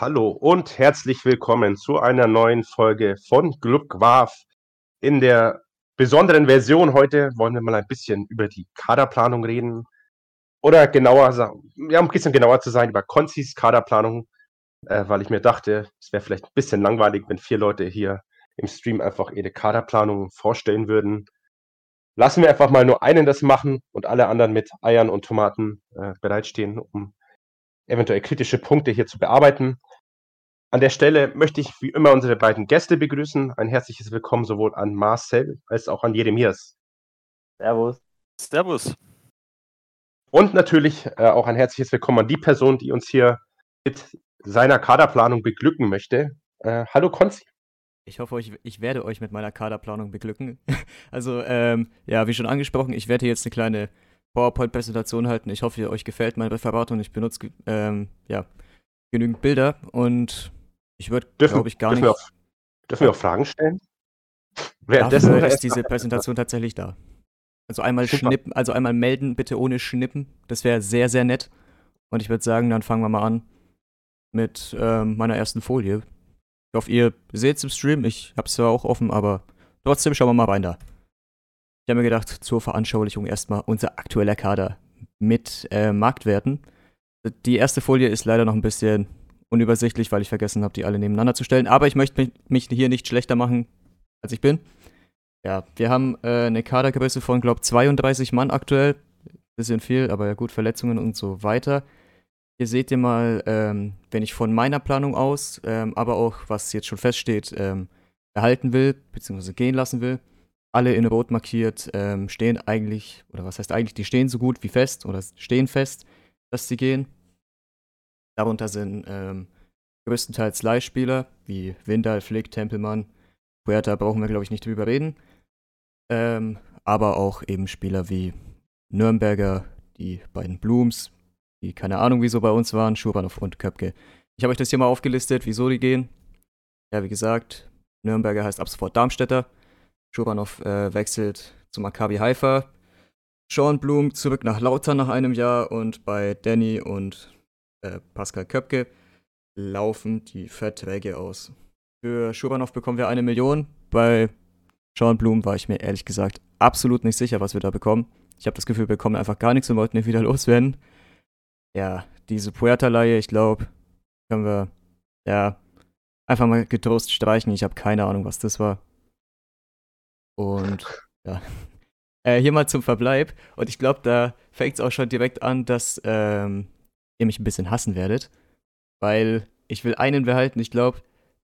Hallo und herzlich willkommen zu einer neuen Folge von Glückwarf. In der besonderen Version heute wollen wir mal ein bisschen über die Kaderplanung reden. Oder genauer ja, um ein bisschen genauer zu sein, über Konzis Kaderplanung, äh, weil ich mir dachte, es wäre vielleicht ein bisschen langweilig, wenn vier Leute hier im Stream einfach ihre Kaderplanung vorstellen würden. Lassen wir einfach mal nur einen das machen und alle anderen mit Eiern und Tomaten äh, bereitstehen, um eventuell kritische Punkte hier zu bearbeiten. An der Stelle möchte ich wie immer unsere beiden Gäste begrüßen. Ein herzliches Willkommen sowohl an Marcel als auch an Jeremias. Servus. Servus. Und natürlich äh, auch ein herzliches Willkommen an die Person, die uns hier mit seiner Kaderplanung beglücken möchte. Äh, hallo Konzi. Ich hoffe, ich, ich werde euch mit meiner Kaderplanung beglücken. also, ähm, ja, wie schon angesprochen, ich werde jetzt eine kleine PowerPoint-Präsentation halten. Ich hoffe, euch gefällt meine Referat ich benutze ähm, ja, genügend Bilder und ich würde, glaube ich, gar dürfen nicht. Wir auch, dürfen wir auch Fragen stellen? Dafür ist diese Präsentation tatsächlich da. Also einmal Super. schnippen, also einmal melden, bitte ohne Schnippen. Das wäre sehr, sehr nett. Und ich würde sagen, dann fangen wir mal an mit ähm, meiner ersten Folie. Ich hoffe, ihr seht es im Stream. Ich habe es zwar auch offen, aber trotzdem schauen wir mal rein da. Ich habe mir gedacht, zur Veranschaulichung erstmal unser aktueller Kader mit äh, Marktwerten. Die erste Folie ist leider noch ein bisschen unübersichtlich, weil ich vergessen habe, die alle nebeneinander zu stellen. Aber ich möchte mich hier nicht schlechter machen, als ich bin. Ja, wir haben äh, eine Kadergröße von, glaube ich, 32 Mann aktuell. Bisschen viel, aber ja gut, Verletzungen und so weiter. Hier seht ihr mal, ähm, wenn ich von meiner Planung aus, ähm, aber auch was jetzt schon feststeht, ähm, erhalten will, beziehungsweise gehen lassen will, alle in Rot markiert, ähm, stehen eigentlich, oder was heißt eigentlich, die stehen so gut wie fest oder stehen fest, dass sie gehen. Darunter sind ähm, größtenteils Leihspieler wie Windal, Flick, Tempelmann. Puerta brauchen wir, glaube ich, nicht drüber reden. Ähm, aber auch eben Spieler wie Nürnberger, die beiden Blooms, die keine Ahnung wieso bei uns waren, Schuranov und Köpke. Ich habe euch das hier mal aufgelistet, wieso die gehen. Ja, wie gesagt, Nürnberger heißt ab sofort Darmstädter. Schuranov äh, wechselt zu Maccabi Haifa. Sean Blum zurück nach Lautern nach einem Jahr und bei Danny und äh, Pascal Köpke laufen die Verträge aus. Für Schuranov bekommen wir eine Million. Bei Sean Blum war ich mir ehrlich gesagt absolut nicht sicher, was wir da bekommen. Ich habe das Gefühl, wir bekommen einfach gar nichts und wollten ihn wieder loswerden. Ja, diese Puerta-Leihe, ich glaube, können wir ja einfach mal getrost streichen. Ich habe keine Ahnung, was das war. Und ja. Äh, hier mal zum Verbleib. Und ich glaube, da fängt es auch schon direkt an, dass ähm, ihr mich ein bisschen hassen werdet. Weil ich will einen behalten, ich glaube,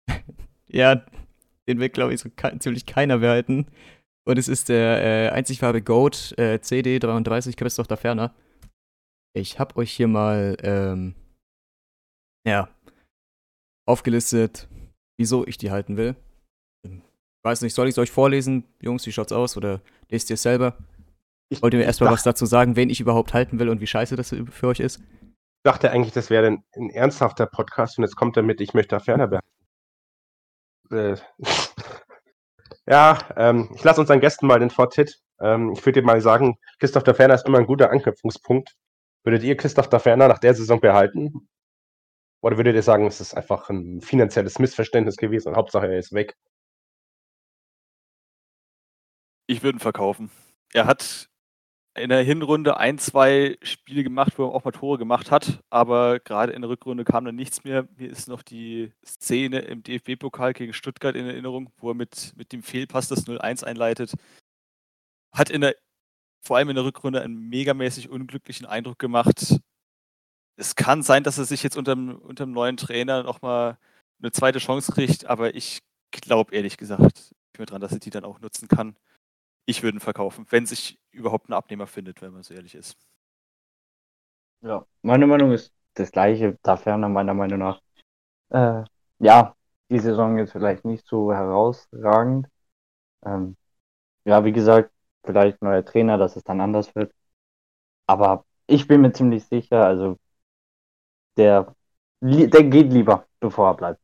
ja, den will, glaube ich, so ke ziemlich keiner behalten. Und es ist der äh, einzigfarbe Goat äh, CD33 Christoph da Ferner. Ich habe euch hier mal, ähm, ja, aufgelistet, wieso ich die halten will. Ich weiß nicht, soll ich es euch vorlesen, Jungs, wie schaut's aus? Oder lest ihr es selber? Ich Wollt ihr mir erstmal was dazu sagen, wen ich überhaupt halten will und wie scheiße das für euch ist? Dachte eigentlich, das wäre ein, ein, ernsthafter Podcast und jetzt kommt er mit, ich möchte da ferner werden. Äh, ja, ähm, ich lasse unseren Gästen mal den Vortritt. Ähm, ich würde dir mal sagen, Christoph der Ferner ist immer ein guter Anknüpfungspunkt. Würdet ihr Christoph der Ferner nach der Saison behalten? Oder würdet ihr sagen, es ist einfach ein finanzielles Missverständnis gewesen und Hauptsache er ist weg? Ich würde ihn verkaufen. Er hat in der Hinrunde ein, zwei Spiele gemacht, wo er auch mal Tore gemacht hat, aber gerade in der Rückrunde kam dann nichts mehr. Mir ist noch die Szene im DFB-Pokal gegen Stuttgart in Erinnerung, wo er mit, mit dem Fehlpass das 0-1 einleitet. Hat in der, vor allem in der Rückrunde einen megamäßig unglücklichen Eindruck gemacht. Es kann sein, dass er sich jetzt unter dem neuen Trainer nochmal eine zweite Chance kriegt, aber ich glaube ehrlich gesagt nicht mehr dran, dass er die dann auch nutzen kann ich würde ihn verkaufen, wenn sich überhaupt ein Abnehmer findet, wenn man so ehrlich ist. Ja, meine Meinung ist das gleiche, da ferner meiner Meinung nach. Äh, ja, die Saison ist vielleicht nicht so herausragend. Ähm, ja, wie gesagt, vielleicht neuer Trainer, dass es dann anders wird. Aber ich bin mir ziemlich sicher, also der, der geht lieber, bevor er bleibt.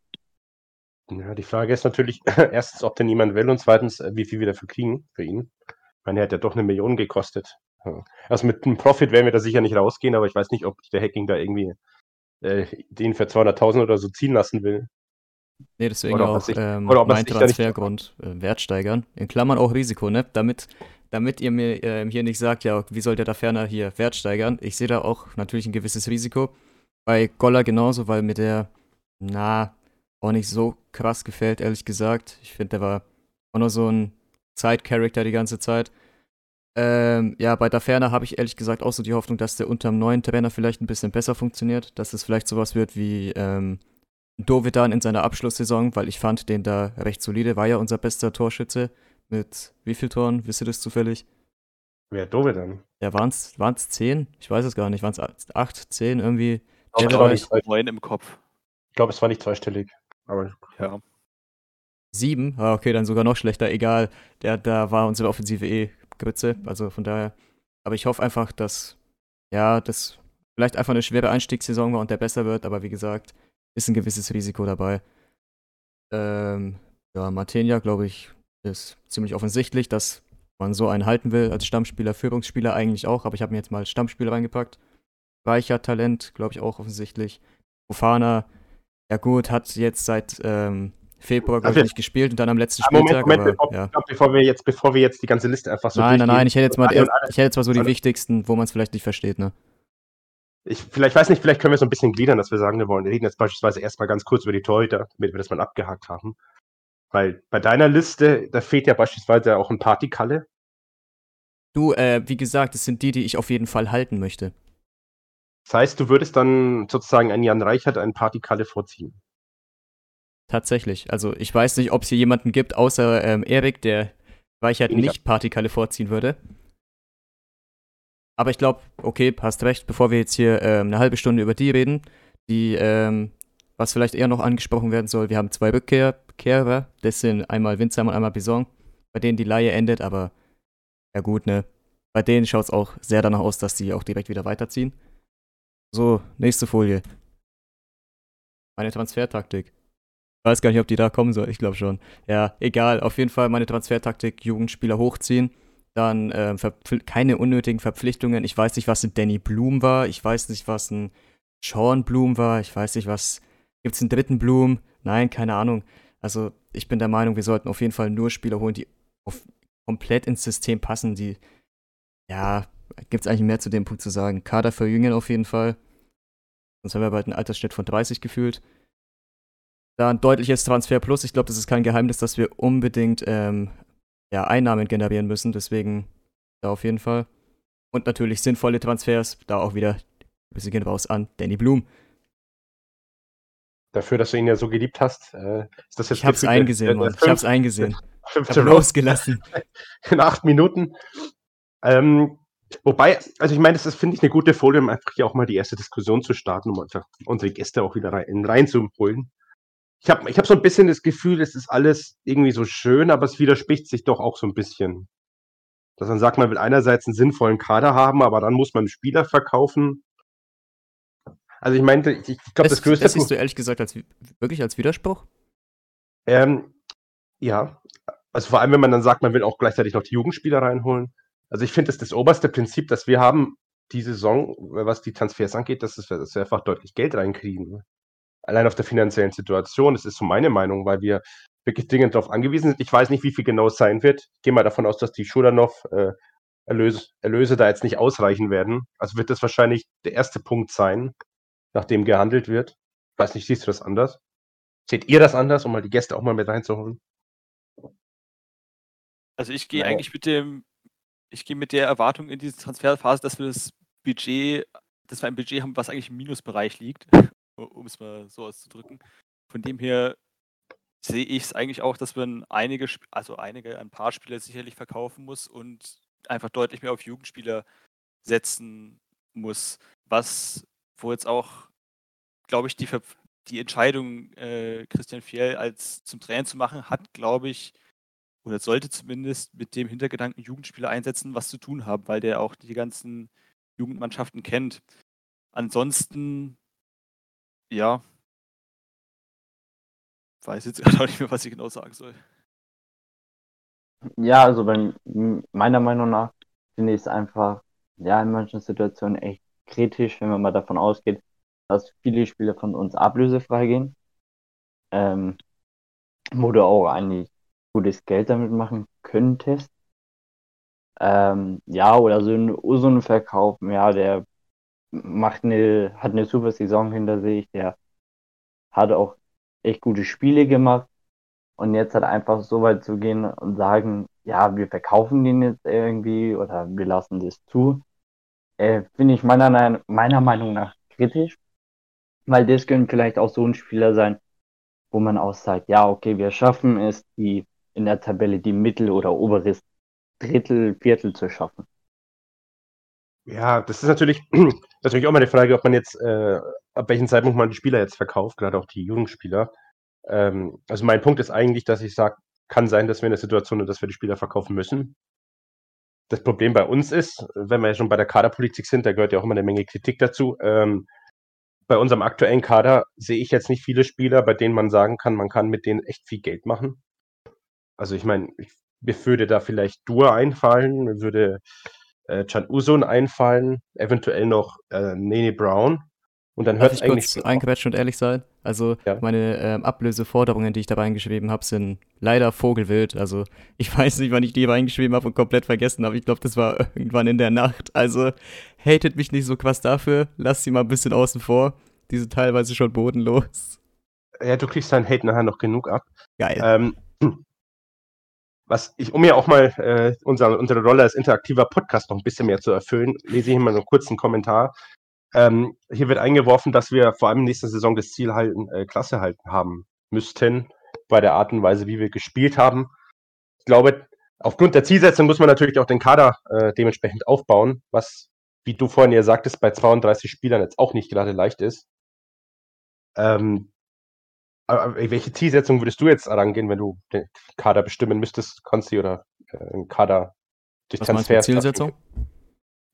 Ja, die Frage ist natürlich erstens, ob denn niemand will und zweitens, äh, wie viel wir dafür kriegen für ihn. Meine, er hat ja doch eine Million gekostet. Also mit einem Profit werden wir da sicher nicht rausgehen, aber ich weiß nicht, ob der Hacking da irgendwie äh, den für 200.000 oder so ziehen lassen will. Nee, deswegen oder auch sich, ähm, mein Transfergrund äh, Wert steigern. In Klammern auch Risiko, ne? Damit, damit ihr mir äh, hier nicht sagt, ja, wie soll der da ferner hier Wert steigern? Ich sehe da auch natürlich ein gewisses Risiko. Bei Goller genauso, weil mir der, na, auch nicht so krass gefällt, ehrlich gesagt. Ich finde, der war auch nur so ein Side-Character die ganze Zeit. Ähm, ja, bei Daferner habe ich ehrlich gesagt auch so die Hoffnung, dass der unter dem neuen Trainer vielleicht ein bisschen besser funktioniert, dass es vielleicht sowas wird wie ähm, Dovedan in seiner Abschlusssaison, weil ich fand den da recht solide, war ja unser bester Torschütze mit wie viel Toren, wisst ihr das zufällig? Wer Dovedan? Ja, waren es zehn? Ich weiß es gar nicht, waren es acht, zehn irgendwie? Ich glaube, es war neun im Kopf. Ich glaube, es war nicht zweistellig, aber ja. Sieben? Ah, okay, dann sogar noch schlechter, egal. Der, da war unsere Offensive eh Grütze, also von daher. Aber ich hoffe einfach, dass, ja, das vielleicht einfach eine schwere Einstiegssaison war und der besser wird, aber wie gesagt, ist ein gewisses Risiko dabei. Ähm, ja, Martenia, glaube ich, ist ziemlich offensichtlich, dass man so einen halten will als Stammspieler, Führungsspieler eigentlich auch, aber ich habe mir jetzt mal Stammspieler reingepackt. Reicher Talent, glaube ich auch offensichtlich. Profana, ja gut, hat jetzt seit ähm, Februar, glaube ich, nicht gespielt und dann am letzten Spieltag. Moment, aber, ja. bevor, wir jetzt, bevor wir jetzt die ganze Liste einfach so. Nein, nein, nein, ich hätte jetzt mal, ich hätte jetzt mal so die wichtigsten, wo man es vielleicht nicht versteht, ne? Ich vielleicht weiß nicht, vielleicht können wir so ein bisschen gliedern, dass wir sagen, wir wollen wir reden jetzt beispielsweise erstmal ganz kurz über die Torhüter, damit wir das mal abgehakt haben. Weil bei deiner Liste, da fehlt ja beispielsweise auch ein Partykalle. Du, äh, wie gesagt, das sind die, die ich auf jeden Fall halten möchte. Das heißt, du würdest dann sozusagen einen Jan Reichert einen Partykalle vorziehen. Tatsächlich. Also ich weiß nicht, ob es hier jemanden gibt, außer ähm, Erik, der Reichert halt nicht Partykalle vorziehen würde. Aber ich glaube, okay, hast recht, bevor wir jetzt hier ähm, eine halbe Stunde über die reden, die, ähm, was vielleicht eher noch angesprochen werden soll, wir haben zwei Rückkehrer, das sind einmal Winzheim und einmal Bison, bei denen die Laie endet, aber ja gut, ne. Bei denen schaut es auch sehr danach aus, dass die auch direkt wieder weiterziehen. So, nächste Folie. Meine Transfertaktik weiß gar nicht, ob die da kommen soll. Ich glaube schon. Ja, egal. Auf jeden Fall meine Transfertaktik: Jugendspieler hochziehen. Dann äh, keine unnötigen Verpflichtungen. Ich weiß nicht, was ein Danny Bloom war. Ich weiß nicht, was ein Sean Bloom war. Ich weiß nicht, was. Gibt es einen dritten Bloom? Nein, keine Ahnung. Also, ich bin der Meinung, wir sollten auf jeden Fall nur Spieler holen, die auf, komplett ins System passen, die. Ja, gibt es eigentlich mehr zu dem Punkt zu sagen. Kader verjüngen auf jeden Fall. Sonst haben wir bald einen Altersschnitt von 30 gefühlt da ein deutliches Transfer plus. Ich glaube, das ist kein Geheimnis, dass wir unbedingt ähm, ja, Einnahmen generieren müssen. Deswegen da auf jeden Fall. Und natürlich sinnvolle Transfers. Da auch wieder, wir gehen raus an Danny Blum. Dafür, dass du ihn ja so geliebt hast, äh, ist das jetzt Ich hab's eingesehen, Mann. Ich hab's eingesehen. Ich hab losgelassen. In acht Minuten. Ähm, wobei, also ich meine, das ist, finde ich, eine gute Folie, um einfach hier auch mal die erste Diskussion zu starten, um einfach unsere Gäste auch wieder rein, reinzuholen ich habe ich hab so ein bisschen das Gefühl, es ist alles irgendwie so schön, aber es widerspricht sich doch auch so ein bisschen. Dass man sagt, man will einerseits einen sinnvollen Kader haben, aber dann muss man Spieler verkaufen. Also ich meinte, ich, ich glaube, das, größte. Das siehst du ehrlich gesagt als, wirklich als Widerspruch? Ähm, ja. Also vor allem, wenn man dann sagt, man will auch gleichzeitig noch die Jugendspieler reinholen. Also ich finde, das ist das oberste Prinzip, dass wir haben die Saison, was die Transfers angeht, dass, es, dass wir einfach deutlich Geld reinkriegen allein auf der finanziellen Situation. Das ist so meine Meinung, weil wir wirklich dringend darauf angewiesen sind. Ich weiß nicht, wie viel genau es sein wird. Ich gehe mal davon aus, dass die Schulanov äh, Erlöse, Erlöse da jetzt nicht ausreichen werden. Also wird das wahrscheinlich der erste Punkt sein, nachdem gehandelt wird. Ich weiß nicht, siehst du das anders? Seht ihr das anders, um mal die Gäste auch mal mit reinzuholen? Also ich gehe eigentlich mit dem, ich gehe mit der Erwartung in diese Transferphase, dass wir das Budget, dass wir ein Budget haben, was eigentlich im Minusbereich liegt um es mal so auszudrücken. Von dem her sehe ich es eigentlich auch, dass man einige, also einige, ein paar Spieler sicherlich verkaufen muss und einfach deutlich mehr auf Jugendspieler setzen muss. Was, wo jetzt auch, glaube ich, die, die Entscheidung, äh, Christian Fiel als zum Trainer zu machen, hat, glaube ich, oder sollte zumindest mit dem Hintergedanken Jugendspieler einsetzen, was zu tun haben, weil der auch die ganzen Jugendmannschaften kennt. Ansonsten ja. Weiß jetzt gerade nicht mehr, was ich genau sagen soll. Ja, also bei, meiner Meinung nach finde ich es einfach, ja, in manchen Situationen echt kritisch, wenn man mal davon ausgeht, dass viele Spieler von uns ablösefrei gehen. Ähm, wo du auch eigentlich gutes Geld damit machen könntest. Ähm, ja, oder so ein Usun verkaufen, ja, der macht eine, hat eine super Saison hinter sich, der hat auch echt gute Spiele gemacht. Und jetzt halt einfach so weit zu gehen und sagen, ja, wir verkaufen den jetzt irgendwie oder wir lassen das zu, äh, finde ich meiner, meiner Meinung nach kritisch. Weil das könnte vielleicht auch so ein Spieler sein, wo man auch sagt, ja, okay, wir schaffen es, die in der Tabelle die Mittel- oder oberes Drittel, Viertel zu schaffen. Ja, das ist natürlich, natürlich auch mal eine Frage, ob man jetzt, äh, ab welchem Zeitpunkt man die Spieler jetzt verkauft, gerade auch die Jugendspieler. Ähm, also mein Punkt ist eigentlich, dass ich sage, kann sein, dass wir in der Situation sind, dass wir die Spieler verkaufen müssen. Das Problem bei uns ist, wenn wir ja schon bei der Kaderpolitik sind, da gehört ja auch immer eine Menge Kritik dazu. Ähm, bei unserem aktuellen Kader sehe ich jetzt nicht viele Spieler, bei denen man sagen kann, man kann mit denen echt viel Geld machen. Also ich meine, mir würde da vielleicht Dur einfallen, würde äh, Chan Usun einfallen, eventuell noch äh, Nene Brown. Und dann hört es eigentlich. Kurz einquetschen und ehrlich sein? Also ja. meine ähm, Ablöseforderungen, die ich da reingeschrieben habe, sind leider vogelwild. Also ich weiß nicht, wann ich die reingeschrieben habe und komplett vergessen habe. Ich glaube, das war irgendwann in der Nacht. Also hatet mich nicht so krass dafür. Lasst sie mal ein bisschen außen vor. Die sind teilweise schon bodenlos. Ja, du kriegst deinen Hate nachher noch genug ab. Geil. Ähm, was ich, um ja auch mal äh, unsere, unsere Rolle als interaktiver Podcast noch ein bisschen mehr zu erfüllen, lese ich hier mal einen kurzen Kommentar ähm, hier wird eingeworfen, dass wir vor allem in nächster Saison das Ziel halten, äh, Klasse halten haben müssten, bei der Art und Weise, wie wir gespielt haben. Ich glaube, aufgrund der Zielsetzung muss man natürlich auch den Kader äh, dementsprechend aufbauen, was, wie du vorhin ja sagtest, bei 32 Spielern jetzt auch nicht gerade leicht ist. Ähm, welche Zielsetzung würdest du jetzt herangehen, wenn du den Kader bestimmen müsstest, Konzi, oder äh, einen Kader durch Was Transfers? Zielsetzung?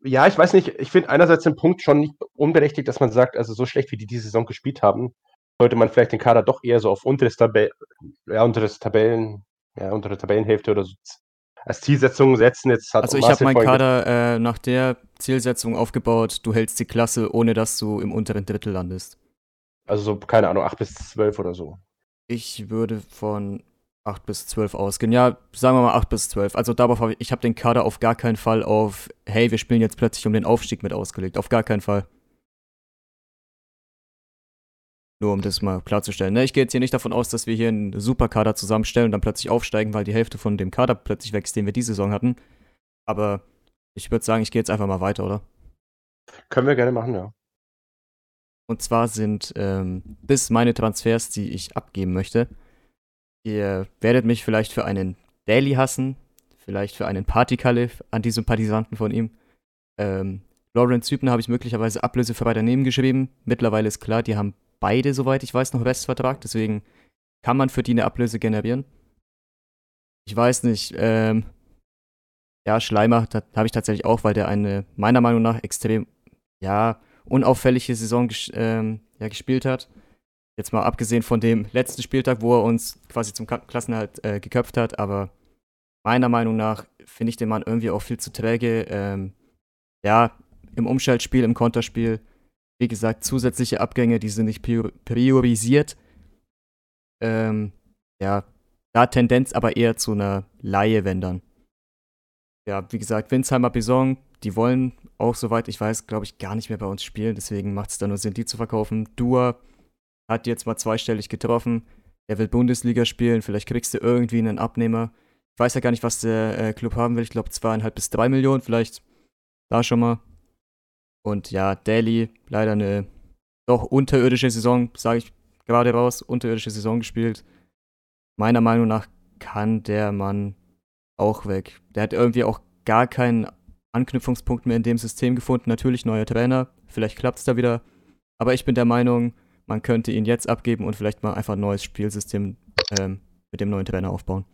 ja, ich weiß nicht, ich finde einerseits den Punkt schon nicht unberechtigt, dass man sagt, also so schlecht wie die diese Saison gespielt haben, sollte man vielleicht den Kader doch eher so auf unteres, Tabell, ja, unteres Tabellen, ja, untere Tabellenhälfte oder so als Zielsetzung setzen. Jetzt hat also ich habe meinen Kader äh, nach der Zielsetzung aufgebaut, du hältst die Klasse, ohne dass du im unteren Drittel landest. Also so, keine Ahnung, 8 bis 12 oder so. Ich würde von 8 bis 12 ausgehen. Ja, sagen wir mal 8 bis 12. Also darauf habe ich, ich habe den Kader auf gar keinen Fall auf, hey, wir spielen jetzt plötzlich um den Aufstieg mit ausgelegt. Auf gar keinen Fall. Nur um das mal klarzustellen. Ne, ich gehe jetzt hier nicht davon aus, dass wir hier einen Superkader zusammenstellen und dann plötzlich aufsteigen, weil die Hälfte von dem Kader plötzlich wächst, den wir diese Saison hatten. Aber ich würde sagen, ich gehe jetzt einfach mal weiter, oder? Können wir gerne machen, ja. Und zwar sind ähm, bis meine Transfers, die ich abgeben möchte, Ihr werdet mich vielleicht für einen Daily hassen, vielleicht für einen Partykalif, Antisympathisanten von ihm. Ähm, Lawrence Zypner habe ich möglicherweise ablösefrei daneben geschrieben. Mittlerweile ist klar, die haben beide, soweit ich weiß, noch Restvertrag, deswegen kann man für die eine Ablöse generieren. Ich weiß nicht, ähm, ja, Schleimer habe ich tatsächlich auch, weil der eine meiner Meinung nach extrem, ja, unauffällige Saison ges ähm, ja, gespielt hat. Jetzt mal abgesehen von dem letzten Spieltag, wo er uns quasi zum Klassenhalt äh, geköpft hat, aber meiner Meinung nach finde ich den Mann irgendwie auch viel zu träge. Ähm, ja, im Umschaltspiel, im Konterspiel, wie gesagt, zusätzliche Abgänge, die sind nicht priorisiert. Ähm, ja, da Tendenz aber eher zu einer Laie, wenn dann. Ja, wie gesagt, Winsheimer Bison, die wollen auch, soweit ich weiß, glaube ich, gar nicht mehr bei uns spielen. Deswegen macht es da nur Sinn, die zu verkaufen. Dua hat jetzt mal zweistellig getroffen. Er will Bundesliga spielen, vielleicht kriegst du irgendwie einen Abnehmer. Ich weiß ja gar nicht, was der äh, Club haben will. Ich glaube zweieinhalb bis drei Millionen, vielleicht da schon mal. Und ja, Daly, leider eine doch unterirdische Saison, sage ich gerade raus, unterirdische Saison gespielt. Meiner Meinung nach kann der Mann auch weg. Der hat irgendwie auch gar keinen Anknüpfungspunkt mehr in dem System gefunden. Natürlich neuer Trainer, vielleicht klappt es da wieder. Aber ich bin der Meinung, man könnte ihn jetzt abgeben und vielleicht mal einfach ein neues Spielsystem ähm, mit dem neuen Trainer aufbauen.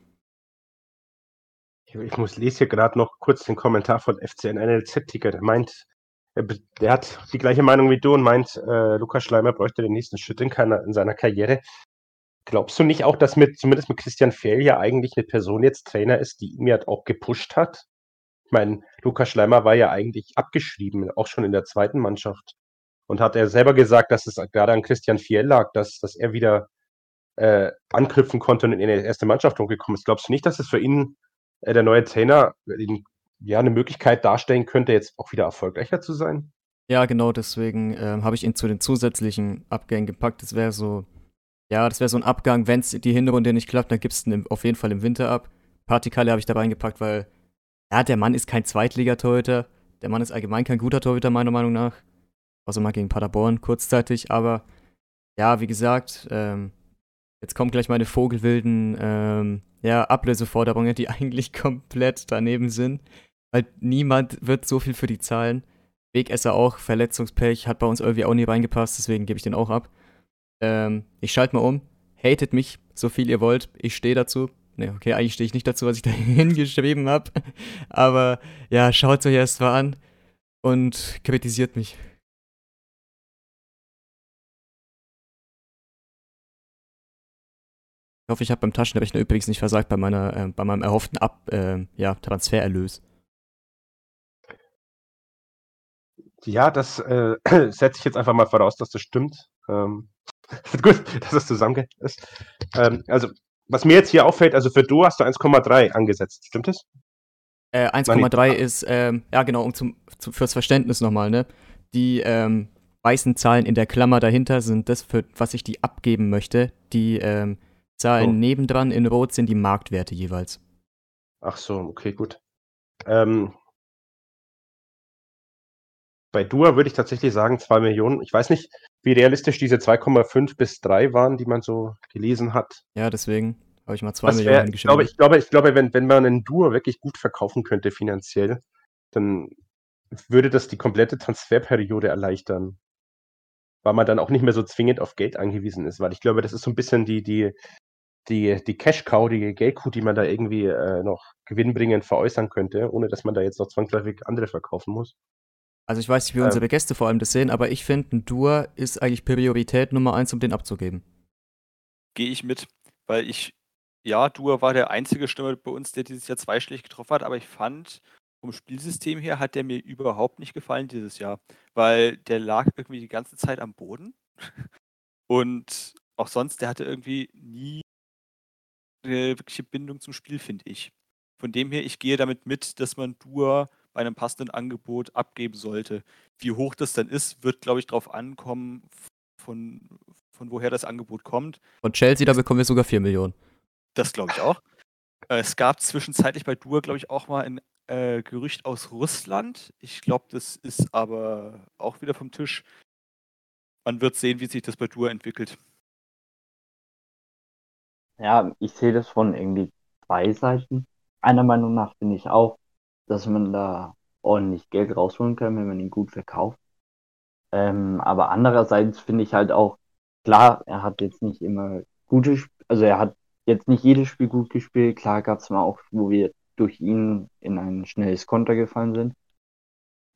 Ich muss lese hier gerade noch kurz den Kommentar von FCN NLZ-Ticker. Der meint, der hat die gleiche Meinung wie du und meint, äh, Lukas Schleimer bräuchte den nächsten Schritt in, in, seiner Karriere. Glaubst du nicht auch, dass mit, zumindest mit Christian Fehl ja eigentlich eine Person jetzt Trainer ist, die ihn ja auch gepusht hat? Ich meine, Lukas Schleimer war ja eigentlich abgeschrieben, auch schon in der zweiten Mannschaft. Und hat er selber gesagt, dass es gerade an Christian Fiel lag, dass, dass er wieder äh, anknüpfen konnte und in die erste Mannschaft hochgekommen ist. Glaubst du nicht, dass es für ihn äh, der neue Trainer ja eine Möglichkeit darstellen könnte, jetzt auch wieder erfolgreicher zu sein? Ja, genau, deswegen äh, habe ich ihn zu den zusätzlichen Abgängen gepackt. Das wäre so, ja, das wäre so ein Abgang, wenn es die Hinrunde nicht klappt, dann gibt es auf jeden Fall im Winter ab. Partikalle habe ich da reingepackt, weil, ja, der Mann ist kein Zweitligatorhüter. Der Mann ist allgemein kein guter Torhüter, meiner Meinung nach. Außer mal gegen Paderborn kurzzeitig, aber ja, wie gesagt, ähm, jetzt kommen gleich meine vogelwilden ähm, ja, Ablöseforderungen, die eigentlich komplett daneben sind. Weil niemand wird so viel für die zahlen. Wegesser auch, Verletzungspech, hat bei uns irgendwie auch nie reingepasst, deswegen gebe ich den auch ab. Ähm, ich schalte mal um. Hatet mich, so viel ihr wollt. Ich stehe dazu. Ne, okay, eigentlich stehe ich nicht dazu, was ich da hingeschrieben habe. Aber ja, schaut euch erst mal an und kritisiert mich. Ich hoffe, ich habe beim Taschenrechner übrigens nicht versagt bei, meiner, äh, bei meinem erhofften Ab äh, ja, Transfererlös. Ja, das äh, setze ich jetzt einfach mal voraus, dass das stimmt. Ähm, gut, dass es zusammengeht ist. Ähm, also, was mir jetzt hier auffällt, also für du hast du 1,3 angesetzt, stimmt es? Äh, 1,3 ist, ähm, ja genau, um zum, zum, fürs Verständnis nochmal, ne? Die ähm, weißen Zahlen in der Klammer dahinter sind das, für was ich die abgeben möchte. Die ähm, Zahlen oh. nebendran in Rot sind die Marktwerte jeweils. Ach so, okay, gut. Ähm, bei Dua würde ich tatsächlich sagen 2 Millionen. Ich weiß nicht, wie realistisch diese 2,5 bis 3 waren, die man so gelesen hat. Ja, deswegen habe ich mal 2 Millionen wär, ich glaube, ich glaube, ich glaube wenn, wenn man einen Dua wirklich gut verkaufen könnte finanziell, dann würde das die komplette Transferperiode erleichtern. Weil man dann auch nicht mehr so zwingend auf Geld angewiesen ist. Weil ich glaube, das ist so ein bisschen die, die, die, die Cash-Cow, die Geldkuh, die man da irgendwie äh, noch gewinnbringend veräußern könnte, ohne dass man da jetzt noch zwangsläufig andere verkaufen muss. Also ich weiß nicht, wie ähm, unsere Gäste vor allem das sehen, aber ich finde, ein Dur ist eigentlich Priorität Nummer eins, um den abzugeben. Gehe ich mit, weil ich, ja, Dur war der einzige Stimme bei uns, der dieses Jahr zweischlägig getroffen hat, aber ich fand, vom Spielsystem her hat der mir überhaupt nicht gefallen dieses Jahr, weil der lag irgendwie die ganze Zeit am Boden und auch sonst, der hatte irgendwie nie eine wirkliche Bindung zum Spiel, finde ich. Von dem her, ich gehe damit mit, dass man Dur bei einem passenden Angebot abgeben sollte. Wie hoch das dann ist, wird, glaube ich, darauf ankommen, von, von woher das Angebot kommt. Von Chelsea, da bekommen wir sogar 4 Millionen. Das glaube ich auch. Äh, es gab zwischenzeitlich bei Dur, glaube ich, auch mal ein äh, Gerücht aus Russland. Ich glaube, das ist aber auch wieder vom Tisch. Man wird sehen, wie sich das bei Dur entwickelt. Ja, ich sehe das von irgendwie zwei Seiten. Einer Meinung nach finde ich auch, dass man da ordentlich Geld rausholen kann, wenn man ihn gut verkauft. Ähm, aber andererseits finde ich halt auch, klar, er hat jetzt nicht immer gute, Sp also er hat jetzt nicht jedes Spiel gut gespielt. Klar gab es mal auch, wo wir durch ihn in ein schnelles Konter gefallen sind.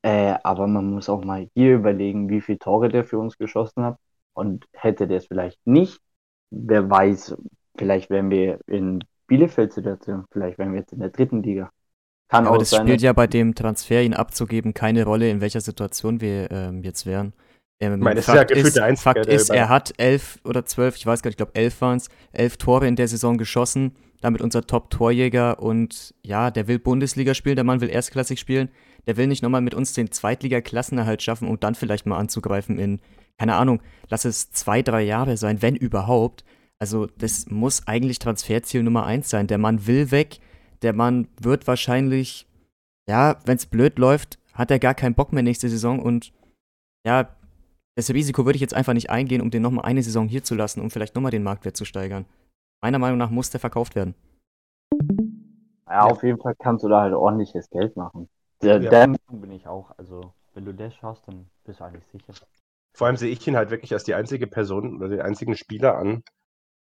Äh, aber man muss auch mal hier überlegen, wie viele Tore der für uns geschossen hat. Und hätte der es vielleicht nicht, wer weiß, vielleicht wären wir in Bielefeld-Situation, vielleicht wären wir jetzt in der dritten Liga. Kann aber das sein, spielt ja bei dem Transfer, ihn abzugeben, keine Rolle, in welcher Situation wir ähm, jetzt wären. Ähm, meine, Fakt ist, ja ist, Fakt ist er hat elf oder zwölf, ich weiß gar nicht, ich glaube elf waren es, elf Tore in der Saison geschossen, damit unser Top-Torjäger und ja, der will Bundesliga spielen, der Mann will erstklassig spielen, der will nicht nochmal mit uns den Zweitliga-Klassenerhalt schaffen und dann vielleicht mal anzugreifen in, keine Ahnung, lass es zwei, drei Jahre sein, wenn überhaupt. Also das muss eigentlich Transferziel Nummer eins sein. Der Mann will weg, der Mann wird wahrscheinlich, ja, wenn es blöd läuft, hat er gar keinen Bock mehr nächste Saison und ja, das Risiko würde ich jetzt einfach nicht eingehen, um den nochmal eine Saison hier zu lassen, um vielleicht nochmal den Marktwert zu steigern. Meiner Meinung nach muss der verkauft werden. Ja, auf jeden Fall kannst du da halt ordentliches Geld machen. Der, ja. Der bin ich auch. Also, wenn du das schaust, dann bist du eigentlich sicher. Vor allem sehe ich ihn halt wirklich als die einzige Person oder den einzigen Spieler an,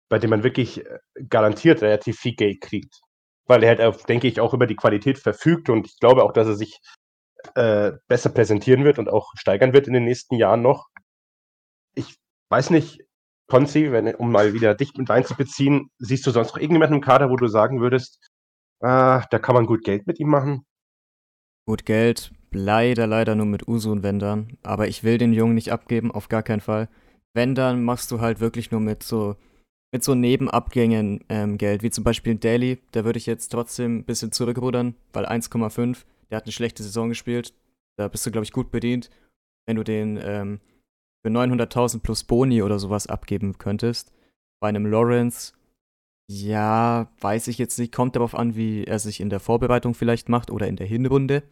bei dem man wirklich äh, garantiert relativ viel Geld kriegt weil er halt, denke ich, auch über die Qualität verfügt und ich glaube auch, dass er sich äh, besser präsentieren wird und auch steigern wird in den nächsten Jahren noch. Ich weiß nicht, Konzi, wenn, um mal wieder dich mit einzubeziehen, siehst du sonst noch irgendjemanden im Kader, wo du sagen würdest, ah, da kann man gut Geld mit ihm machen? Gut Geld, leider, leider nur mit Uso und Wendern. Aber ich will den Jungen nicht abgeben, auf gar keinen Fall. Wenn, dann machst du halt wirklich nur mit so, mit so Nebenabgängen ähm, Geld, wie zum Beispiel Daily. Da würde ich jetzt trotzdem ein bisschen zurückrudern, weil 1,5, der hat eine schlechte Saison gespielt. Da bist du, glaube ich, gut bedient, wenn du den ähm, für 900.000 plus Boni oder sowas abgeben könntest. Bei einem Lawrence, ja, weiß ich jetzt nicht, kommt darauf an, wie er sich in der Vorbereitung vielleicht macht oder in der Hinrunde.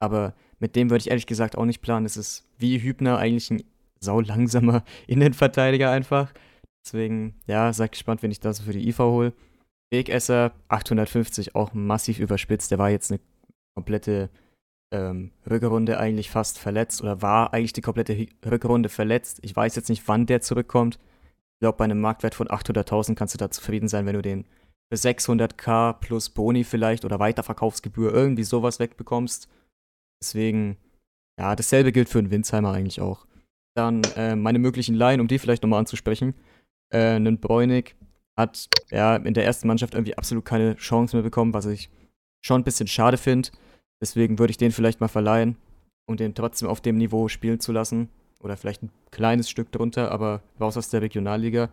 Aber mit dem würde ich ehrlich gesagt auch nicht planen. Es ist wie Hübner eigentlich ein saulangsamer Innenverteidiger einfach. Deswegen, ja, seid gespannt, wenn ich das für die IV hole. Wegesser 850 auch massiv überspitzt. Der war jetzt eine komplette ähm, Rückrunde eigentlich fast verletzt oder war eigentlich die komplette Rückrunde verletzt. Ich weiß jetzt nicht, wann der zurückkommt. Ich glaube, bei einem Marktwert von 800.000 kannst du da zufrieden sein, wenn du den für 600k plus Boni vielleicht oder Weiterverkaufsgebühr irgendwie sowas wegbekommst. Deswegen, ja, dasselbe gilt für einen Winsheimer eigentlich auch. Dann äh, meine möglichen Laien, um die vielleicht nochmal anzusprechen. Äh, einen Bräunig hat ja in der ersten Mannschaft irgendwie absolut keine Chance mehr bekommen, was ich schon ein bisschen schade finde. Deswegen würde ich den vielleicht mal verleihen, um den trotzdem auf dem Niveau spielen zu lassen. Oder vielleicht ein kleines Stück drunter, aber raus aus der Regionalliga.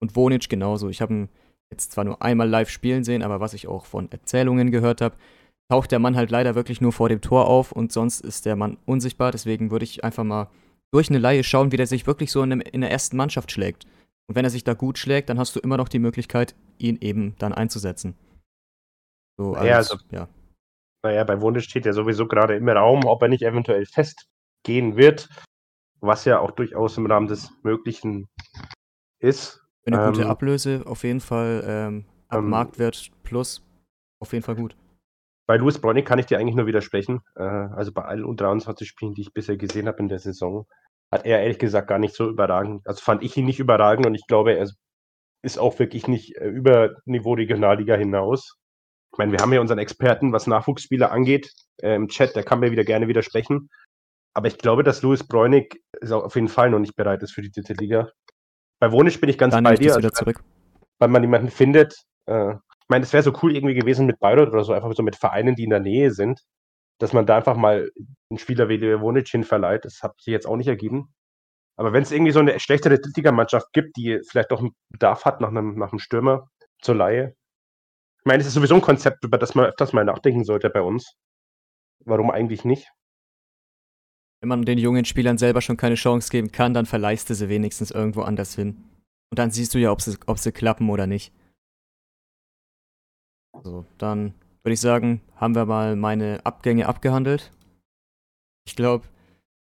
Und Wonic genauso. Ich habe ihn jetzt zwar nur einmal live spielen sehen, aber was ich auch von Erzählungen gehört habe, taucht der Mann halt leider wirklich nur vor dem Tor auf und sonst ist der Mann unsichtbar. Deswegen würde ich einfach mal durch eine Laie schauen, wie der sich wirklich so in, der ersten Mannschaft schlägt. Und wenn er sich da gut schlägt, dann hast du immer noch die Möglichkeit, ihn eben dann einzusetzen. So, als, ja, also, ja. Naja, bei Wunde steht ja sowieso gerade im Raum, ob er nicht eventuell festgehen wird, was ja auch durchaus im Rahmen des Möglichen ist. Eine ähm, gute Ablöse, auf jeden Fall ähm, ab ähm, Marktwert plus, auf jeden Fall gut. Bei Louis Bronny kann ich dir eigentlich nur widersprechen. Äh, also bei allen U23 Spielen, die ich bisher gesehen habe in der Saison, hat er ehrlich gesagt gar nicht so überragend. Also fand ich ihn nicht überragend und ich glaube, er ist auch wirklich nicht äh, über Niveau Regionalliga hinaus. Ich meine, wir haben ja unseren Experten, was Nachwuchsspieler angeht, äh, im Chat, der kann mir wieder gerne widersprechen. Aber ich glaube, dass Louis Bräunig auf jeden Fall noch nicht bereit ist für die dritte Liga. Bei Wonisch bin ich ganz Dann bei dir. Wieder zurück. Weil man jemanden findet. Äh, ich meine, es wäre so cool irgendwie gewesen mit Bayreuth oder so, einfach so mit Vereinen, die in der Nähe sind, dass man da einfach mal einen Spieler wie Wonic hinverleiht. Das hat sich jetzt auch nicht ergeben. Aber wenn es irgendwie so eine schlechtere Drittligamannschaft gibt, die vielleicht doch einen Bedarf hat nach einem, nach einem Stürmer zur Laie, ich meine, es ist sowieso ein Konzept, über das man öfters mal nachdenken sollte bei uns. Warum eigentlich nicht? Wenn man den jungen Spielern selber schon keine Chance geben kann, dann verleihst du sie wenigstens irgendwo anders hin. Und dann siehst du ja, ob sie, ob sie klappen oder nicht. So, dann würde ich sagen, haben wir mal meine Abgänge abgehandelt. Ich glaube,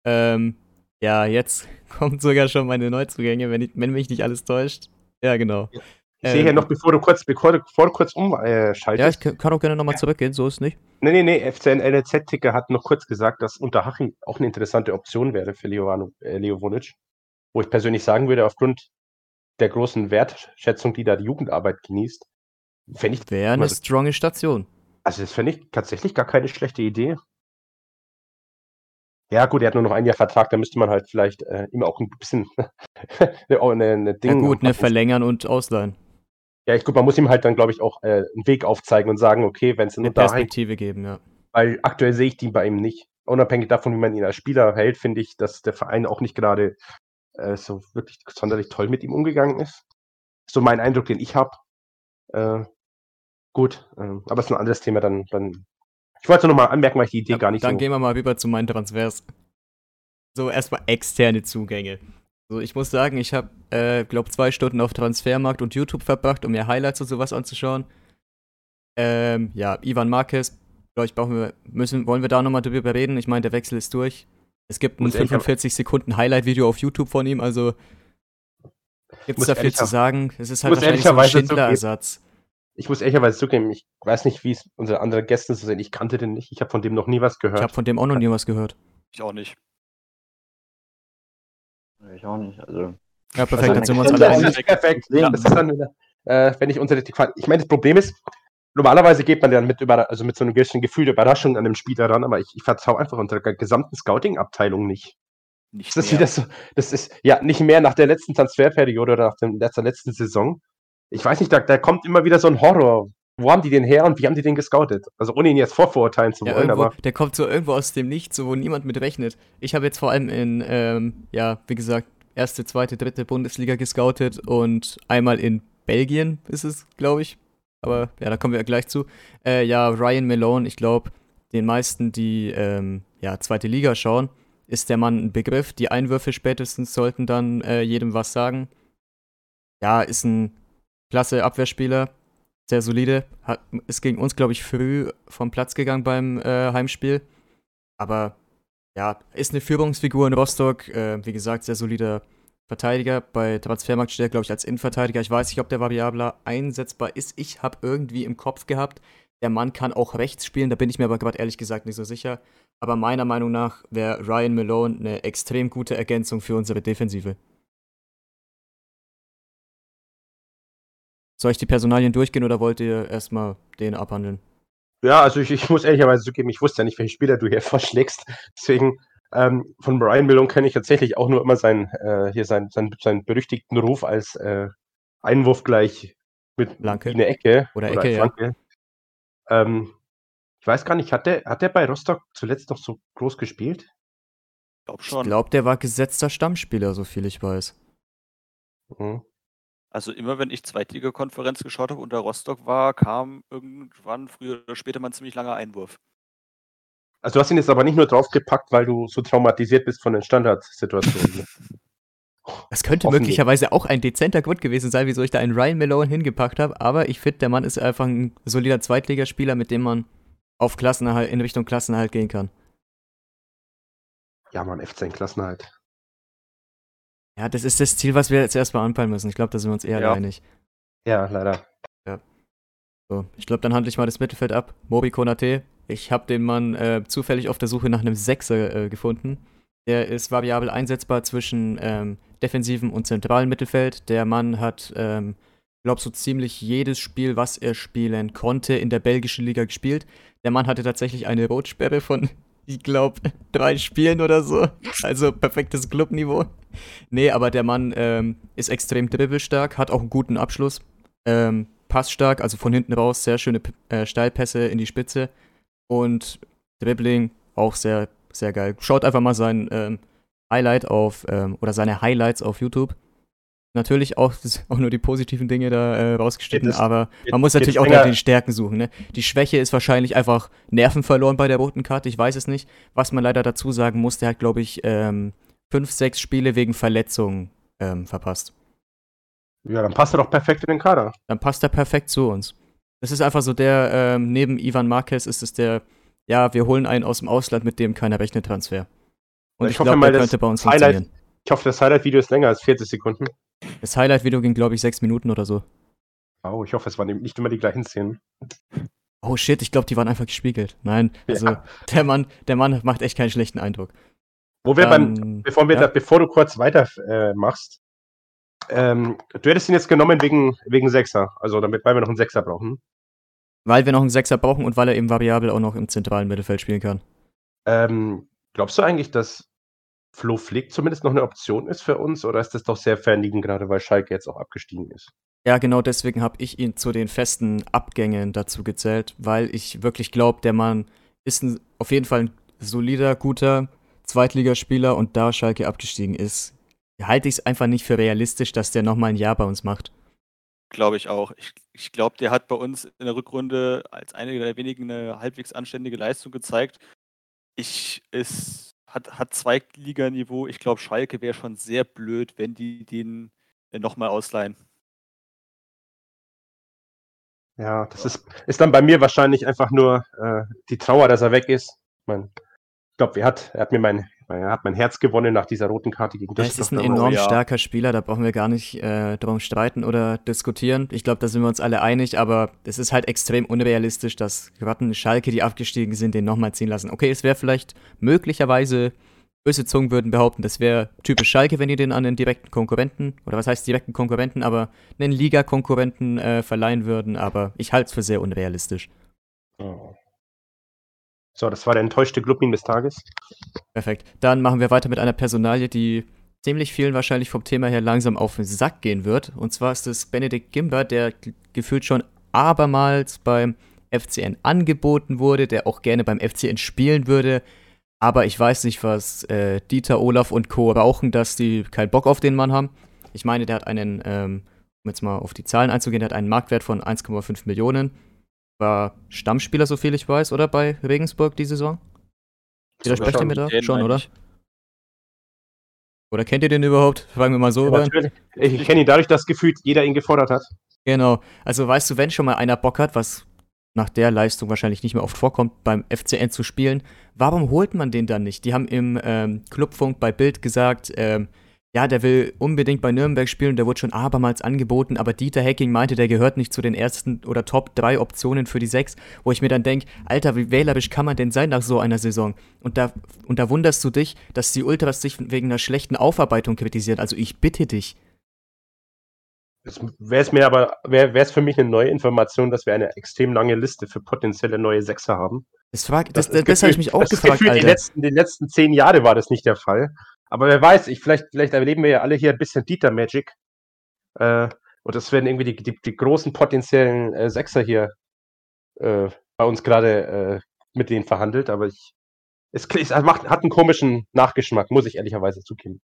ähm, ja, jetzt kommt sogar schon meine Neuzugänge, wenn, ich, wenn mich nicht alles täuscht. Ja, genau. Ja. Ich sehe hier ähm, noch, bevor du kurz, bevor du, bevor du kurz umschaltest. Äh, ja, ich kann auch gerne nochmal zurückgehen, so ist es nicht. Nee, nee, nee, FCN LZ-Ticker hat noch kurz gesagt, dass Unterhaching auch eine interessante Option wäre für Leo, äh, Leo Vonic. Wo ich persönlich sagen würde, aufgrund der großen Wertschätzung, die da die Jugendarbeit genießt, fände ich. Wäre eine stronge Station. Also, das fände ich tatsächlich gar keine schlechte Idee. Ja, gut, er hat nur noch ein Jahr Vertrag, da müsste man halt vielleicht äh, immer auch ein bisschen eine, eine Ding. Ja, gut, ne, verlängern und ausleihen. Ja, ich glaube, man muss ihm halt dann, glaube ich, auch äh, einen Weg aufzeigen und sagen, okay, wenn es eine Perspektive geben, ja. Weil aktuell sehe ich die bei ihm nicht. Unabhängig davon, wie man ihn als Spieler hält, finde ich, dass der Verein auch nicht gerade äh, so wirklich sonderlich toll mit ihm umgegangen ist. So mein Eindruck, den ich habe. Äh, gut, äh, aber es ist ein anderes Thema. Dann, dann ich wollte nur mal anmerken, weil ich die Idee ja, gar nicht Dann so gehen wir mal rüber zu meinen Transfers. So, erstmal externe Zugänge. So, ich muss sagen, ich habe, äh, glaube zwei Stunden auf Transfermarkt und YouTube verbracht, um mir Highlights und sowas anzuschauen. Ähm, ja, Ivan Marquez, glaube ich, brauchen wir, müssen, wollen wir da nochmal drüber reden? Ich meine, der Wechsel ist durch. Es gibt ein 45 Sekunden Highlight-Video auf YouTube von ihm, also gibt es da viel zu sagen. Es ist halt wahrscheinlich so ein Schindler-Ersatz. Ich muss ehrlicherweise zugeben, ich weiß nicht, wie es unsere anderen Gäste so sind. Ich kannte den nicht. Ich habe von dem noch nie was gehört. Ich habe von dem auch noch nie was gehört. Ich auch nicht. Ich auch nicht. Also. Ja, perfekt, also, dann sind wir uns alle einig. Perfekt. Ja. Das ist dann, äh, wenn ich unsere. Ich meine, das Problem ist, normalerweise geht man dann mit, über, also mit so einem gewissen Gefühl der Überraschung an dem Spieler ran, aber ich, ich vertraue einfach unserer gesamten Scouting-Abteilung nicht. Nicht das, ist wieder so, das ist ja nicht mehr nach der letzten Transferperiode oder nach dem, der letzten Saison. Ich weiß nicht, da, da kommt immer wieder so ein Horror, wo haben die den her und wie haben die den gescoutet? Also ohne ihn jetzt vorverurteilen zu wollen, ja, irgendwo, aber. Der kommt so irgendwo aus dem Nichts, wo niemand mit rechnet. Ich habe jetzt vor allem in, ähm, ja, wie gesagt, erste, zweite, dritte Bundesliga gescoutet und einmal in Belgien ist es, glaube ich. Aber ja, da kommen wir gleich zu. Äh, ja, Ryan Malone, ich glaube, den meisten, die ähm, ja, zweite Liga schauen, ist der Mann ein Begriff. Die Einwürfe spätestens sollten dann äh, jedem was sagen. Ja, ist ein klasse Abwehrspieler, sehr solide. Hat, ist gegen uns, glaube ich, früh vom Platz gegangen beim äh, Heimspiel. Aber ja, ist eine Führungsfigur in Rostock. Äh, wie gesagt, sehr solider Verteidiger. Bei Transfermarkt steht er, glaube ich, als Innenverteidiger. Ich weiß nicht, ob der variabler einsetzbar ist. Ich habe irgendwie im Kopf gehabt, der Mann kann auch rechts spielen. Da bin ich mir aber gerade ehrlich gesagt nicht so sicher. Aber meiner Meinung nach wäre Ryan Malone eine extrem gute Ergänzung für unsere Defensive. Soll ich die Personalien durchgehen oder wollt ihr erstmal den abhandeln? Ja, also ich, ich muss ehrlicherweise zugeben, ich wusste ja nicht, welche Spieler du hier vorschlägst. Deswegen ähm, von Brian Malone kenne ich tatsächlich auch nur immer seinen, äh, hier seinen, seinen, seinen berüchtigten Ruf als äh, Einwurf gleich mit Flanke. in der Ecke. Oder Ecke, Flanke. Ja. Ähm, ich weiß gar nicht, hat der, hat der bei Rostock zuletzt noch so groß gespielt? Ich glaube schon. Ich glaube, der war gesetzter Stammspieler, so viel ich weiß. Mhm. Also immer wenn ich Zweitliga-Konferenz geschaut habe unter Rostock war, kam irgendwann früher oder später mal ein ziemlich langer Einwurf. Also du hast ihn jetzt aber nicht nur draufgepackt, weil du so traumatisiert bist von den Standardsituationen. Das könnte möglicherweise auch ein dezenter Grund gewesen sein, wieso ich da einen Ryan Malone hingepackt habe, aber ich finde, der Mann ist einfach ein solider Zweitligaspieler, mit dem man auf Klassenerhalt, in Richtung Klassenerhalt gehen kann. Ja, man, F10 Klassenerhalt. Ja, das ist das Ziel, was wir jetzt erstmal anpeilen müssen. Ich glaube, da sind wir uns eher Ja. einig. Ja, leider. So, ich glaube, dann handle ich mal das Mittelfeld ab. Mobi Konate. Ich habe den Mann äh, zufällig auf der Suche nach einem Sechser äh, gefunden. Der ist variabel einsetzbar zwischen ähm, defensivem und zentralem Mittelfeld. Der Mann hat, ähm, glaube so ziemlich jedes Spiel, was er spielen konnte, in der belgischen Liga gespielt. Der Mann hatte tatsächlich eine Rotsperre von, ich glaube, drei Spielen oder so. Also perfektes Clubniveau. Nee, aber der Mann ähm, ist extrem dribbelstark, hat auch einen guten Abschluss. Ähm, passstark, also von hinten raus, sehr schöne äh, Steilpässe in die Spitze. Und Dribbling auch sehr, sehr geil. Schaut einfach mal sein ähm, Highlight auf, ähm, oder seine Highlights auf YouTube. Natürlich auch, auch nur die positiven Dinge da äh, rausgeschnitten, es- aber man muss natürlich auch nach den Stärken suchen. Ne? Die Schwäche ist wahrscheinlich einfach Nerven verloren bei der roten Karte, ich weiß es nicht. Was man leider dazu sagen muss, der hat, glaube ich, ähm, fünf, sechs Spiele wegen Verletzungen ähm, verpasst. Ja, dann passt er doch perfekt in den Kader. Dann passt er perfekt zu uns. Das ist einfach so der, ähm, neben Ivan Marquez ist es der, ja, wir holen einen aus dem Ausland, mit dem keiner rechnet Transfer. Und Ich ich, hoffe glaube, mal, der das könnte bei uns Highlight-. Ich hoffe, das Highlight-Video ist länger als 40 Sekunden. Das Highlight-Video ging, glaube ich, sechs Minuten oder so. Oh, ich hoffe, es waren nicht immer die gleichen Szenen. Oh shit, ich glaube, die waren einfach gespiegelt. Nein, also Ja. der Mann, der Mann macht echt keinen schlechten Eindruck. Wo wir beim, Dann, bevor, wir ja. da, bevor du kurz weiter äh, ähm, du hättest ihn jetzt genommen wegen, wegen Sechser, also damit, weil wir noch einen Sechser brauchen. weil wir noch einen Sechser brauchen und weil er eben variabel auch noch im zentralen Mittelfeld spielen kann. Ähm, glaubst du eigentlich, dass Flo Flick zumindest noch eine Option ist für uns oder ist das doch sehr fernliegend, gerade weil Schalke jetzt auch abgestiegen ist? Ja, genau deswegen habe ich ihn zu den festen Abgängen dazu gezählt, weil ich wirklich glaube, der Mann ist ein, auf jeden Fall ein solider, guter Zweitligaspieler und da Schalke abgestiegen ist, halte ich es einfach nicht für realistisch, dass der nochmal ein Jahr bei uns macht. Glaube ich auch. Ich, ich glaube, der hat bei uns in der Rückrunde als einer der wenigen eine halbwegs anständige Leistung gezeigt. Ich es hat, hat Zweitliganiveau. Ich glaube, Schalke wäre schon sehr blöd, wenn die den nochmal ausleihen. Ja, das ist, ist dann bei mir wahrscheinlich einfach nur äh, die Trauer, dass er weg ist. Ich, mein, ich glaube, er hat, er hat mir mein, er hat mein Herz gewonnen nach dieser roten Karte gegen Ja, es ist ein Düsseldorf. enorm ja. starker Spieler, da brauchen wir gar nicht äh, drum streiten oder diskutieren. Ich glaube, da sind wir uns alle einig, aber es ist halt extrem unrealistisch, dass gerade eine Schalke, die abgestiegen sind, den nochmal ziehen lassen. Okay, es wäre vielleicht möglicherweise, böse Zungen würden behaupten, das wäre typisch Schalke, wenn die den an einen direkten Konkurrenten, oder was heißt direkten Konkurrenten, aber einen Liga-Konkurrenten äh, verleihen würden, aber ich halte es für sehr unrealistisch. Oh. So, das war der enttäuschte Glubmin des Tages. Perfekt. Dann machen wir weiter mit einer Personalie, die ziemlich vielen wahrscheinlich vom Thema her langsam auf den Sack gehen wird. Und zwar ist es Benedikt Gimber, der gefühlt schon abermals beim FCN angeboten wurde, der auch gerne beim FCN spielen würde. Aber ich weiß nicht, was äh, Dieter, Olaf und Co. rauchen, dass die keinen Bock auf den Mann haben. Ich meine, der hat einen, ähm, um jetzt mal auf die Zahlen einzugehen, der hat einen Marktwert von 1,5 Millionen. War Stammspieler, so viel ich weiß, oder bei Regensburg die Saison? Widersprecht ihr mir da? Schon, oder? Oder kennt ihr den überhaupt? Fragen wir mal so. Ja, ich, ich kenne ihn dadurch, dass gefühlt jeder ihn gefordert hat. Genau. Also weißt du, wenn schon mal einer Bock hat, was nach der Leistung wahrscheinlich nicht mehr oft vorkommt, beim FCN zu spielen, warum holt man den dann nicht? Die haben im ähm, Clubfunk bei Bild gesagt, ähm, ja, der will unbedingt bei Nürnberg spielen, der wurde schon abermals angeboten, aber Dieter Hacking meinte, der gehört nicht zu den ersten oder Top 3 Optionen für die 6, wo ich mir dann denke, Alter, wie wählerisch kann man denn sein nach so einer Saison? Und da, und da wunderst du dich, dass die Ultras sich wegen einer schlechten Aufarbeitung kritisieren. Also ich bitte dich. Wäre es mir aber, wäre es für mich eine neue Information, dass wir eine extrem lange Liste für potenzielle neue Sechser haben. Das, frag, das, das, das, das habe ich mich auch gefragt, Alter. Die letzten, die letzten zehn Jahre war das nicht der Fall. Aber wer weiß, ich, vielleicht, vielleicht erleben wir ja alle hier ein bisschen Dieter Magic. Äh, und das werden irgendwie die, die, die großen potenziellen äh, Sechser hier äh, bei uns gerade äh, mit denen verhandelt. Aber ich, es, es macht, hat einen komischen Nachgeschmack, muss ich ehrlicherweise zugeben.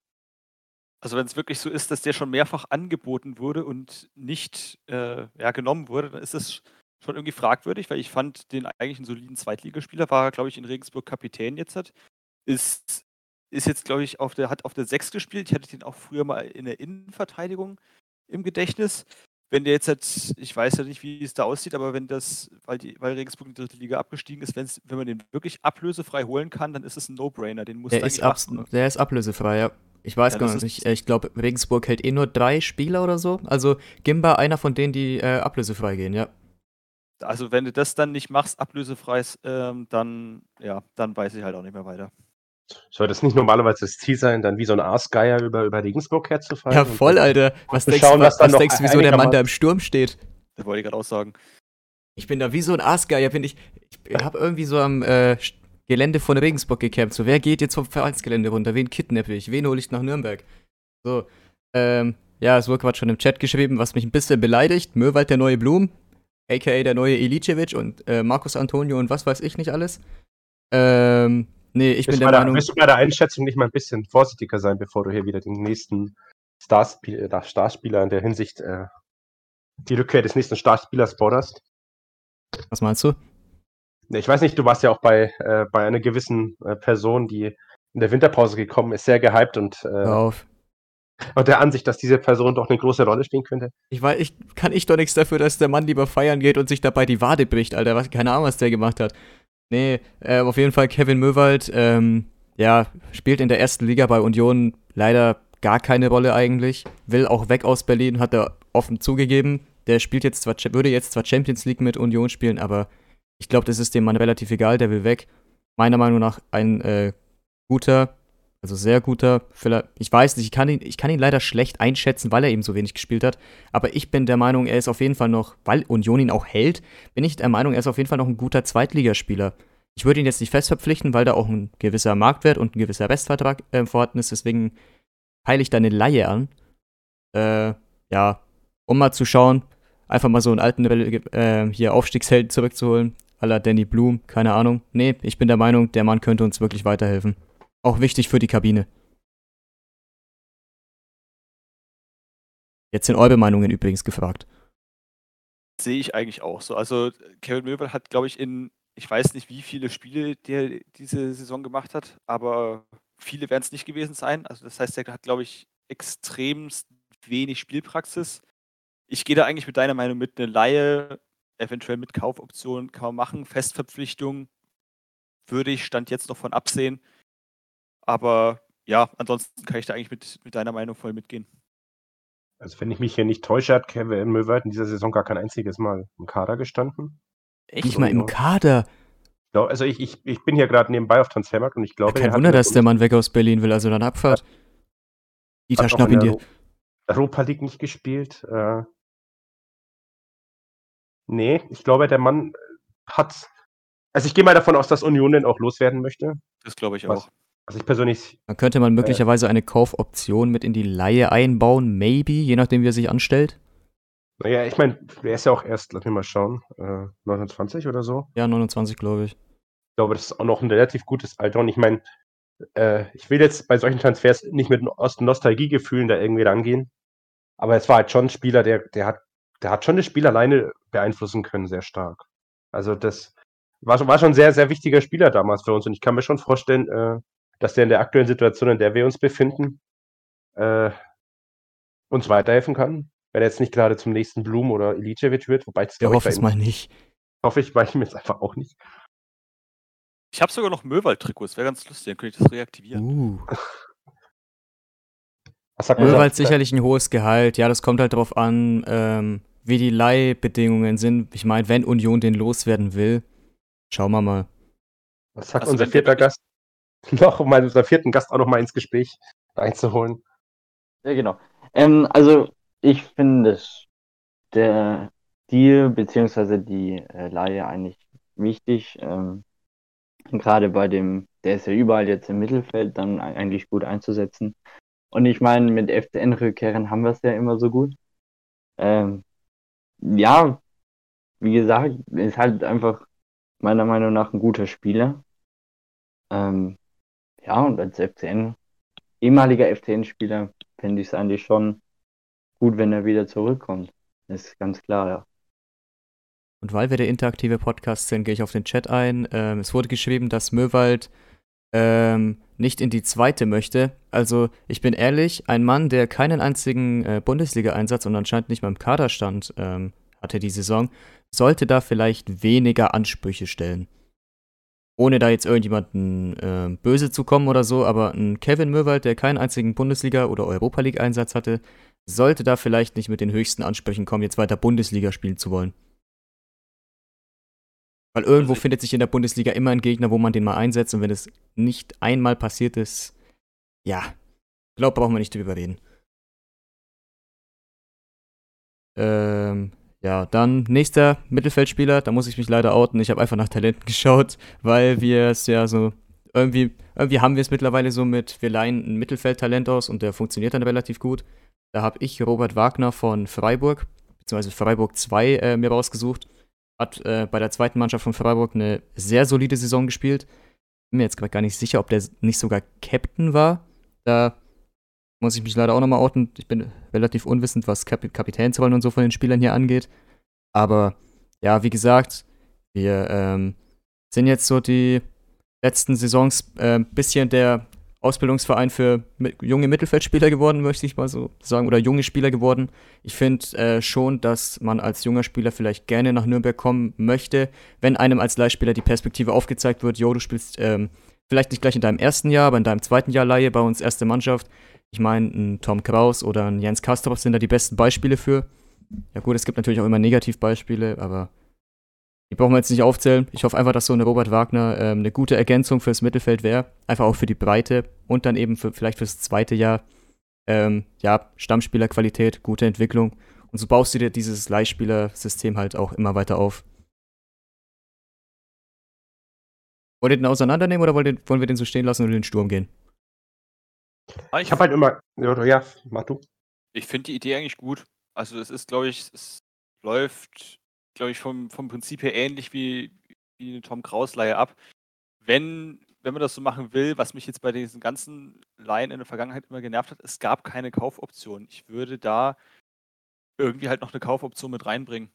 Also wenn es wirklich so ist, dass der schon mehrfach angeboten wurde und nicht äh, ja, genommen wurde, dann ist es schon irgendwie fragwürdig, weil ich fand den eigentlich einen soliden Zweitligaspieler, war, glaube ich, in Regensburg Kapitän jetzt hat. Ist ist jetzt, glaube ich, auf der, hat auf der 6 gespielt. Ich hatte den auch früher mal in der Innenverteidigung im Gedächtnis. Wenn der jetzt, halt, ich weiß ja nicht, wie es da aussieht, aber wenn das, weil, die, weil Regensburg in die dritte Liga abgestiegen ist, wenn man den wirklich ablösefrei holen kann, dann ist es ein No-Brainer. Den muss der, ist ab, der ist ablösefrei, ja. Ich weiß ja, gar nicht. Ich glaube, Regensburg hält eh nur drei Spieler oder so. Also Gimba einer von denen, die äh, ablösefrei gehen, ja. Also wenn du das dann nicht machst, ablösefrei, ähm, dann, ja, dann weiß ich halt auch nicht mehr weiter. Soll das nicht normalerweise das Ziel sein, dann wie so ein Aasgeier über, über Regensburg herzufallen? Ja, voll, Alter. Was denkst, schauen, was, was denkst du, wieso der Mann da im Sturm steht? Das wollte ich gerade auch sagen. Ich bin da wie so ein Aasgeier, bin ich. Ich habe irgendwie so am äh, Gelände von Regensburg gecampt. So, wer geht jetzt vom Vereinsgelände runter? Wen kidnappe ich? Wen hole ich nach Nürnberg? So, ähm, ja, es wurde gerade schon im Chat geschrieben, was mich ein bisschen beleidigt. Möwald der neue Blum, aka der neue Ilicevic und äh, Markus Antonio und was weiß ich nicht alles. Ähm, Nee, ich bin der Meinung. Müsst du bei der Einschätzung nicht mal ein bisschen vorsichtiger sein, bevor du hier wieder den nächsten Starspieler, äh, Starspieler in der Hinsicht äh, die Rückkehr des nächsten Starspielers forderst? Was meinst du? Ich weiß nicht, du warst ja auch bei, äh, bei einer gewissen äh, Person, die in der Winterpause gekommen ist, sehr gehypt und, äh, auf. und der Ansicht, dass diese Person doch eine große Rolle spielen könnte. Ich weiß, ich kann ich doch nichts dafür, dass der Mann lieber feiern geht und sich dabei die Wade bricht, Alter. Was, keine Ahnung, was der gemacht hat. Nee, äh, auf jeden Fall Kevin Möwald, ähm, ja, spielt in der ersten Liga bei Union leider gar keine Rolle eigentlich. Will auch weg aus Berlin, hat er offen zugegeben. Der spielt jetzt zwar, würde jetzt zwar Champions League mit Union spielen, aber ich glaube, das ist dem Mann relativ egal, der will weg. Meiner Meinung nach ein äh, guter, also sehr guter, ich weiß nicht, ich kann, ihn, ich kann ihn leider schlecht einschätzen, weil er eben so wenig gespielt hat. Aber ich bin der Meinung, er ist auf jeden Fall noch, weil Union ihn auch hält, bin ich der Meinung, er ist auf jeden Fall noch ein guter Zweitligaspieler. Ich würde ihn jetzt nicht fest verpflichten, weil da auch ein gewisser Marktwert und ein gewisser Restvertrag äh, vorhanden ist. Deswegen peile ich da eine Laie an. Äh, ja, um mal zu schauen, einfach mal so einen alten äh, hier Aufstiegshelden zurückzuholen. Aller Danny Bloom, keine Ahnung. Nee, ich bin der Meinung, der Mann könnte uns wirklich weiterhelfen. Auch wichtig für die Kabine. Jetzt sind eure Meinungen übrigens gefragt. Sehe ich eigentlich auch so. Also Kevin Möbel hat, glaube ich, in, ich weiß nicht, wie viele Spiele der diese Saison gemacht hat, aber viele werden es nicht gewesen sein. Also das heißt, er hat, glaube ich, extrem wenig Spielpraxis. Ich gehe da eigentlich mit deiner Meinung mit, eine Laie, eventuell mit Kaufoptionen kann man machen. Festverpflichtung würde ich Stand jetzt noch von absehen. Aber ja, ansonsten kann ich da eigentlich mit, mit deiner Meinung voll mitgehen. Also wenn ich mich hier nicht täusche, hat Kevin Möwald in dieser Saison gar kein einziges Mal im Kader gestanden. Echt? Nicht mal im Kader? Also ich, ich, ich bin hier gerade nebenbei auf Transfermarkt und ich glaube... Ja, kein Wunder, dass der Mann weg aus Berlin will, also dann Abfahrt. Dieter, schnapp ihn dir. Europa League nicht gespielt. Äh, nee, ich glaube, der Mann hat... Also ich gehe mal davon aus, dass Union den auch loswerden möchte. Das glaube ich auch. Also ich persönlich. Dann könnte man möglicherweise äh, eine Kaufoption mit in die Laie einbauen, maybe, je nachdem, wie er sich anstellt. Naja, ich meine, der ist ja auch erst, lass mich mal schauen, äh, 29 oder so. Ja, 29, glaube ich. Ich glaube, das ist auch noch ein relativ gutes Alter. Und ich meine, äh, ich will jetzt bei solchen Transfers nicht mit Nostalgiegefühlen da irgendwie rangehen. Aber es war halt schon ein Spieler, der, der hat, der hat schon das Spiel alleine beeinflussen können, sehr stark. Also das war, war schon ein sehr, sehr wichtiger Spieler damals für uns. Und ich kann mir schon vorstellen, äh, dass der in der aktuellen Situation, in der wir uns befinden, äh, uns weiterhelfen kann. Wenn er jetzt nicht gerade zum nächsten Blum oder Ilicevic wird, wobei ich hoffe es mal nicht. Hoffe ich bei ihm jetzt einfach auch nicht. Ich habe sogar noch Möwald-Trikots, wäre ganz lustig, dann könnte ich das reaktivieren. Uh. Möwald sicherlich ein hohes Gehalt, ja, das kommt halt darauf an, ähm, wie die Leihbedingungen sind. Ich meine, wenn Union den loswerden will, schauen wir mal. Was sagt also unser vierter Gast? noch, um unseren vierten Gast auch noch mal ins Gespräch einzuholen. Ja, genau. Ähm, also, ich finde der Deal bzw. die äh, Leihe eigentlich wichtig. Ähm, Gerade bei dem, der ist ja überall jetzt im Mittelfeld, dann eigentlich gut einzusetzen. Und ich meine, mit FCN-Rückkehren haben wir es ja immer so gut. Ähm, ja, wie gesagt, ist halt einfach meiner Meinung nach ein guter Spieler. Ähm, ja, und als FCN, ehemaliger FCN-Spieler, finde ich es eigentlich schon gut, wenn er wieder zurückkommt. Das ist ganz klar, ja. Und weil wir der interaktive Podcast sind, gehe ich auf den Chat ein. Ähm, es wurde geschrieben, dass Möwald ähm, nicht in die zweite möchte. Also ich bin ehrlich, ein Mann, der keinen einzigen äh, Bundesliga-Einsatz und anscheinend nicht mal im Kader stand, ähm, hatte die Saison, sollte da vielleicht weniger Ansprüche stellen. Ohne da jetzt irgendjemanden äh, böse zu kommen oder so, aber ein Kevin Möwald, der keinen einzigen Bundesliga- oder Europa League-Einsatz hatte, sollte da vielleicht nicht mit den höchsten Ansprüchen kommen, jetzt weiter Bundesliga spielen zu wollen. Weil irgendwo also findet sich in der Bundesliga immer ein Gegner, wo man den mal einsetzt und wenn es nicht einmal passiert ist, ja, glaub, brauchen wir nicht drüber reden. Ähm, ja, dann nächster Mittelfeldspieler, da muss ich mich leider outen. Ich habe einfach nach Talenten geschaut, weil wir es ja so irgendwie, irgendwie haben wir es mittlerweile so mit, wir leihen ein Mittelfeldtalent aus und der funktioniert dann relativ gut. Da habe ich Robert Wagner von Freiburg, beziehungsweise Freiburg 2 äh, mir rausgesucht. Hat äh, bei der zweiten Mannschaft von Freiburg eine sehr solide Saison gespielt. Bin mir jetzt gar nicht sicher, ob der nicht sogar Captain war. Da muss ich mich leider auch nochmal outen. Ich bin relativ unwissend, was Kap Kapitänsrollen und so von den Spielern hier angeht. Aber ja, wie gesagt, wir ähm, sind jetzt so die letzten Saisons ein äh, bisschen der Ausbildungsverein für junge Mittelfeldspieler geworden, möchte ich mal so sagen, oder junge Spieler geworden. Ich finde äh, schon, dass man als junger Spieler vielleicht gerne nach Nürnberg kommen möchte, wenn einem als Leihspieler die Perspektive aufgezeigt wird, jo, du spielst ähm, vielleicht nicht gleich in deinem ersten Jahr, aber in deinem zweiten Jahr Laie bei uns erste Mannschaft. Ich meine, ein Tom Kraus oder ein Jens Kastrop sind da die besten Beispiele für. Ja gut, es gibt natürlich auch immer Negativbeispiele, aber die brauchen wir jetzt nicht aufzählen. Ich hoffe einfach, dass so eine Robert Wagner ähm, eine gute Ergänzung fürs Mittelfeld wäre. Einfach auch für die Breite und dann eben für, vielleicht fürs zweite Jahr. Ähm, ja, Stammspielerqualität, gute Entwicklung. Und so baust du dir dieses Leihspielersystem halt auch immer weiter auf. Wollt ihr den auseinandernehmen oder wollen wir den so stehen lassen und in den Sturm gehen? Ah, ich habe halt immer. Ja, ja, mach du. Ich finde die Idee eigentlich gut. Also, es ist, glaube ich, es läuft glaube ich, vom, vom Prinzip her ähnlich wie, wie eine Tom Kraus-Leihe ab. Wenn, wenn man das so machen will, was mich jetzt bei diesen ganzen Leihen in der Vergangenheit immer genervt hat, es gab keine Kaufoption. Ich würde da irgendwie halt noch eine Kaufoption mit reinbringen.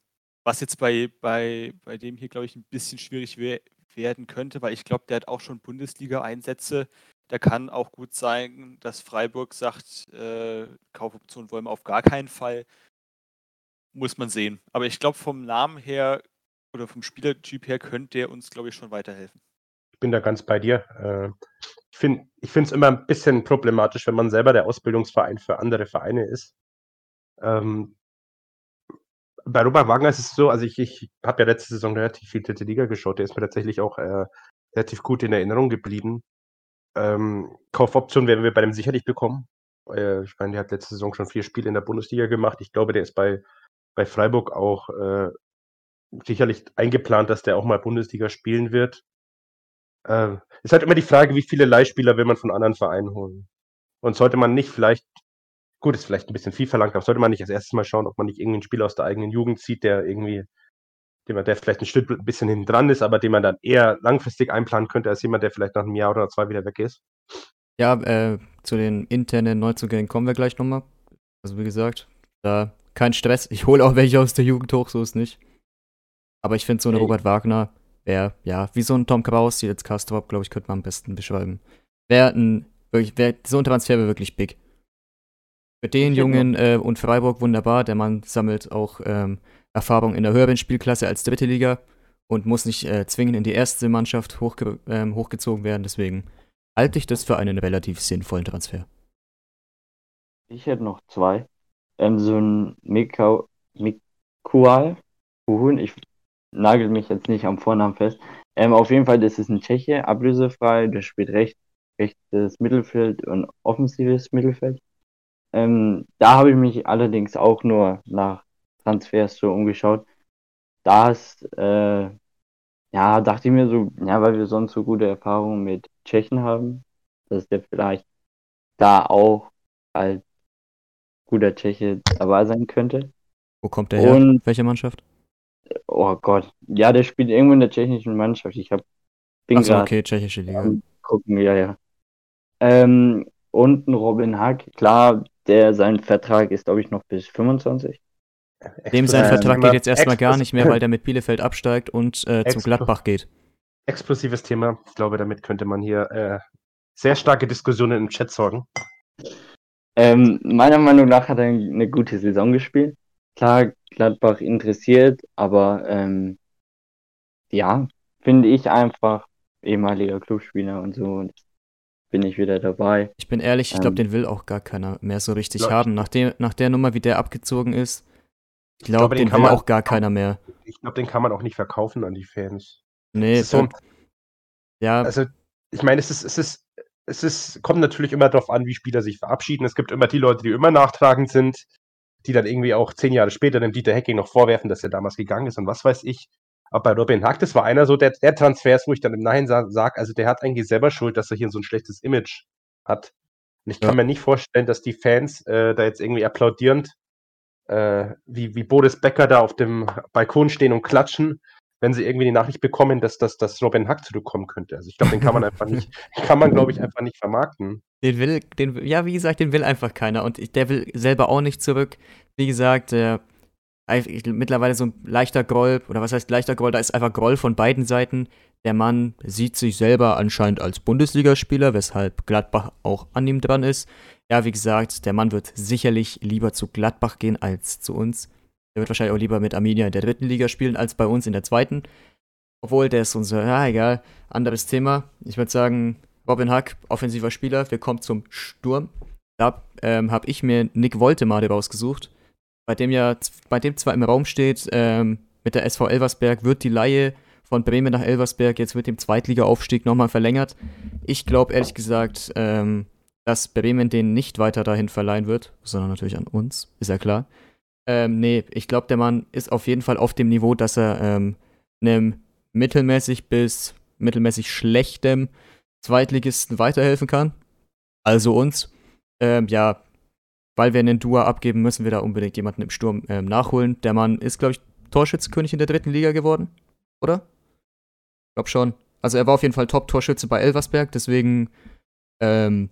Was jetzt bei, bei, bei dem hier, glaube ich, ein bisschen schwierig we werden könnte, weil ich glaube, der hat auch schon Bundesliga-Einsätze. Da kann auch gut sein, dass Freiburg sagt, äh, Kaufoption wollen wir auf gar keinen Fall muss man sehen. Aber ich glaube, vom Namen her oder vom Spielertyp her könnte der uns, glaube ich, schon weiterhelfen. Ich bin da ganz bei dir. Äh, ich finde es immer ein bisschen problematisch, wenn man selber der Ausbildungsverein für andere Vereine ist. Ähm, bei Robert Wagner ist es so, also ich, ich habe ja letzte Saison relativ viel dritte Liga geschaut, der ist mir tatsächlich auch äh, relativ gut in Erinnerung geblieben. Ähm, Kaufoption werden wir bei dem sicherlich bekommen. Äh, ich meine, der hat letzte Saison schon vier Spiele in der Bundesliga gemacht. Ich glaube, der ist bei bei Freiburg auch äh, sicherlich eingeplant, dass der auch mal Bundesliga spielen wird. Äh, ist halt immer die Frage, wie viele Leihspieler will man von anderen Vereinen holen. Und sollte man nicht vielleicht gut, ist vielleicht ein bisschen viel verlangt, aber sollte man nicht als erstes mal schauen, ob man nicht irgendeinen Spieler aus der eigenen Jugend zieht, der irgendwie, dem man, der vielleicht ein Stück ein bisschen hinten dran ist, aber den man dann eher langfristig einplanen könnte, als jemand, der vielleicht nach einem Jahr oder zwei wieder weg ist. Ja, äh, zu den internen Neuzugängen kommen wir gleich nochmal. Also wie gesagt, da kein Stress. Ich hole auch welche aus der Jugend hoch, so ist nicht. Aber ich finde so eine hey. Robert Wagner wäre, ja, wie so ein Tom Kraus, die jetzt Castrop, glaube ich, könnte man am besten beschreiben. Wäre ein, wirklich, wär, so ein Transfer wäre wirklich big. Für den Jungen äh, und Freiburg wunderbar. Der Mann sammelt auch ähm, Erfahrung in der höheren Spielklasse als dritte Liga und muss nicht äh, zwingend in die erste Mannschaft hochge ähm, hochgezogen werden. Deswegen halte ich das für einen relativ sinnvollen Transfer. Ich hätte noch zwei. Ähm, so ein Mikual, ich nagel mich jetzt nicht am Vornamen fest. Ähm, auf jeden Fall, das ist ein Tscheche, ablösefrei, der spielt recht, rechtes Mittelfeld und offensives Mittelfeld. Ähm, da habe ich mich allerdings auch nur nach Transfers so umgeschaut. Da äh, ja, dachte ich mir so, ja, weil wir sonst so gute Erfahrungen mit Tschechen haben, dass der vielleicht da auch als guter Tscheche dabei sein könnte. Wo kommt der her? Und, Welche Mannschaft? Oh Gott, ja, der spielt irgendwo in der tschechischen Mannschaft. Ich habe bin Achso, okay, tschechische Liga. Gucken, ja, ja. Ähm, und ein Robin Hack, klar, der sein Vertrag ist, glaube ich, noch bis 25. Dem sein Vertrag geht jetzt erstmal gar nicht mehr, weil der mit Bielefeld absteigt und äh, zu Gladbach geht. Explosives Thema. Ich glaube, damit könnte man hier äh, sehr starke Diskussionen im Chat sorgen. Ähm, meiner Meinung nach hat er eine gute Saison gespielt. Klar, Gladbach interessiert, aber ähm, ja, finde ich einfach ehemaliger Clubspieler und so. Und bin ich wieder dabei. Ich bin ehrlich, ich glaube, ähm, den will auch gar keiner mehr so richtig haben. Nach, dem, nach der Nummer, wie der abgezogen ist, ich glaube, glaub, den, den will man, auch gar keiner mehr. Ich glaube, den kann man auch nicht verkaufen an die Fans. Nee, so, ja. Also, ich meine, es ist, es ist, es ist, kommt natürlich immer darauf an, wie Spieler sich verabschieden. Es gibt immer die Leute, die immer nachtragend sind, die dann irgendwie auch zehn Jahre später dem Dieter Hecking noch vorwerfen, dass er damals gegangen ist und was weiß ich. Aber bei Robin Hack, das war einer so der, der Transfers, wo ich dann im Nachhinein sage, also der hat eigentlich selber Schuld, dass er hier so ein schlechtes Image hat. Und ich kann ja. mir nicht vorstellen, dass die Fans äh, da jetzt irgendwie applaudierend äh, wie, wie Boris Becker da auf dem Balkon stehen und klatschen, wenn sie irgendwie die Nachricht bekommen, dass, dass, dass Robin Hack zurückkommen könnte. Also ich glaube, den kann man einfach nicht, kann man, glaube ich, einfach nicht vermarkten. Den will, den, ja, wie gesagt, den will einfach keiner. Und der will selber auch nicht zurück. Wie gesagt, der mittlerweile so ein leichter Groll, oder was heißt leichter Groll, da ist einfach Groll von beiden Seiten. Der Mann sieht sich selber anscheinend als Bundesligaspieler, weshalb Gladbach auch an ihm dran ist. Ja, wie gesagt, der Mann wird sicherlich lieber zu Gladbach gehen als zu uns. Er wird wahrscheinlich auch lieber mit Arminia in der dritten Liga spielen als bei uns in der zweiten. Obwohl, der ist unser, ja, egal, anderes Thema. Ich würde sagen, Robin Hack, offensiver Spieler, wir kommen zum Sturm. Da ähm, habe ich mir Nick Woltemade rausgesucht bei dem ja, bei dem zwar im Raum steht, ähm, mit der SV Elversberg wird die Laie von Bremen nach Elversberg jetzt mit dem Zweitliga-Aufstieg nochmal verlängert. Ich glaube ehrlich gesagt, ähm, dass Bremen den nicht weiter dahin verleihen wird, sondern natürlich an uns, ist ja klar. Ähm, nee, ich glaube, der Mann ist auf jeden Fall auf dem Niveau, dass er ähm, einem mittelmäßig bis mittelmäßig schlechtem Zweitligisten weiterhelfen kann. Also uns. Ähm, ja, weil wir einen Dua abgeben, müssen wir da unbedingt jemanden im Sturm ähm, nachholen. Der Mann ist, glaube ich, Torschützenkönig in der dritten Liga geworden, oder? Ich glaube schon. Also er war auf jeden Fall Top-Torschütze bei Elversberg, deswegen, ähm,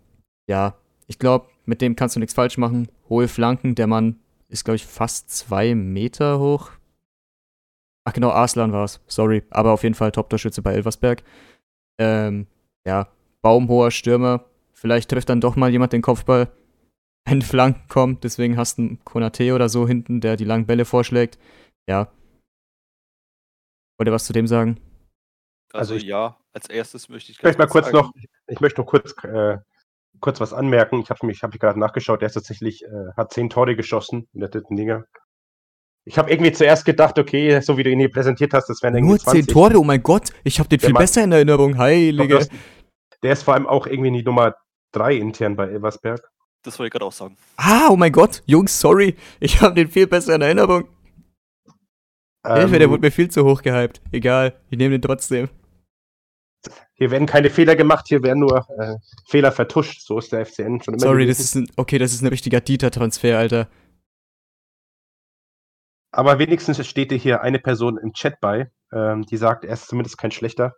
ja, ich glaube, mit dem kannst du nichts falsch machen. Hohe Flanken, der Mann ist, glaube ich, fast zwei Meter hoch. Ach genau, Arslan war es, sorry. Aber auf jeden Fall Top-Torschütze bei Elversberg. Ähm, ja, baumhoher Stürmer. Vielleicht trifft dann doch mal jemand den Kopfball wenn Flanken kommt. Deswegen hast du einen Konate oder so hinten, der die langen Bälle vorschlägt. Ja. Wollt ihr was zu dem sagen? Also, also ich, ja, als erstes möchte ich vielleicht mal kurz sagen. noch, ich möchte noch kurz, äh, kurz was anmerken. Ich habe mich, habe gerade nachgeschaut, der ist tatsächlich, äh, hat zehn Tore geschossen in der dritten Liga. Ich habe irgendwie zuerst gedacht, okay, so wie du ihn hier präsentiert hast, das wären irgendwie Nur 20. zehn Tore, oh mein Gott, ich habe den der viel Mann, besser in Erinnerung, heilige. Der ist vor allem auch irgendwie die Nummer drei intern bei Elversberg. Das wollte ich gerade auch sagen. Ah, oh mein Gott, Jungs, sorry. Ich habe den viel besser in Erinnerung. Ähm, Hilfe, der wurde mir viel zu hoch gehypt. Egal, ich nehme den trotzdem. Hier werden keine Fehler gemacht, hier werden nur äh, Fehler vertuscht. So ist der FCN schon immer. Sorry, das ist ein, okay, das ist ein richtiger Dieter-Transfer, Alter. Aber wenigstens steht dir hier eine Person im Chat bei, ähm, die sagt, er ist zumindest kein schlechter.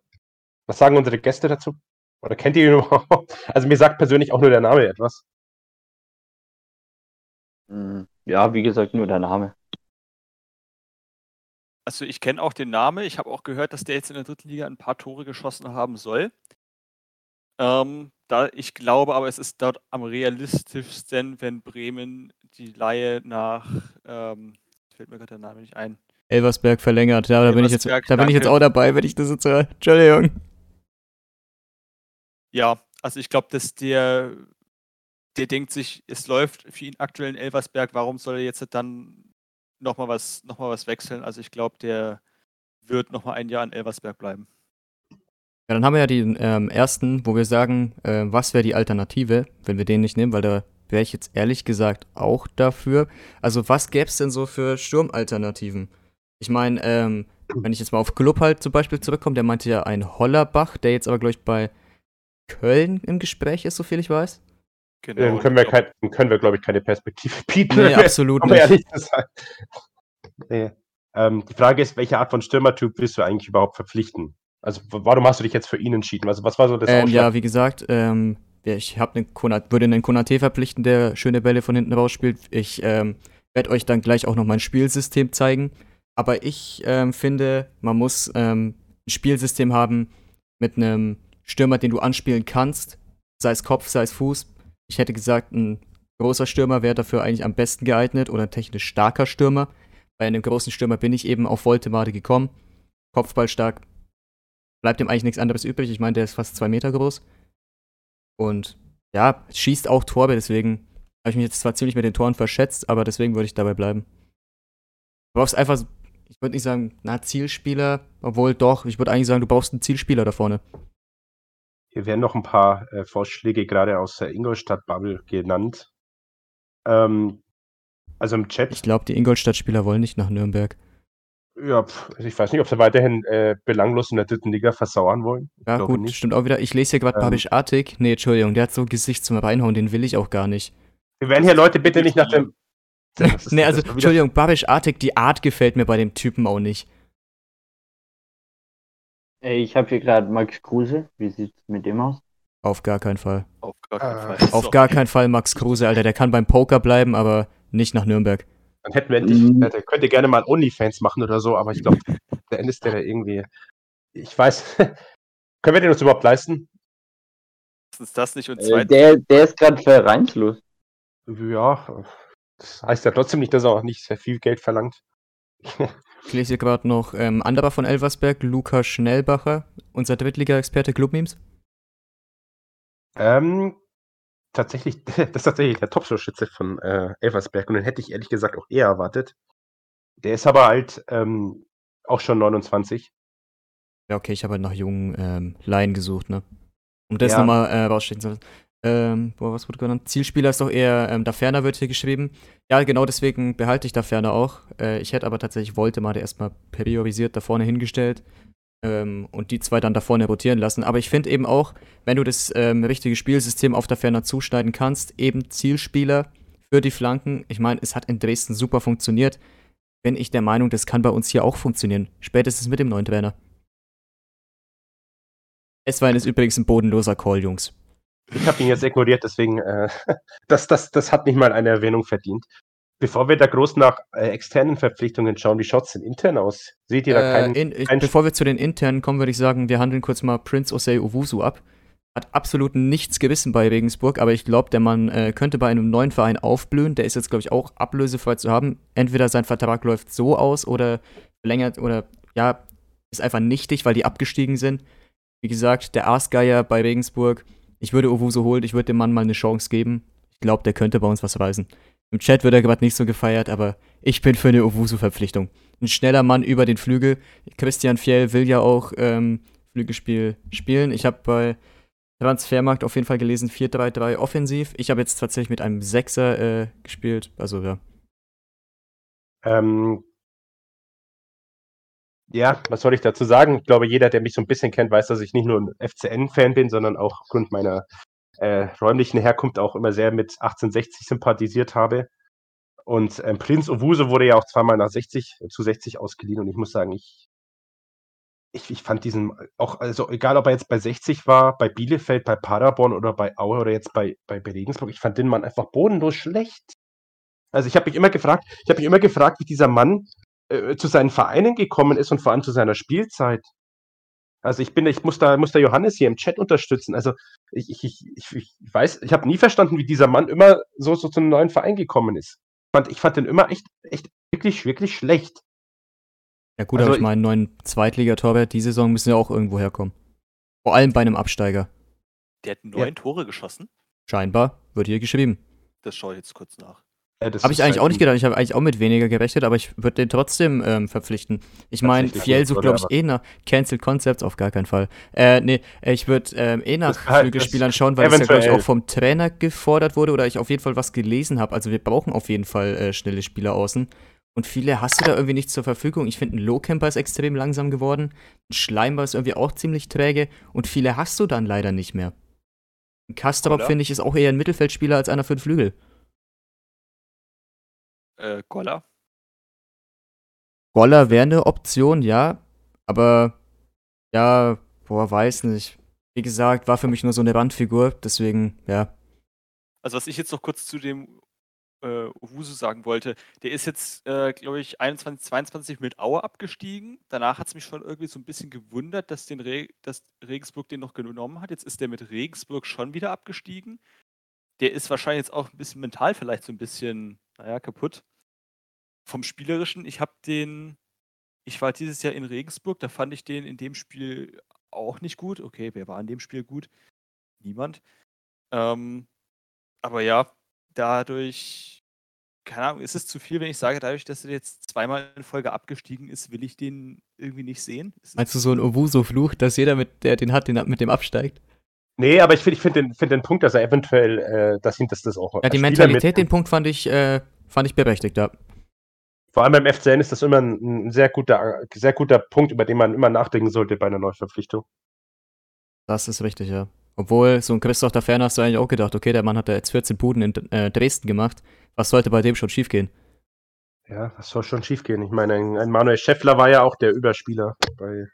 Was sagen unsere Gäste dazu? Oder kennt ihr ihn überhaupt? Also mir sagt persönlich auch nur der Name etwas. Hm, ja, wie gesagt, nur der Name. Also ich kenne auch den Namen. Ich habe auch gehört, dass der jetzt in der dritten Liga ein paar Tore geschossen haben soll. Ähm, da, ich glaube aber, es ist dort am realistischsten, wenn Bremen die Laie nach, ähm, fällt mir gerade der Name nicht ein. Elversberg verlängert. Ja, da bin ich jetzt, da bin ich jetzt auch dabei, wenn ich das jetzt höre. Entschuldigung. Ja, also ich glaube, dass der, der denkt sich, es läuft für ihn aktuell in Elversberg, warum soll er jetzt dann nochmal was, noch was wechseln? Also ich glaube, der wird nochmal ein Jahr in Elversberg bleiben. Ja, dann haben wir ja den ähm, ersten, wo wir sagen, äh, was wäre die Alternative, wenn wir den nicht nehmen, weil da wäre ich jetzt ehrlich gesagt auch dafür. Also was gäbe es denn so für Sturmalternativen? Ich meine, ähm, wenn ich jetzt mal auf Club halt zum Beispiel zurückkomme, der meinte ja ein Hollerbach, der jetzt aber, glaube ich, bei Köln im Gespräch ist, soviel ich weiß. Genau. Dann können wir, kein, können wir glaube ich, keine Perspektive bieten. Nee, absolut nicht. Ehrlich gesagt. Nee. Ähm, die Frage ist, welche Art von Stürmertyp willst du eigentlich überhaupt verpflichten? Also, warum hast du dich jetzt für ihn entschieden? Also, was war so das ähm, Ja, wie gesagt, ähm, ich einen Konat, würde einen Konate verpflichten, der schöne Bälle von hinten rausspielt. Ich ähm, werde euch dann gleich auch noch mein Spielsystem zeigen. Aber ich ähm, finde, man muss ähm, ein Spielsystem haben mit einem Stürmer, den du anspielen kannst, sei es Kopf, sei es Fuß. Ich hätte gesagt, ein großer Stürmer wäre dafür eigentlich am besten geeignet oder ein technisch starker Stürmer. Bei einem großen Stürmer bin ich eben auf Voltemade gekommen. Kopfball stark. Bleibt ihm eigentlich nichts anderes übrig. Ich meine, der ist fast zwei Meter groß. Und ja, schießt auch Tore, deswegen habe ich mich jetzt zwar ziemlich mit den Toren verschätzt, aber deswegen würde ich dabei bleiben. Du brauchst einfach, ich würde nicht sagen, na, Zielspieler, obwohl doch, ich würde eigentlich sagen, du brauchst einen Zielspieler da vorne. Hier werden noch ein paar äh, Vorschläge gerade aus der Ingolstadt-Bubble genannt. Ähm, also im Chat. Ich glaube, die Ingolstadt-Spieler wollen nicht nach Nürnberg. Ja, pf, ich weiß nicht, ob sie weiterhin äh, belanglos in der dritten Liga versauern wollen. Ja, gut, nicht. stimmt auch wieder. Ich lese hier gerade ähm, Babisch Artig. Nee, Entschuldigung, der hat so Gesicht zum Reinhauen, den will ich auch gar nicht. Wir werden hier Leute bitte nicht nach dem. nee, also, Entschuldigung, Babisch Artig, die Art gefällt mir bei dem Typen auch nicht. Ich habe hier gerade Max Kruse. Wie sieht es mit dem aus? Auf gar keinen Fall. Auf gar keinen ah. Fall. Auf gar keinen Fall Max Kruse, Alter. Der kann beim Poker bleiben, aber nicht nach Nürnberg. Dann hätten wir endlich, mhm. der könnte gerne mal Onlyfans machen oder so, aber ich glaube, der Ende ist der irgendwie. Ich weiß. können wir den uns überhaupt leisten? Ist das nicht und äh, der, der ist gerade vereinslos. Ja, das heißt ja trotzdem nicht, dass er auch nicht sehr viel Geld verlangt. Ich lese hier gerade noch ähm, anderer von Elversberg, Luca Schnellbacher, unser Drittliga-Experte Clubmemes. Ähm, tatsächlich, das ist tatsächlich der Topschussschütze von äh, Elversberg und den hätte ich ehrlich gesagt auch eher erwartet. Der ist aber halt ähm, auch schon 29. Ja, okay, ich habe halt nach jungen ähm, Laien gesucht, ne? Um das ja. nochmal äh, rausstechen zu lassen. Ähm, boah, was wurde genannt? Zielspieler ist doch eher, ähm, da Ferner wird hier geschrieben. Ja, genau deswegen behalte ich da Ferner auch. Äh, ich hätte aber tatsächlich wollte mal erstmal priorisiert da vorne hingestellt ähm, und die zwei dann da vorne rotieren lassen. Aber ich finde eben auch, wenn du das ähm, richtige Spielsystem auf der Ferner zuschneiden kannst, eben Zielspieler für die Flanken. Ich meine, es hat in Dresden super funktioniert. Bin ich der Meinung, das kann bei uns hier auch funktionieren. Spätestens mit dem neuen Trainer. Es war übrigens ein bodenloser Call, Jungs. Ich habe ihn jetzt ignoriert, deswegen, äh, das, das, das hat nicht mal eine Erwähnung verdient. Bevor wir da groß nach äh, externen Verpflichtungen schauen, wie schaut es denn intern aus? Seht ihr da äh, keinen, in, keinen Bevor wir zu den internen kommen, würde ich sagen, wir handeln kurz mal Prince Osei Owusu ab. Hat absolut nichts gewissen bei Regensburg, aber ich glaube, der Mann äh, könnte bei einem neuen Verein aufblühen. Der ist jetzt, glaube ich, auch ablösefrei zu haben. Entweder sein Vertrag läuft so aus oder verlängert oder ja, ist einfach nichtig, weil die abgestiegen sind. Wie gesagt, der Aasgeier bei Regensburg ich würde Owusu holen, ich würde dem Mann mal eine Chance geben. Ich glaube, der könnte bei uns was reisen. Im Chat wird er gerade nicht so gefeiert, aber ich bin für eine Owusu-Verpflichtung. Ein schneller Mann über den Flügel. Christian Fjell will ja auch ähm, Flügelspiel spielen. Ich habe bei Transfermarkt auf jeden Fall gelesen 4-3-3 offensiv. Ich habe jetzt tatsächlich mit einem Sechser äh, gespielt. Also ja. Ähm, Ja, was soll ich dazu sagen? Ich glaube, jeder, der mich so ein bisschen kennt, weiß, dass ich nicht nur ein FCN-Fan bin, sondern auch aufgrund meiner äh, räumlichen Herkunft auch immer sehr mit 1860 sympathisiert habe. Und ähm, Prinz Owusu wurde ja auch zweimal nach 60 zu 60 ausgeliehen und ich muss sagen, ich, ich, ich fand diesen auch, also egal ob er jetzt bei 60 war, bei Bielefeld, bei Paderborn oder bei Aue oder jetzt bei, bei, bei Regensburg, ich fand den Mann einfach bodenlos schlecht. Also ich habe mich immer gefragt, ich habe mich immer gefragt, wie dieser Mann äh, zu seinen Vereinen gekommen ist und vor allem zu seiner Spielzeit. Also ich bin, ich muss da, muss da Johannes hier im Chat unterstützen. Also ich, ich, ich, ich weiß, ich habe nie verstanden, wie dieser Mann immer so, so zu einem neuen Verein gekommen ist. Ich fand, ich fand den immer echt, echt wirklich, wirklich schlecht. Ja gut, also aber ich meine, neuen Zweitligatorwart, die Saison müssen ja auch irgendwo herkommen. Vor allem bei einem Absteiger. Der hat neun ja. Tore geschossen? Scheinbar, wird hier geschrieben. Das schaue ich jetzt kurz nach. Habe ich eigentlich halt auch nicht gedacht. Ich habe eigentlich auch mit weniger gerechnet, aber ich würde den trotzdem ähm, verpflichten. Ich meine, Fiel sucht, glaube ich, eh nach Cancel Concepts, auf gar keinen Fall. Äh, nee, ich würde ähm, eh nach Flügelspielern schauen, weil es ja, glaube ich, auch vom Trainer gefordert wurde oder ich auf jeden Fall was gelesen habe. Also wir brauchen auf jeden Fall äh, schnelle Spieler außen. Und viele hast du da irgendwie nicht zur Verfügung. Ich finde, ein Low-Camper ist extrem langsam geworden. Ein Schleimer ist irgendwie auch ziemlich träge. Und viele hast du dann leider nicht mehr. Ein Kastrop, finde ich, ist auch eher ein Mittelfeldspieler als einer für den Flügel. Äh, Goller? Goller wäre eine Option, ja. Aber ja, boah, weiß nicht. Wie gesagt, war für mich nur so eine Randfigur, deswegen, ja. Also was ich jetzt noch kurz zu dem äh, Owusu sagen wollte, der ist jetzt, äh, glaube ich, 21, 22 mit Aue abgestiegen. Danach hat es mich schon irgendwie so ein bisschen gewundert, dass, den Re dass Regensburg den noch genommen hat. Jetzt ist der mit Regensburg schon wieder abgestiegen. Der ist wahrscheinlich jetzt auch ein bisschen mental vielleicht so ein bisschen, naja, kaputt. Vom Spielerischen, ich habe den, ich war dieses Jahr in Regensburg, da fand ich den in dem Spiel auch nicht gut. Okay, wer war in dem Spiel gut? Niemand. Ähm, aber ja, dadurch, keine Ahnung, ist es zu viel, wenn ich sage, dadurch, dass er jetzt zweimal in Folge abgestiegen ist, will ich den irgendwie nicht sehen. Meinst du so ein Owuso-Fluch, dass jeder, mit, der den hat, den mit dem absteigt? Nee, aber ich finde ich find den, find den Punkt, dass er eventuell, äh, dass ihm das, das auch. Ja, die Mentalität, den Punkt fand ich, äh, fand ich berechtigt, ja. Vor allem beim FCN ist das immer ein, ein, sehr, guter, sehr guter Punkt, über den man immer nachdenken sollte bei einer Neuverpflichtung. Das ist richtig, ja. Obwohl, so ein Christoph da Ferner hast du eigentlich auch gedacht, okay, der Mann hat ja jetzt 14 Buden in äh, Dresden gemacht. Was sollte bei dem schon schiefgehen? Ja, was soll schon schiefgehen? Ich meine, ein, ein Manuel Scheffler war ja auch der Überspieler bei.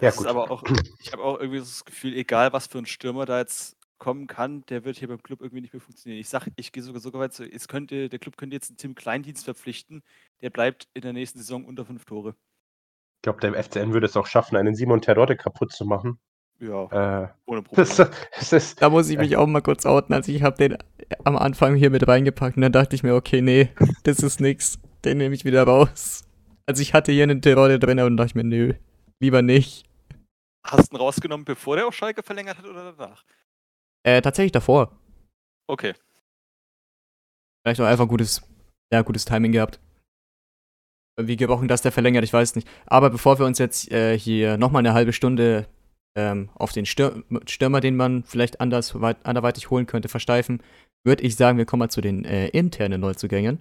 Ja, gut. aber auch, ich habe auch irgendwie das Gefühl, egal was für ein Stürmer da jetzt kommen kann, der wird hier beim Club irgendwie nicht mehr funktionieren. Ich sage, ich gehe sogar sogar weit, es könnte, der Club könnte jetzt einen Tim Kleindienst verpflichten, der bleibt in der nächsten Saison unter fünf Tore. Ich glaube, der FCN würde es auch schaffen, einen Simon Terodde kaputt zu machen. Ja, äh, ohne Problem. Das, das ist, da muss ich mich auch mal kurz outen. Also ich habe den am Anfang hier mit reingepackt und dann dachte ich mir, okay, nee, das ist nix. Den nehme ich wieder raus. Also ich hatte hier einen Tirole drin und dachte ich mir, nö, lieber nicht. Hast du ihn rausgenommen, bevor der auf Schalke verlängert hat oder danach? Äh, tatsächlich davor. Okay. Vielleicht auch einfach gutes, ja, gutes Timing gehabt. Wie gebrochen das der verlängert, ich weiß nicht. Aber bevor wir uns jetzt äh, hier nochmal eine halbe Stunde ähm, auf den Stür Stürmer, den man vielleicht anders, anderweitig holen könnte, versteifen, würde ich sagen, wir kommen mal zu den äh, internen Neuzugängen.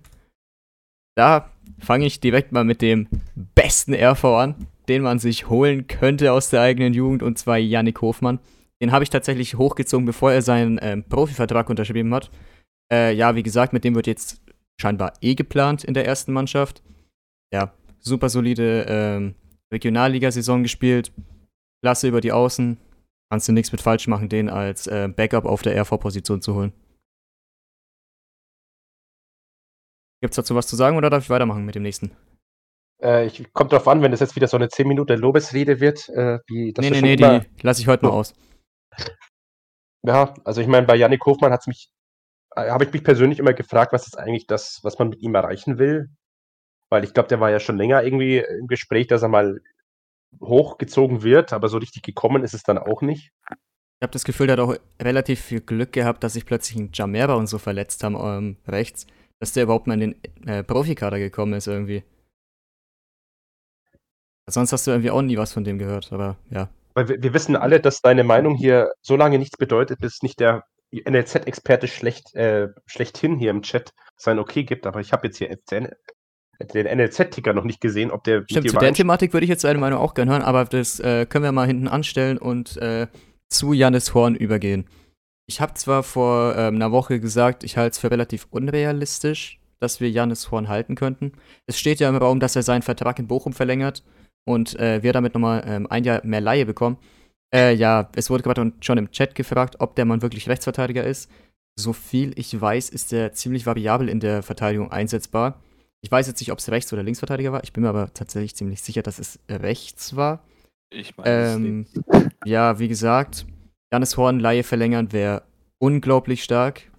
Da fange ich direkt mal mit dem besten RV an, den man sich holen könnte aus der eigenen Jugend, und zwar Yannick Hofmann. Den habe ich tatsächlich hochgezogen, bevor er seinen ähm, Profivertrag unterschrieben hat. Äh, ja, wie gesagt, mit dem wird jetzt scheinbar eh geplant in der ersten Mannschaft. Ja, super solide ähm, Regionalliga-Saison gespielt, Klasse über die Außen. Kannst du nichts mit falsch machen, den als äh, Backup auf der RV-Position zu holen. Gibt's dazu was zu sagen oder darf ich weitermachen mit dem nächsten? Äh, ich, kommt drauf an, wenn das jetzt wieder so eine 10 Minuten Lobesrede wird, äh, wie das Nee, nee, nee, die lasse ich heute nur aus. Ja, also ich meine, bei Yannick Hofmann hat's mich, äh, habe ich mich persönlich immer gefragt, was ist eigentlich das, was man mit ihm erreichen will. Weil ich glaube, der war ja schon länger irgendwie im Gespräch, dass er mal hochgezogen wird, aber so richtig gekommen ist es dann auch nicht. Ich habe das Gefühl, der hat auch relativ viel Glück gehabt, dass sich plötzlich ein Jamera und so verletzt haben ähm, rechts, dass der überhaupt mal in den äh, Profikader gekommen ist irgendwie. Sonst hast du irgendwie auch nie was von dem gehört, aber ja. Weil wir, wir wissen alle, dass deine Meinung hier so lange nichts bedeutet, bis nicht der NLZ-Experte schlecht, äh, schlechthin hier im Chat sein Okay gibt, aber ich habe jetzt hier den NLZ-Ticker noch nicht gesehen, ob der. Stimmt, zu der Thematik würde ich jetzt deine Meinung auch gerne hören, aber das äh, können wir mal hinten anstellen und äh, zu Janis Horn übergehen. Ich habe zwar vor ähm, einer Woche gesagt, ich halte es für relativ unrealistisch, dass wir Janis Horn halten könnten. Es steht ja im Raum, dass er seinen Vertrag in Bochum verlängert und äh, wir damit nochmal ähm, ein Jahr mehr Laie bekommen. Äh, ja, es wurde gerade schon im Chat gefragt, ob der Mann wirklich Rechtsverteidiger ist. So viel ich weiß, ist er ziemlich variabel in der Verteidigung einsetzbar. Ich weiß jetzt nicht, ob es Rechts- oder Linksverteidiger war. Ich bin mir aber tatsächlich ziemlich sicher, dass es rechts war. Ich meine, ähm, ja, wie gesagt, Janis Horn Laie verlängern wäre unglaublich stark.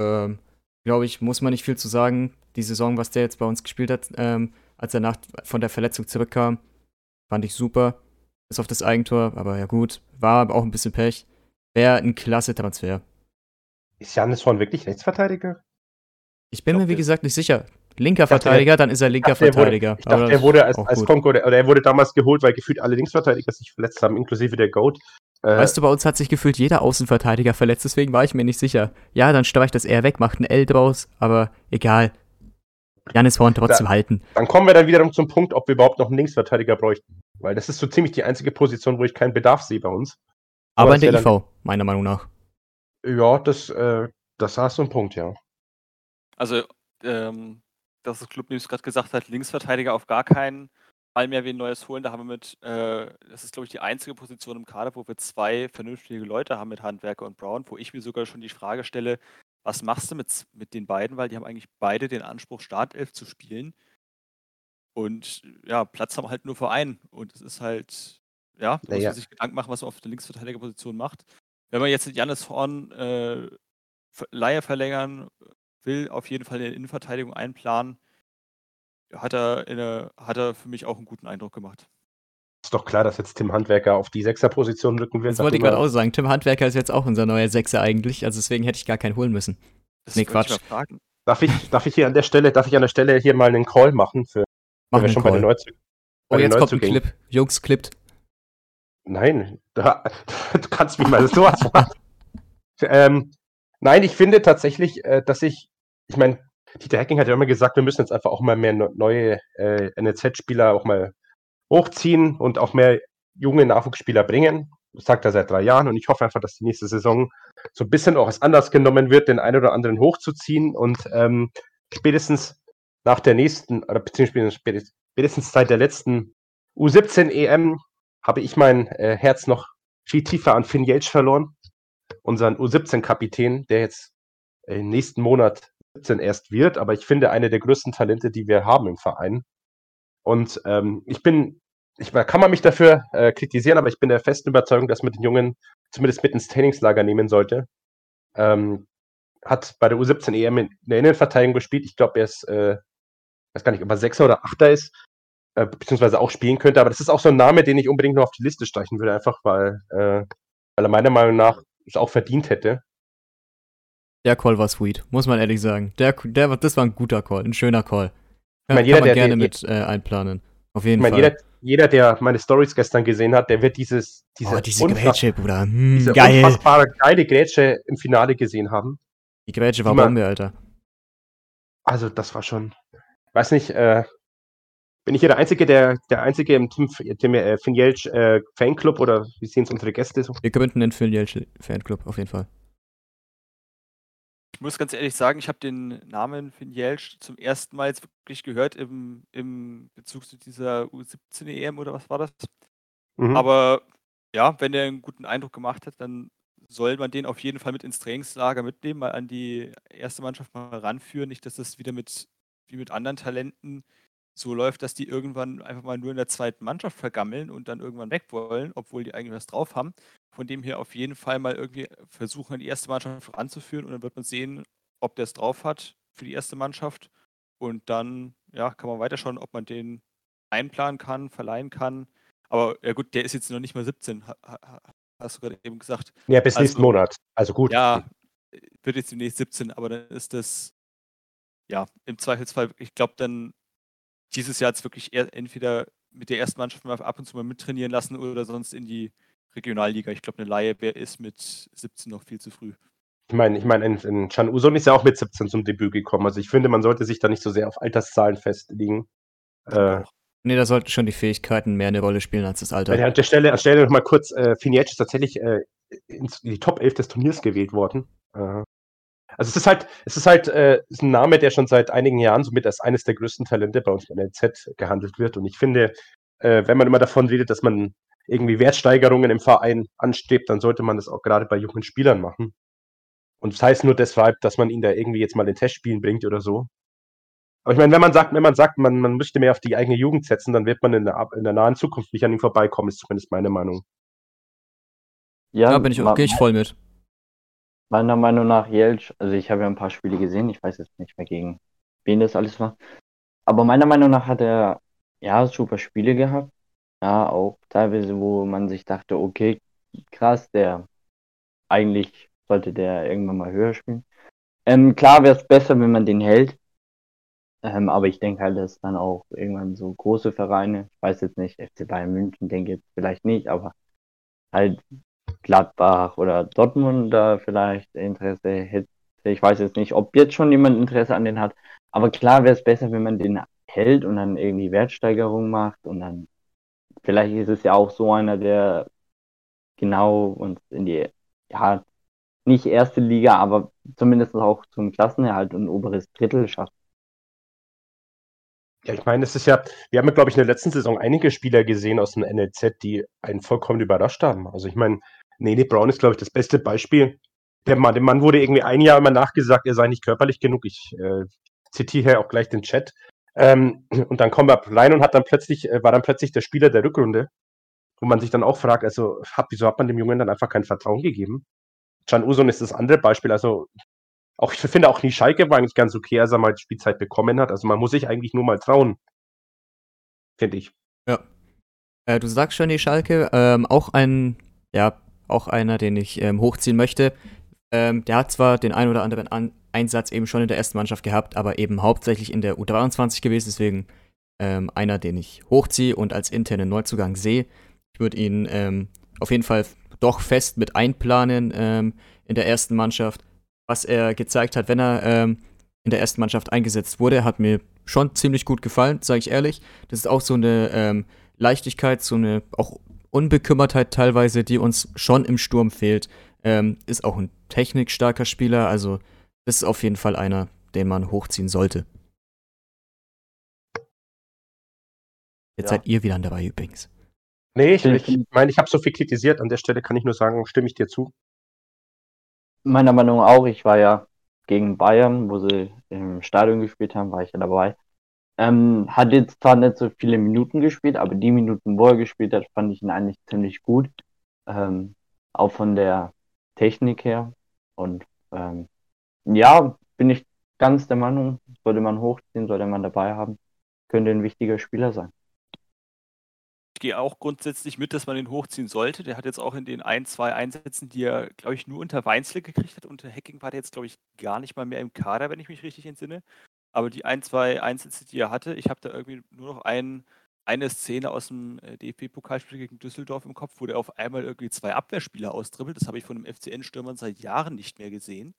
Ähm, Glaube ich, muss man nicht viel zu sagen. Die Saison, was der jetzt bei uns gespielt hat, ähm, als er nach, von der Verletzung zurückkam, fand ich super. Ist auf das Eigentor, aber ja gut, war auch ein bisschen Pech. Wäre ein klasse Transfer. Ist Janis Horn wirklich Rechtsverteidiger? Ich bin mir, wie gesagt, nicht sicher linker Verteidiger, er, dann ist er linker dachte, Verteidiger. Wurde, ich dachte, er wurde als, als Konko, oder er wurde damals geholt, weil gefühlt alle Linksverteidiger sich verletzt haben, inklusive der Goat. Äh, weißt du, bei uns hat sich gefühlt jeder Außenverteidiger verletzt, deswegen war ich mir nicht sicher. Ja, dann streich das R weg, macht ein L draus, aber egal. Janis Horn trotzdem da, halten. Dann kommen wir dann wiederum zum Punkt, ob wir überhaupt noch einen Linksverteidiger bräuchten. Weil das ist so ziemlich die einzige Position, wo ich keinen Bedarf sehe bei uns. Aber, aber in der IV, dann, meiner Meinung nach. Ja, das, äh, das hast du einen Punkt, ja. Also, ähm, dass das Club News gerade gesagt hat, Linksverteidiger auf gar keinen Fall mehr wen Neues holen. Da haben wir mit, äh, das ist glaube ich die einzige Position im Kader, wo wir zwei vernünftige Leute haben mit Handwerker und Brown, wo ich mir sogar schon die Frage stelle, was machst du mit, mit den beiden, weil die haben eigentlich beide den Anspruch, Startelf zu spielen. Und ja, Platz haben halt nur für einen. Und es ist halt, ja, muss man sich Gedanken machen, was man auf der Linksverteidigerposition macht. Wenn man jetzt Jannis Horn äh, Leihe verlängern will auf jeden Fall in der Innenverteidigung einplanen. Hat er, eine, hat er für mich auch einen guten Eindruck gemacht. Ist doch klar, dass jetzt Tim Handwerker auf die Sechserposition rücken wird. Das wollte ich gerade auch sagen. Tim Handwerker ist jetzt auch unser neuer Sechser eigentlich, also deswegen hätte ich gar keinen holen müssen. Das nee, Quatsch. Darf ich, darf ich hier an der Stelle, darf ich an der Stelle hier mal einen Call machen für Mach wir schon Call. bei den Neuzügen? Oh, jetzt kommt ein Clip. Jungs, klippt. Nein, da, du kannst mich mal sowas machen. ähm, nein, ich finde tatsächlich, äh, dass ich ich meine, Dieter Hacking hat ja immer gesagt, wir müssen jetzt einfach auch mal mehr neue äh, NLZ-Spieler auch mal hochziehen und auch mehr junge Nachwuchsspieler bringen. Das sagt er seit drei Jahren und ich hoffe einfach, dass die nächste Saison so ein bisschen auch als anders genommen wird, den einen oder anderen hochzuziehen und ähm, spätestens nach der nächsten, oder beziehungsweise spätestens seit der letzten U17 EM habe ich mein äh, Herz noch viel tiefer an Finn Jeltsch verloren, unseren U17-Kapitän, der jetzt im nächsten Monat 17 erst wird, aber ich finde eine der größten Talente, die wir haben im Verein. Und ähm, ich bin, ich kann man mich dafür äh, kritisieren, aber ich bin der festen Überzeugung, dass man den Jungen zumindest mit ins Trainingslager nehmen sollte. Ähm, hat bei der U17 EM in der Innenverteidigung gespielt. Ich glaube, er ist, äh, weiß gar nicht, ob er Sechser oder Achter ist, äh, beziehungsweise auch spielen könnte. Aber das ist auch so ein Name, den ich unbedingt noch auf die Liste streichen würde, einfach weil, äh, weil er meiner Meinung nach es auch verdient hätte. Der Call war sweet, muss man ehrlich sagen. Der, der, das war ein guter Call, ein schöner Call. Ja, meine, jeder, kann man der, gerne der, mit äh, einplanen. Auf jeden meine, Fall. Jeder, jeder, der meine Stories gestern gesehen hat, der wird dieses, diese, oh, diese Grätsche, Bruder. Hm, diese geil. unfassbare geile Grätsche im Finale gesehen haben. Die Grätsche war Bombe, Alter. Also, das war schon. Weiß nicht, äh, bin ich hier der Einzige, der, der Einzige im Team, Team äh, Finjelsch äh, Fanclub oder wie sehen es unsere Gäste so? Wir gründen den Finjelsch Fanclub, auf jeden Fall. Ich muss ganz ehrlich sagen, ich habe den Namen Finn Jelsch zum ersten Mal jetzt wirklich gehört im, im Bezug zu dieser U17 EM oder was war das? Mhm. Aber ja, wenn der einen guten Eindruck gemacht hat, dann soll man den auf jeden Fall mit ins Trainingslager mitnehmen, mal an die erste Mannschaft mal ranführen. Nicht, dass das wieder mit, wie mit anderen Talenten so läuft, dass die irgendwann einfach mal nur in der zweiten Mannschaft vergammeln und dann irgendwann weg wollen, obwohl die eigentlich was drauf haben. Von dem her auf jeden Fall mal irgendwie versuchen, die erste Mannschaft ranzuführen und dann wird man sehen, ob der es drauf hat für die erste Mannschaft. Und dann ja, kann man weiterschauen, ob man den einplanen kann, verleihen kann. Aber ja gut, der ist jetzt noch nicht mal 17, hast du gerade eben gesagt. Ja, bis also, nächsten Monat. Also gut. Ja, wird jetzt demnächst 17, aber dann ist das, ja, im Zweifelsfall, ich glaube, dann dieses Jahr jetzt wirklich entweder mit der ersten Mannschaft mal ab und zu mal mittrainieren lassen oder sonst in die Regionalliga. Ich glaube, eine Laie ist mit 17 noch viel zu früh. ich meine, ich meine, in, in Chan Uson ist ja auch mit 17 zum Debüt gekommen. Also ich finde, man sollte sich da nicht so sehr auf Alterszahlen festlegen. Äh, nee, da sollten schon die Fähigkeiten mehr eine Rolle spielen als das Alter. An der Stelle, an der Stelle noch mal kurz, äh, Finiec ist tatsächlich äh, in die Top 11 des Turniers gewählt worden. Äh, also es ist halt, es ist halt äh, ist ein Name, der schon seit einigen Jahren somit als eines der größten Talente bei uns in der Z gehandelt wird. Und ich finde, äh, wenn man immer davon redet, dass man irgendwie Wertsteigerungen im Verein anstrebt, dann sollte man das auch gerade bei jungen Spielern machen. Und das heißt nur deshalb, dass man ihn da irgendwie jetzt mal in Testspielen bringt oder so. Aber ich meine, wenn man sagt, wenn man sagt, man, man müsste mehr auf die eigene Jugend setzen, dann wird man in der, in der nahen Zukunft nicht an ihm vorbeikommen, ist zumindest meine Meinung. Ja, da bin ich, gehe ich voll mit. Meiner Meinung nach Jelch, also ich habe ja ein paar Spiele gesehen, ich weiß jetzt nicht mehr gegen wen das alles war. Aber meiner Meinung nach hat er ja super Spiele gehabt. Ja, auch teilweise, wo man sich dachte, okay, krass, der eigentlich sollte der irgendwann mal höher spielen. Ähm, klar wäre es besser, wenn man den hält. Ähm, aber ich denke halt, dass dann auch irgendwann so große Vereine, ich weiß jetzt nicht, FC Bayern München denke jetzt vielleicht nicht, aber halt Gladbach oder Dortmund da vielleicht Interesse hätte. Ich weiß jetzt nicht, ob jetzt schon jemand Interesse an den hat. Aber klar wäre es besser, wenn man den hält und dann irgendwie Wertsteigerung macht und dann vielleicht ist es ja auch so einer, der genau uns in die ja, nicht erste Liga, aber zumindest auch zum Klassenerhalt und oberes Drittel schafft. Ja, ich meine, es ist ja, wir haben ja, glaube ich, in der letzten Saison einige Spieler gesehen aus dem NLZ, die einen vollkommen überrascht haben. Also ich meine, Nene Brown ist, glaube ich, das beste Beispiel. Der Mann, dem Mann wurde irgendwie ein Jahr immer nachgesagt, er sei nicht körperlich genug. Ich äh, zitiere auch gleich den Chat. Ähm, und dann kommt er rein und hat dann plötzlich, äh, war dann plötzlich der Spieler der Rückrunde, wo man sich dann auch fragt, also hab, wieso hat man dem Jungen dann einfach kein Vertrauen gegeben? Can Uson ist das andere Beispiel. Also auch ich finde auch nie Schalke war eigentlich ganz okay, als er mal die Spielzeit bekommen hat. Also man muss sich eigentlich nur mal trauen. Finde ich. Ja. Äh, du sagst schon, die Schalke, ähm, auch ein, ja, auch einer, den ich ähm, hochziehen möchte. Ähm, der hat zwar den ein oder anderen An Einsatz eben schon in der ersten Mannschaft gehabt, aber eben hauptsächlich in der U23 gewesen, deswegen ähm, einer, den ich hochziehe und als internen Neuzugang sehe. Ich würde ihn ähm, auf jeden Fall doch fest mit einplanen ähm, in der ersten Mannschaft. Was er gezeigt hat, wenn er ähm, in der ersten Mannschaft eingesetzt wurde, hat mir schon ziemlich gut gefallen, sage ich ehrlich. Das ist auch so eine Leichtigkeit, so eine auch Unbekümmertheit teilweise, die uns schon im Sturm fehlt. Ähm, ist auch ein technikstarker Spieler, also das ist auf jeden Fall einer, den man hochziehen sollte. Jetzt ja. seid ihr wieder dabei übrigens. Nee, ich, ich meine, ich habe so viel kritisiert. An der Stelle kann ich nur sagen, stimme ich dir zu. Meiner Meinung nach auch. Ich war ja gegen Bayern, wo sie im Stadion gespielt haben, war ich ja dabei. Ähm, hat jetzt zwar nicht so viele Minuten gespielt, aber die Minuten, wo er gespielt hat, fand ich ihn eigentlich ziemlich gut. Ähm, auch von der Technik her. Und ähm, ja, bin ich ganz der Meinung, sollte man hochziehen, sollte man dabei haben, könnte ein wichtiger Spieler sein. Ich gehe auch grundsätzlich mit, dass man den hochziehen sollte. Der hat jetzt auch in den ein, zwei Einsätzen, die er, glaube ich, nur unter Weinzle gekriegt hat. Unter Hacking war der jetzt, glaube ich, gar nicht mal mehr im Kader, wenn ich mich richtig entsinne. Aber die ein, zwei Einsätze, die er hatte, ich habe da irgendwie nur noch ein, eine Szene aus dem äh, DFB-Pokalspiel gegen Düsseldorf im Kopf, wo der auf einmal irgendwie zwei Abwehrspieler austribbelt. Das habe ich von einem FCN-Stürmer seit Jahren nicht mehr gesehen.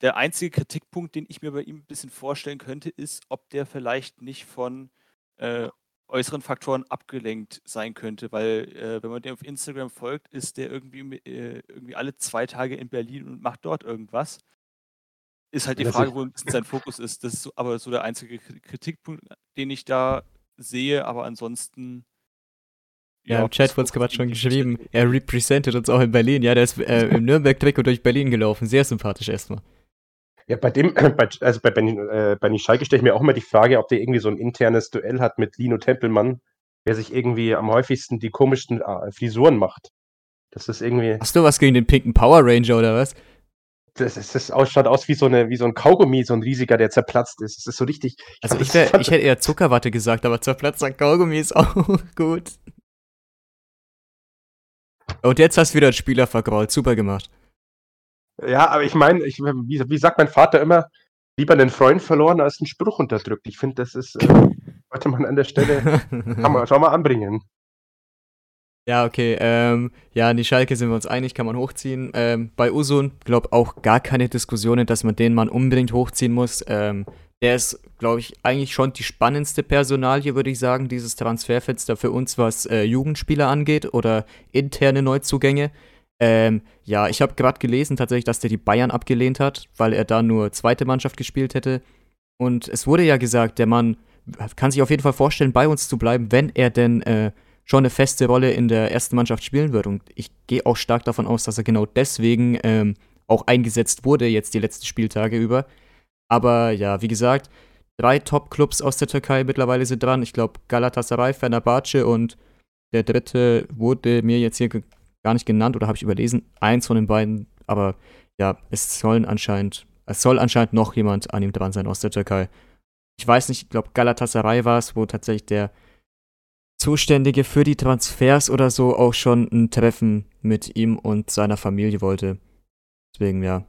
Der einzige Kritikpunkt, den ich mir bei ihm ein bisschen vorstellen könnte, ist, ob der vielleicht nicht von äh, äußeren Faktoren abgelenkt sein könnte, weil äh, wenn man dem auf Instagram folgt, ist der irgendwie, äh, irgendwie alle zwei Tage in Berlin und macht dort irgendwas. Ist halt die Frage, wo sein Fokus ist. Das ist aber so der einzige Kritikpunkt, den ich da sehe, aber ansonsten. Ja, ja im Chat wurde es gerade schon geschrieben, er representet uns auch in Berlin. Ja, der ist äh, im Nürnberg-Trikot durch Berlin gelaufen. Sehr sympathisch erstmal. Ja, bei dem, bei, also bei Benny, äh, Benny Schalke stelle ich mir auch immer die Frage, ob der irgendwie so ein internes Duell hat mit Lino Tempelmann, der sich irgendwie am häufigsten die komischsten äh, Frisuren macht. Das ist irgendwie. Hast du was gegen den pinken Power Ranger oder was? Das, ist, das schaut aus wie so, eine, wie so ein Kaugummi, so ein riesiger, der zerplatzt ist. Das ist so richtig. Ich also ich, wär, ich hätte eher Zuckerwatte gesagt, aber zerplatzter Kaugummi ist auch gut. Und jetzt hast du wieder einen Spieler vergrault. Super gemacht. Ja, aber ich meine, ich, wie, wie, sagt mein Vater immer, lieber einen Freund verloren als einen Spruch unterdrückt. Ich finde, das ist, äh, sollte man an der Stelle kann man, schon mal anbringen. Ja, okay. Ähm, ja, an die Schalke sind wir uns einig, kann man hochziehen. Ähm, bei Usun, glaube auch gar keine Diskussionen, dass man den Mann unbedingt hochziehen muss. Ähm, der ist, glaube ich, eigentlich schon die spannendste Personalie, würde ich sagen, dieses Transferfenster für uns, was äh, Jugendspieler angeht oder interne Neuzugänge. Ähm, ja, ich habe gerade gelesen tatsächlich, dass der die Bayern abgelehnt hat, weil er da nur zweite Mannschaft gespielt hätte. Und es wurde ja gesagt, der Mann kann sich auf jeden Fall vorstellen, bei uns zu bleiben, wenn er denn äh, schon eine feste Rolle in der ersten Mannschaft spielen wird. Und ich gehe auch stark davon aus, dass er genau deswegen ähm, auch eingesetzt wurde, jetzt die letzten Spieltage über. Aber ja, wie gesagt, drei Top-Clubs aus der Türkei mittlerweile sind dran. Ich glaube, Galatasaray, Fenerbahce und der dritte wurde mir jetzt hier gar nicht genannt oder habe ich überlesen. Eins von den beiden. Aber ja, es sollen anscheinend, es soll anscheinend noch jemand an ihm dran sein aus der Türkei. Ich weiß nicht, ich glaube, Galatasaray war es, wo tatsächlich der Zuständige für die Transfers oder so auch schon ein Treffen mit ihm und seiner Familie wollte. Deswegen, ja.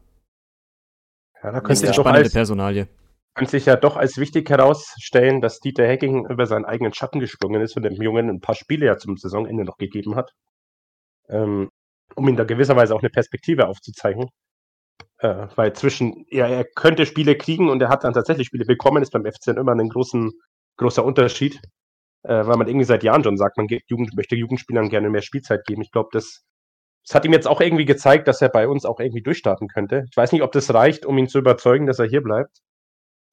Ja, da könnte sich spannende als, Personalie. Könnte sich ja doch als wichtig herausstellen, dass Dieter Hecking über seinen eigenen Schatten gesprungen ist und dem Jungen ein paar Spiele ja zum Saisonende noch gegeben hat. Ähm, um ihm da gewisserweise auch eine Perspektive aufzuzeigen. Äh, weil zwischen, ja, er könnte Spiele kriegen und er hat dann tatsächlich Spiele bekommen, ist beim FCN immer ein großen, großer Unterschied äh, weil man irgendwie seit Jahren schon sagt, man Jugend, möchte Jugendspielern gerne mehr Spielzeit geben. Ich glaube, das, das hat ihm jetzt auch irgendwie gezeigt, dass er bei uns auch irgendwie durchstarten könnte. Ich weiß nicht, ob das reicht, um ihn zu überzeugen, dass er hier bleibt.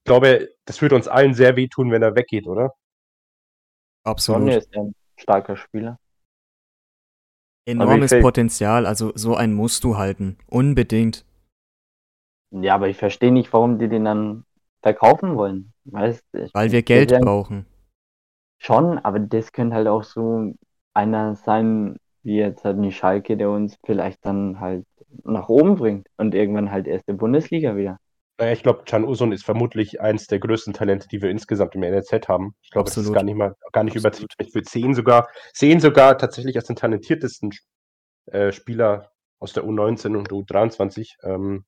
Ich glaube, das würde uns allen sehr wehtun, wenn er weggeht, oder? Absolut. Sonny ist ein starker Spieler. Enormes Potenzial, also so einen musst du halten. Unbedingt. Ja, aber ich verstehe nicht, warum die den dann verkaufen wollen. Weißt, Weil wir Geld brauchen. Schon, aber das könnte halt auch so einer sein, wie jetzt halt die Schalke, der uns vielleicht dann halt nach oben bringt und irgendwann halt erst in Bundesliga wieder. Ich glaube, Can Usun ist vermutlich eines der größten Talente, die wir insgesamt im NLZ haben. Ich glaube, das ist gar nicht mal gar nicht übertrieben. Ich würde sehen sogar, sehen sogar tatsächlich als den talentiertesten äh, Spieler aus der U19 und U23. Ähm,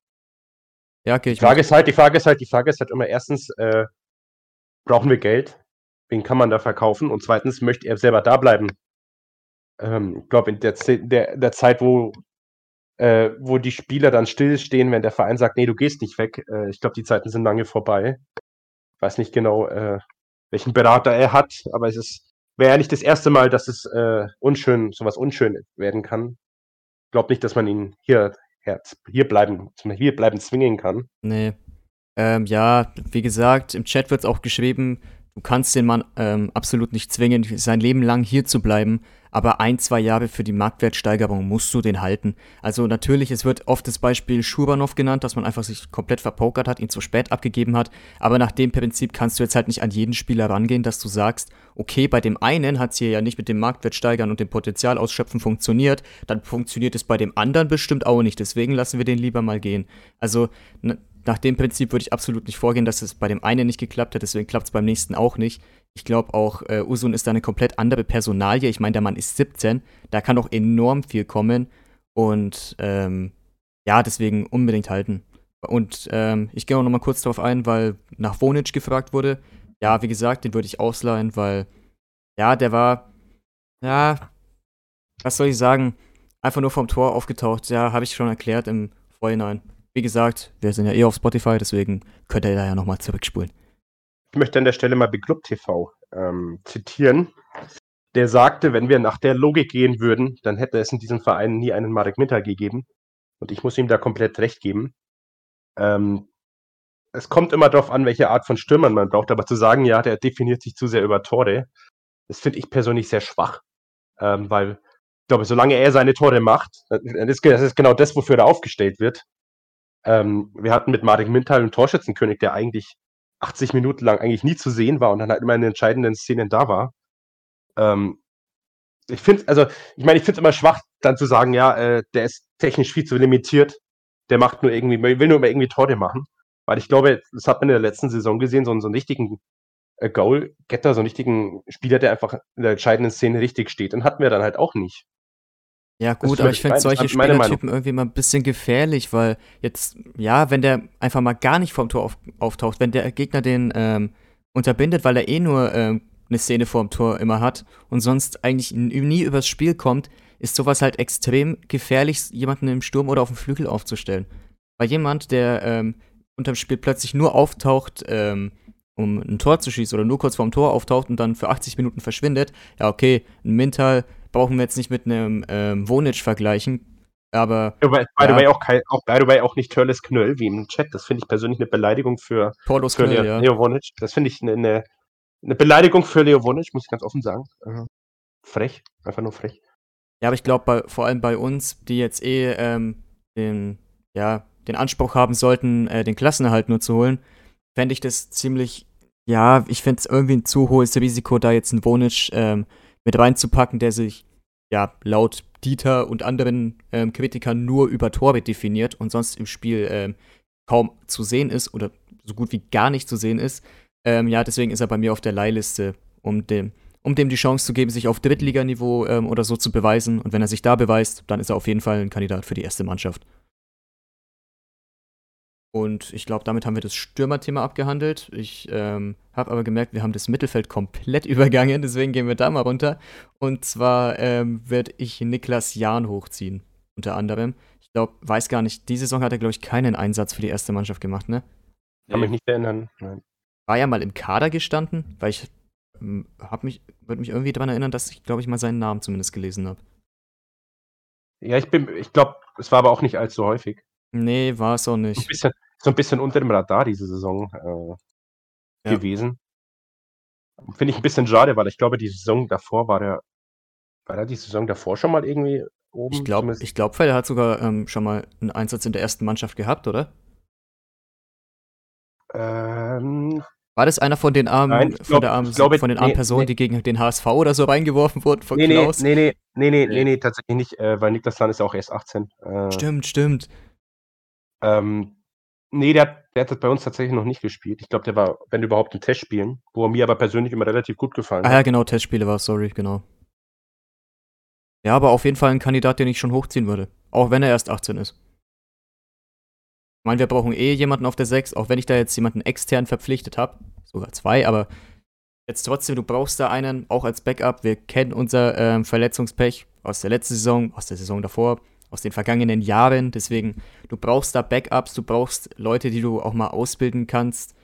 ja, okay. Die Frage ist halt, die Frage ist halt, die Frage ist halt immer erstens, äh, brauchen wir Geld? Wen kann man da verkaufen? Und zweitens möchte er selber da bleiben. Ähm, ich glaube, in der, der, der Zeit, wo, äh, wo die Spieler dann stillstehen, wenn der Verein sagt, nee, du gehst nicht weg, äh, ich glaube, die Zeiten sind lange vorbei. Ich weiß nicht genau, äh, welchen Berater er hat, aber es wäre ja nicht das erste Mal, dass es äh, unschön, sowas unschön werden kann. Ich glaube nicht, dass man ihn hier, hier bleiben, hier bleiben zwingen kann. Nee. Ähm, ja, wie gesagt, im Chat wird es auch geschrieben, Du kannst den Mann ähm, absolut nicht zwingen, sein Leben lang hier zu bleiben, aber ein, zwei Jahre für die Marktwertsteigerung musst du den halten. Also natürlich, es wird oft das Beispiel Schubanov genannt, dass man einfach sich komplett verpokert hat, ihn zu spät abgegeben hat, aber nach dem Prinzip kannst du jetzt halt nicht an jeden Spieler rangehen, dass du sagst, okay, bei dem einen hat es hier ja nicht mit dem Marktwert steigern und dem Potenzial ausschöpfen funktioniert, dann funktioniert es bei dem anderen bestimmt auch nicht, deswegen lassen wir den lieber mal gehen. Also nach dem Prinzip würde ich absolut nicht vorgehen, dass es bei dem einen nicht geklappt hat, deswegen klappt es beim nächsten auch nicht. Ich glaube auch, äh, Usun ist da eine komplett andere Personalie. Ich meine, der Mann ist 17, da kann auch enorm viel kommen. Und ähm, ja, deswegen unbedingt halten. Und ähm, ich gehe auch noch mal kurz darauf ein, weil nach Wonic gefragt wurde. Ja, wie gesagt, den würde ich ausleihen, weil ja, der war, ja, was soll ich sagen, einfach nur vom Tor aufgetaucht. Ja, habe ich schon erklärt im Vorhinein. Wie gesagt, wir sind ja eh auf Spotify, deswegen könnt ihr da ja nochmal zurückspulen. Ich möchte an der Stelle mal Beklub TV ähm, zitieren. Der sagte, wenn wir nach der Logik gehen würden, dann hätte es in diesem Verein nie einen Marek Mitter gegeben. Und ich muss ihm da komplett recht geben. Ähm, es kommt immer darauf an, welche Art von Stürmern man braucht, aber zu sagen, ja, der definiert sich zu sehr über Tore, das finde ich persönlich sehr schwach. Ähm, weil ich glaube, solange er seine Tore macht, das ist genau das, wofür er aufgestellt wird, ähm, wir hatten mit Marek Mintal einen Torschützenkönig, der eigentlich 80 Minuten lang eigentlich nie zu sehen war und dann halt immer in den entscheidenden Szenen da war. Ähm, ich finde, also, ich meine, ich finde es immer schwach, dann zu sagen, ja, äh, der ist technisch viel zu limitiert, der macht nur irgendwie, will nur immer irgendwie Tore machen. Weil ich glaube, das hat man in der letzten Saison gesehen, so, so einen richtigen äh, Goal-Getter, so einen richtigen Spieler, der einfach in der entscheidenden Szene richtig steht. Den hatten wir dann halt auch nicht. Ja, gut, aber ich finde solche Spielertypen irgendwie mal ein bisschen gefährlich, weil jetzt, ja, wenn der einfach mal gar nicht vom Tor auf, auftaucht, wenn der Gegner den ähm, unterbindet, weil er eh nur ähm, eine Szene vorm Tor immer hat und sonst eigentlich nie übers Spiel kommt, ist sowas halt extrem gefährlich, jemanden im Sturm oder auf dem Flügel aufzustellen. Weil jemand, der ähm, unterm Spiel plötzlich nur auftaucht, ähm, um ein Tor zu schießen oder nur kurz vorm Tor auftaucht und dann für 80 Minuten verschwindet, ja, okay, ein Mintal brauchen wir jetzt nicht mit einem ähm, Wonic vergleichen, aber. By, the way auch kein, auch, by the way auch nicht Törles Knöll wie im Chat. Das finde ich persönlich eine Beleidigung für, für Knöll, Leo, ja. Leo Wonic. Das finde ich eine, eine, eine, Beleidigung für Leo Wonic, muss ich ganz offen sagen. Uh, frech, einfach nur frech. Ja, aber ich glaube, vor allem bei uns, die jetzt eh ähm, den, ja, den Anspruch haben sollten, äh, den Klassenerhalt nur zu holen, fände ich das ziemlich, ja, ich fände es irgendwie ein zu hohes Risiko, da jetzt einen Wonic ähm, mit reinzupacken, der sich ja laut Dieter und anderen ähm, Kritikern nur über Tore definiert und sonst im Spiel ähm, kaum zu sehen ist oder so gut wie gar nicht zu sehen ist. Ähm, ja, deswegen ist er bei mir auf der Leihliste, um dem, um dem die Chance zu geben, sich auf Drittliganiveau ähm, oder so zu beweisen. Und wenn er sich da beweist, dann ist er auf jeden Fall ein Kandidat für die erste Mannschaft. Und ich glaube, damit haben wir das Stürmerthema abgehandelt. Ich ähm, habe aber gemerkt, wir haben das Mittelfeld komplett übergangen, deswegen gehen wir da mal runter. Und zwar ähm, werde ich Niklas Jahn hochziehen, unter anderem. Ich glaube, weiß gar nicht, diese Saison hat er, glaube ich, keinen Einsatz für die erste Mannschaft gemacht, ne? Kann mich nicht erinnern. Nein. War ja mal im Kader gestanden, weil ich ähm, mich, würde mich irgendwie daran erinnern, dass ich, glaube ich, mal seinen Namen zumindest gelesen habe. Ja, ich bin, ich glaube, es war aber auch nicht allzu häufig. Nee, war es auch nicht. Ein bisschen, so ein bisschen unter dem Radar diese Saison äh, ja. gewesen. Finde ich ein bisschen schade, weil ich glaube, die Saison davor war der, war er die Saison davor schon mal irgendwie oben? Ich glaube, ich glaube, er hat sogar ähm, schon mal einen Einsatz in der ersten Mannschaft gehabt, oder? Ähm, war das einer von den armen, Nein, glaub, von, der armen glaube, von den armen nee, Personen, nee. die gegen den HSV oder so reingeworfen wurden von nee, Klaus? Nee, nee, nee, nee, nee, nee, tatsächlich nicht, äh, weil Niklas Land ist ja auch erst 18. Äh, stimmt, stimmt. Ähm, Nee, der, der hat das bei uns tatsächlich noch nicht gespielt. Ich glaube, der war, wenn überhaupt, ein Testspielen, wo er mir aber persönlich immer relativ gut gefallen hat. Ah ja, genau, Testspiele war sorry, genau. Ja, aber auf jeden Fall ein Kandidat, den ich schon hochziehen würde. Auch wenn er erst 18 ist. Ich meine, wir brauchen eh jemanden auf der 6, auch wenn ich da jetzt jemanden extern verpflichtet habe. Sogar zwei, aber jetzt trotzdem, du brauchst da einen, auch als Backup. Wir kennen unser ähm, Verletzungspech aus der letzten Saison, aus der Saison davor aus den vergangenen Jahren. Deswegen, du brauchst da Backups, du brauchst Leute, die du auch mal ausbilden kannst,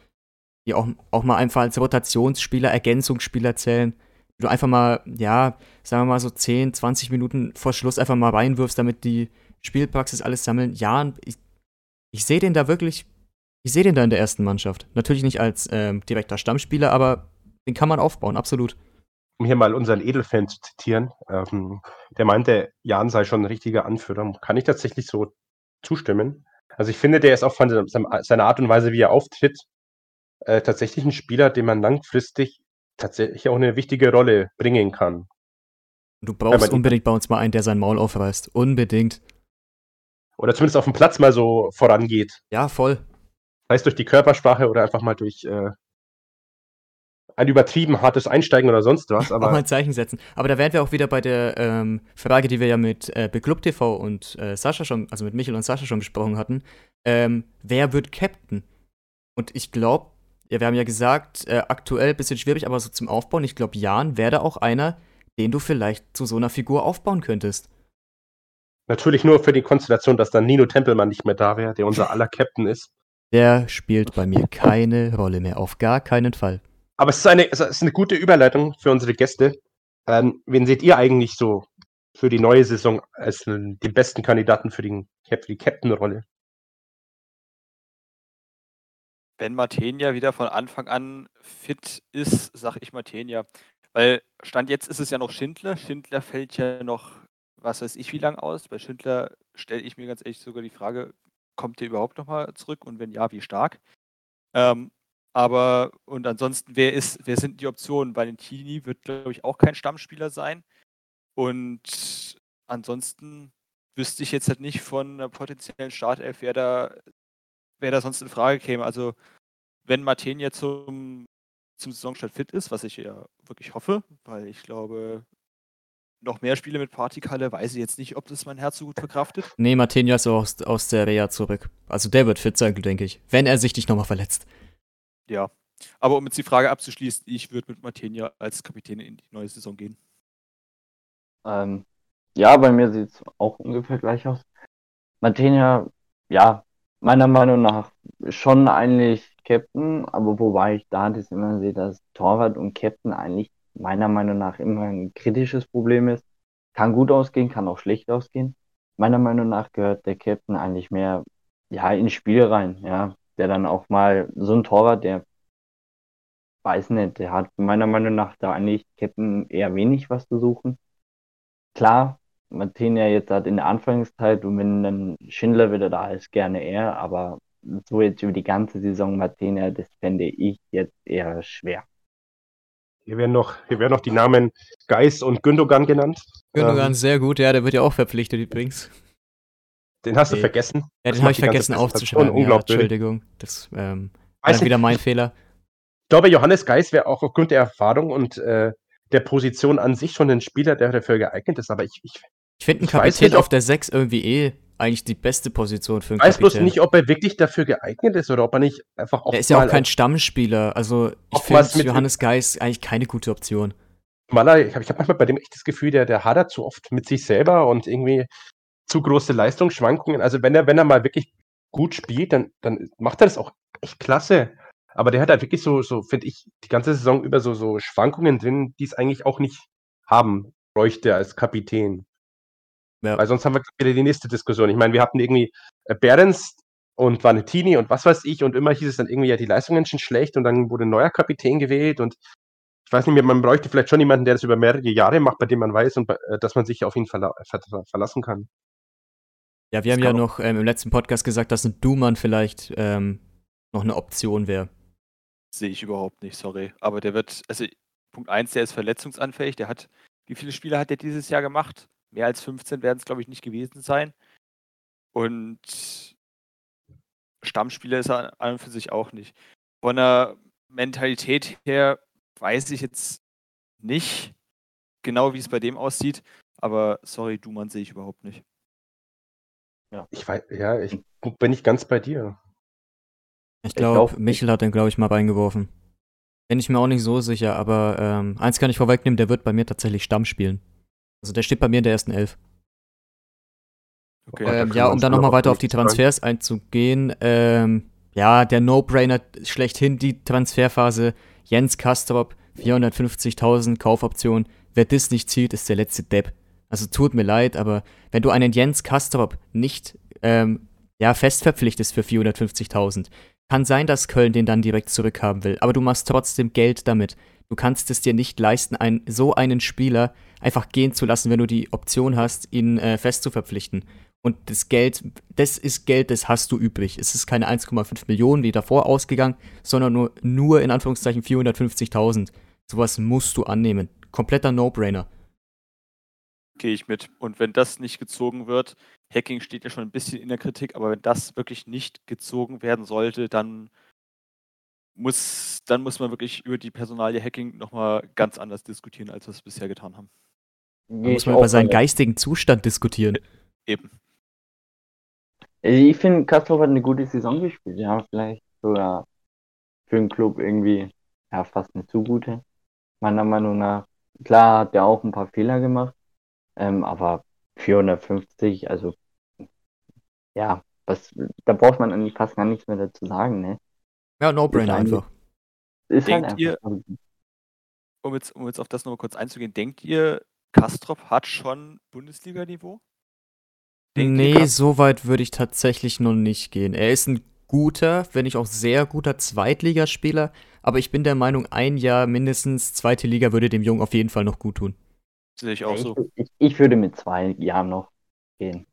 die auch, auch mal einfach als Rotationsspieler, Ergänzungsspieler zählen. Du einfach mal, ja, sagen wir mal so 10, 20 Minuten vor Schluss einfach mal reinwirfst, damit die Spielpraxis alles sammeln. Ja, ich, ich sehe den da wirklich, ich sehe den da in der ersten Mannschaft. Natürlich nicht als ähm, direkter Stammspieler, aber den kann man aufbauen, absolut um hier mal unseren Edelfan zu zitieren, ähm, der meinte, Jan sei schon ein richtiger Anführer. Kann ich tatsächlich so zustimmen? Also ich finde, der ist auch von seiner Art und Weise, wie er auftritt, äh, tatsächlich ein Spieler, den man langfristig tatsächlich auch eine wichtige Rolle bringen kann. Du brauchst unbedingt bei uns mal einen, der sein Maul aufreißt. Unbedingt. Oder zumindest auf dem Platz mal so vorangeht. Ja, voll. Sei es durch die Körpersprache oder einfach mal durch äh, ein übertrieben hartes Einsteigen oder sonst was. Aber auch mal ein Zeichen setzen. Aber da wären wir auch wieder bei der ähm, Frage, die wir ja mit äh, Beklub TV und äh, Sascha schon, also mit Michael und Sascha schon besprochen hatten. Ähm, wer wird Captain? Und ich glaube, ja, wir haben ja gesagt, äh, aktuell ein bisschen schwierig, aber so zum Aufbauen, ich glaube, Jan wäre da auch einer, den du vielleicht zu so einer Figur aufbauen könntest. Natürlich nur für die Konstellation, dass dann Nino Tempelmann nicht mehr da wäre, der unser aller Captain ist. Der spielt bei mir keine Rolle mehr, auf gar keinen Fall. Aber es ist eine, es ist eine gute Überleitung für unsere Gäste. Ähm, wen seht ihr eigentlich so für die neue Saison als den besten Kandidaten für, den, für die Captain-Rolle? Wenn Martenia wieder von Anfang an fit ist, sag ich Martenia. Weil Stand jetzt ist es ja noch Schindler. Schindler fällt ja noch, was weiß ich, wie lang aus. Bei Schindler stelle ich mir ganz ehrlich sogar die Frage, kommt der überhaupt nochmal zurück und wenn ja, wie stark? Ähm, aber und ansonsten, wer ist, wer sind die Optionen? Valentini wird, glaube ich, auch kein Stammspieler sein. Und ansonsten wüsste ich jetzt halt nicht von einer potenziellen Startelf, wer da, wer da sonst in Frage käme. Also wenn Martin jetzt zum, zum Saisonstart fit ist, was ich ja wirklich hoffe, weil ich glaube, noch mehr Spiele mit Partykalle, weiß ich jetzt nicht, ob das mein Herz so gut verkraftet. Nee, Martinia ist aus, aus der Reha zurück. Also der wird fit sein, denke ich. Wenn er sich nicht nochmal verletzt. Ja. Aber um jetzt die Frage abzuschließen, ich würde mit Martinia als Kapitän in die neue Saison gehen. Ähm, ja, bei mir sieht es auch ungefähr gleich aus. Martinia, ja, meiner Meinung nach schon eigentlich Captain, aber wobei ich da das immer sehe, dass Torwart und Captain eigentlich meiner Meinung nach immer ein kritisches Problem ist. Kann gut ausgehen, kann auch schlecht ausgehen. Meiner Meinung nach gehört der Captain eigentlich mehr ja, ins Spiel rein, ja. Der dann auch mal so ein Torwart, der weiß nicht, der hat meiner Meinung nach da eigentlich Captain eher wenig was zu suchen. Klar, Martina jetzt hat in der Anfangszeit und wenn dann Schindler wieder da ist, gerne er, aber so jetzt über die ganze Saison Martina, das fände ich jetzt eher schwer. Hier werden noch, hier werden noch die Namen Geis und Gündogan genannt. Gündogan, ähm, sehr gut, ja, der wird ja auch verpflichtet übrigens. Den hast du okay. vergessen? Ja, den habe ich vergessen aufzuschreiben. Ja, Entschuldigung, das ähm, war wieder mein Fehler. Ich glaube, Johannes Geis wäre auch aufgrund der Erfahrung und äh, der Position an sich schon ein Spieler, der dafür geeignet ist, aber ich. Ich, ich finde einen Kapitän nicht, auf der 6 irgendwie eh eigentlich die beste Position für einen Kapitän. Ich weiß bloß nicht, ob er wirklich dafür geeignet ist oder ob er nicht einfach auch. Er ist ja auch kein Stammspieler. Also, ich finde Johannes Geis eigentlich keine gute Option. Maler, ich habe hab manchmal bei dem echt das Gefühl, der, der hadert zu oft mit sich selber und irgendwie zu große Leistungsschwankungen. Also, wenn er, wenn er mal wirklich gut spielt, dann, dann macht er das auch echt klasse. Aber der hat halt wirklich so, so finde ich, die ganze Saison über so, so Schwankungen drin, die es eigentlich auch nicht haben bräuchte als Kapitän. Ja. Weil sonst haben wir wieder die nächste Diskussion. Ich meine, wir hatten irgendwie äh, Behrens und Vanetini und was weiß ich und immer hieß es dann irgendwie, ja, die Leistungen sind schlecht und dann wurde ein neuer Kapitän gewählt und ich weiß nicht mehr, man bräuchte vielleicht schon jemanden, der das über mehrere Jahre macht, bei dem man weiß und äh, dass man sich auf ihn verla ver verlassen kann. Ja, wir das haben ja noch ähm, im letzten Podcast gesagt, dass ein Duman vielleicht ähm, noch eine Option wäre. Sehe ich überhaupt nicht, sorry. Aber der wird, also Punkt 1, der ist verletzungsanfällig. Der hat, wie viele Spiele hat der dieses Jahr gemacht? Mehr als 15 werden es, glaube ich, nicht gewesen sein. Und Stammspieler ist er an und für sich auch nicht. Von der Mentalität her weiß ich jetzt nicht genau, wie es bei dem aussieht. Aber sorry, Duman sehe ich überhaupt nicht. Ja, ich weiß, ja, ich bin nicht ganz bei dir. Ich glaube, Michel hat den, glaube ich, mal reingeworfen. Bin ich mir auch nicht so sicher, aber ähm, eins kann ich vorwegnehmen, der wird bei mir tatsächlich Stamm spielen. Also der steht bei mir in der ersten Elf. Okay, ähm, ja, um dann nochmal weiter auf die Transfers sagen. einzugehen. Ähm, ja, der No-Brainer schlechthin die Transferphase. Jens Kastrop, 450.000 Kaufoption. Wer das nicht zieht, ist der letzte Depp. Also tut mir leid, aber wenn du einen Jens Kastrop nicht ähm, ja, fest verpflichtest für 450.000, kann sein, dass Köln den dann direkt zurückhaben will, aber du machst trotzdem Geld damit. Du kannst es dir nicht leisten, einen, so einen Spieler einfach gehen zu lassen, wenn du die Option hast, ihn äh, fest zu verpflichten. Und das Geld, das ist Geld, das hast du übrig. Es ist keine 1,5 Millionen wie davor ausgegangen, sondern nur, nur in Anführungszeichen 450.000. Sowas musst du annehmen. Kompletter No-Brainer. Gehe ich mit. Und wenn das nicht gezogen wird, Hacking steht ja schon ein bisschen in der Kritik, aber wenn das wirklich nicht gezogen werden sollte, dann muss, dann muss man wirklich über die Personalie Hacking nochmal ganz anders diskutieren, als wir es bisher getan haben. Da muss man über seinen geistigen Zustand diskutieren. Eben. Ich finde, Castro hat eine gute Saison gespielt. Ja, vielleicht sogar für den Club irgendwie ja, fast eine zu gute. Meiner Meinung nach. Klar hat er auch ein paar Fehler gemacht, ähm, aber 450, also ja, was, da braucht man eigentlich fast gar nichts mehr dazu sagen, ne? Ja, No-Brainer einfach. Ist halt denkt halt ihr, um jetzt, um jetzt auf das nochmal kurz einzugehen, denkt ihr, Kastrop hat schon Bundesliga-Niveau? Nee, so weit würde ich tatsächlich noch nicht gehen. Er ist ein guter, wenn nicht auch sehr guter Zweitligaspieler, aber ich bin der Meinung, ein Jahr mindestens zweite Liga würde dem Jungen auf jeden Fall noch gut tun. Sehe ich auch ich, so. Ich, ich, würde mit zwei Jahren noch gehen.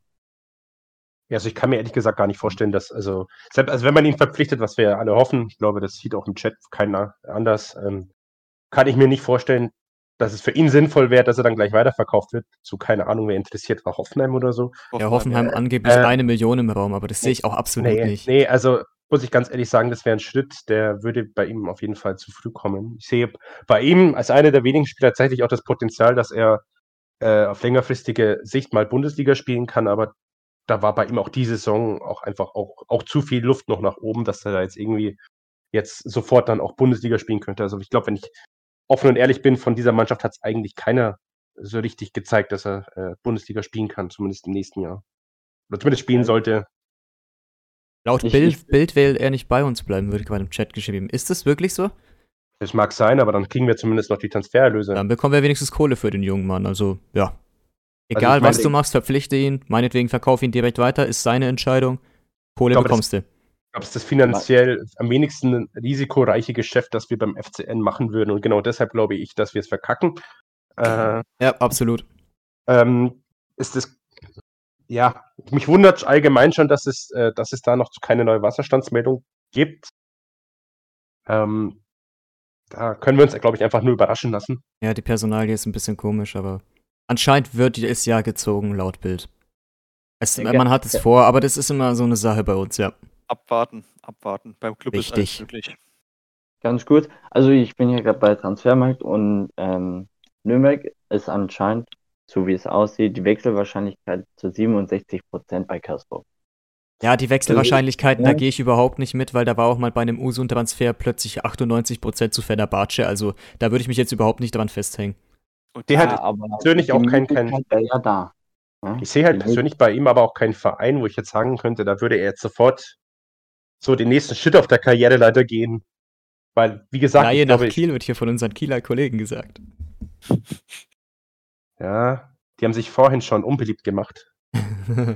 Ja, also ich kann mir ehrlich gesagt gar nicht vorstellen, dass, also, selbst, also wenn man ihn verpflichtet, was wir alle hoffen, ich glaube, das sieht auch im Chat keiner anders, ähm, kann ich mir nicht vorstellen, dass es für ihn sinnvoll wäre, dass er dann gleich weiterverkauft wird. So, keine Ahnung, wer interessiert war, Hoffenheim oder so. Ja, Hoffenheim äh, angeblich äh, eine Million im Raum, aber das sehe ich auch absolut nee, nicht. Nee, also muss ich ganz ehrlich sagen, das wäre ein Schritt, der würde bei ihm auf jeden Fall zu früh kommen. Ich sehe bei ihm als einer der wenigen Spieler tatsächlich auch das Potenzial, dass er äh, auf längerfristige Sicht mal Bundesliga spielen kann, aber da war bei ihm auch die Saison auch einfach auch, auch zu viel Luft noch nach oben, dass er da jetzt irgendwie jetzt sofort dann auch Bundesliga spielen könnte. Also ich glaube, wenn ich offen und ehrlich bin, von dieser Mannschaft hat es eigentlich keiner so richtig gezeigt, dass er äh, Bundesliga spielen kann, zumindest im nächsten Jahr. Oder zumindest spielen sollte. Laut ich, Bild, ich, Bild will er nicht bei uns bleiben, würde ich gerade im Chat geschrieben. Ist das wirklich so? Das mag sein, aber dann kriegen wir zumindest noch die Transfererlöse. Dann bekommen wir wenigstens Kohle für den jungen Mann. Also, ja. Also Egal, also was du machst, verpflichte ihn. Meinetwegen verkauf ihn direkt weiter, ist seine Entscheidung. Kohle glaube, bekommst das, du. Ich glaube, es ist das finanziell am wenigsten risikoreiche Geschäft, das wir beim FCN machen würden. Und genau deshalb glaube ich, dass wir es verkacken. Äh, ja, absolut. Ähm, ist es ja, mich wundert allgemein schon, dass es, äh, dass es da noch keine neue Wasserstandsmeldung gibt. Ähm, da können wir uns, glaube ich, einfach nur überraschen lassen. Ja, die Personalie ist ein bisschen komisch, aber anscheinend wird es ja gezogen, laut Bild. Es, ja, man hat es ja. vor, aber das ist immer so eine Sache bei uns, ja. Abwarten, abwarten. Beim Club Richtig. ist alles möglich. Ganz gut. Also ich bin hier gerade bei Transfermarkt und ähm, Nürnberg ist anscheinend so wie es aussieht, die Wechselwahrscheinlichkeit zu 67 Prozent bei Casper. Ja, die Wechselwahrscheinlichkeiten, ja. da gehe ich überhaupt nicht mit, weil da war auch mal bei einem Usun-Transfer plötzlich 98 Prozent zu Fenerbahce, also da würde ich mich jetzt überhaupt nicht dran festhängen. Und der ja, hat persönlich auch keinen. Kein, ja da. Ja? Ich sehe halt persönlich bei ihm aber auch keinen Verein, wo ich jetzt sagen könnte, da würde er jetzt sofort so den nächsten Schritt auf der Karriereleiter gehen. Weil, wie gesagt. Reihe nach Kiel wird hier von unseren Kieler Kollegen gesagt. Ja, die haben sich vorhin schon unbeliebt gemacht.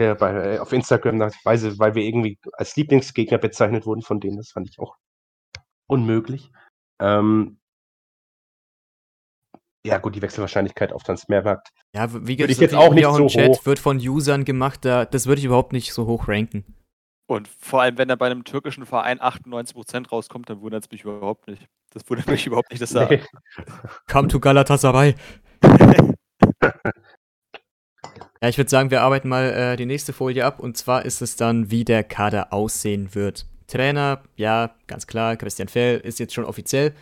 ja, bei, äh, auf Instagram, weil, weil wir irgendwie als Lieblingsgegner bezeichnet wurden von denen. Das fand ich auch unmöglich. Ähm, ja, gut, die Wechselwahrscheinlichkeit auf Transfermarkt. Ja, wie gesagt, ich jetzt auch nicht auch so Chat hoch. wird von Usern gemacht, da, das würde ich überhaupt nicht so hoch ranken. Und vor allem, wenn da bei einem türkischen Verein 98% rauskommt, dann wundert es mich überhaupt nicht. Das wundert mich überhaupt nicht, dass da. Nee. Come to Galatasaray. ja, ich würde sagen, wir arbeiten mal äh, die nächste Folie ab und zwar ist es dann, wie der Kader aussehen wird. Trainer, ja, ganz klar, Christian Fell ist jetzt schon offiziell.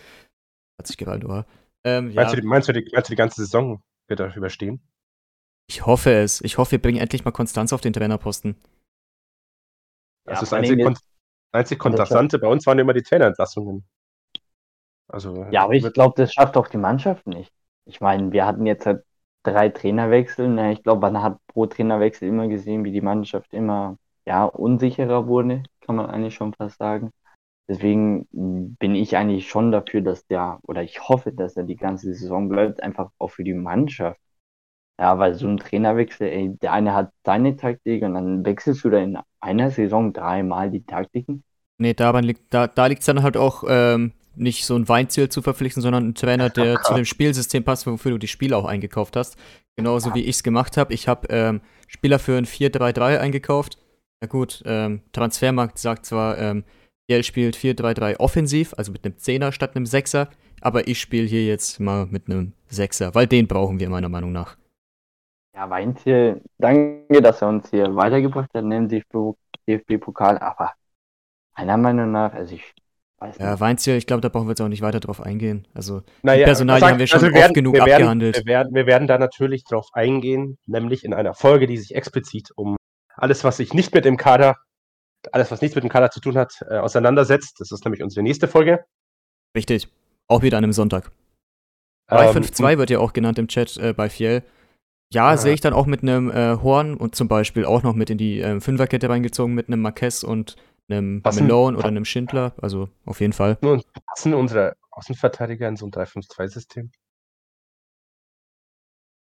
Hat sich gereimt, oder? Ähm, meinst, ja. du, meinst, du die, meinst du die ganze Saison wird er überstehen? Ich hoffe es. Ich hoffe, wir bringen endlich mal Konstanz auf den Trainerposten. Das ja, ist das einzige, Kon einzig Kontrastante. Bei uns waren immer die Trainerentlassungen. Also, ja, aber ich glaube, das schafft auch die Mannschaft nicht. Ich meine, wir hatten jetzt halt drei Trainerwechsel. Ne? Ich glaube, man hat pro Trainerwechsel immer gesehen, wie die Mannschaft immer ja, unsicherer wurde, kann man eigentlich schon fast sagen. Deswegen bin ich eigentlich schon dafür, dass der, oder ich hoffe, dass er die ganze Saison bleibt, einfach auch für die Mannschaft. Ja, weil so ein Trainerwechsel, ey, der eine hat seine Taktik und dann wechselst du da in einer Saison dreimal die Taktiken. Nee, daran liegt, da, da liegt es dann halt auch ähm, nicht so ein Weinziel zu verpflichten, sondern ein Trainer, der zu dem Spielsystem passt, wofür du die Spiele auch eingekauft hast. Genauso wie ich es gemacht habe. Ich habe ähm, Spieler für ein 4-3-3 eingekauft. Na gut, ähm, Transfermarkt sagt zwar, ähm, Jell spielt 4-3-3 offensiv, also mit einem Zehner statt einem Sechser, aber ich spiele hier jetzt mal mit einem Sechser, weil den brauchen wir meiner Meinung nach. Ja, Weinziel, danke, dass er uns hier weitergebracht hat, nennen DFB-Pokal, aber meiner Meinung nach, also ich Weiß ja, Weinziel, ich glaube, da brauchen wir jetzt auch nicht weiter drauf eingehen. Also, naja, die Personalien haben wir schon also wir werden, oft genug wir werden, abgehandelt. Wir werden, wir werden da natürlich drauf eingehen, nämlich in einer Folge, die sich explizit um alles, was sich nicht mit dem Kader, alles, was nichts mit dem Kader zu tun hat, äh, auseinandersetzt. Das ist nämlich unsere nächste Folge. Richtig. Auch wieder an einem Sonntag. Ähm, 352 wird ja auch genannt im Chat äh, bei Fiel. Ja, äh, sehe ich dann auch mit einem äh, Horn und zum Beispiel auch noch mit in die äh, Fünferkette reingezogen mit einem Marquez und einem passen, Malone oder einem Schindler. Also auf jeden Fall. Nur passen unsere Außenverteidiger in so ein 3-5-2-System?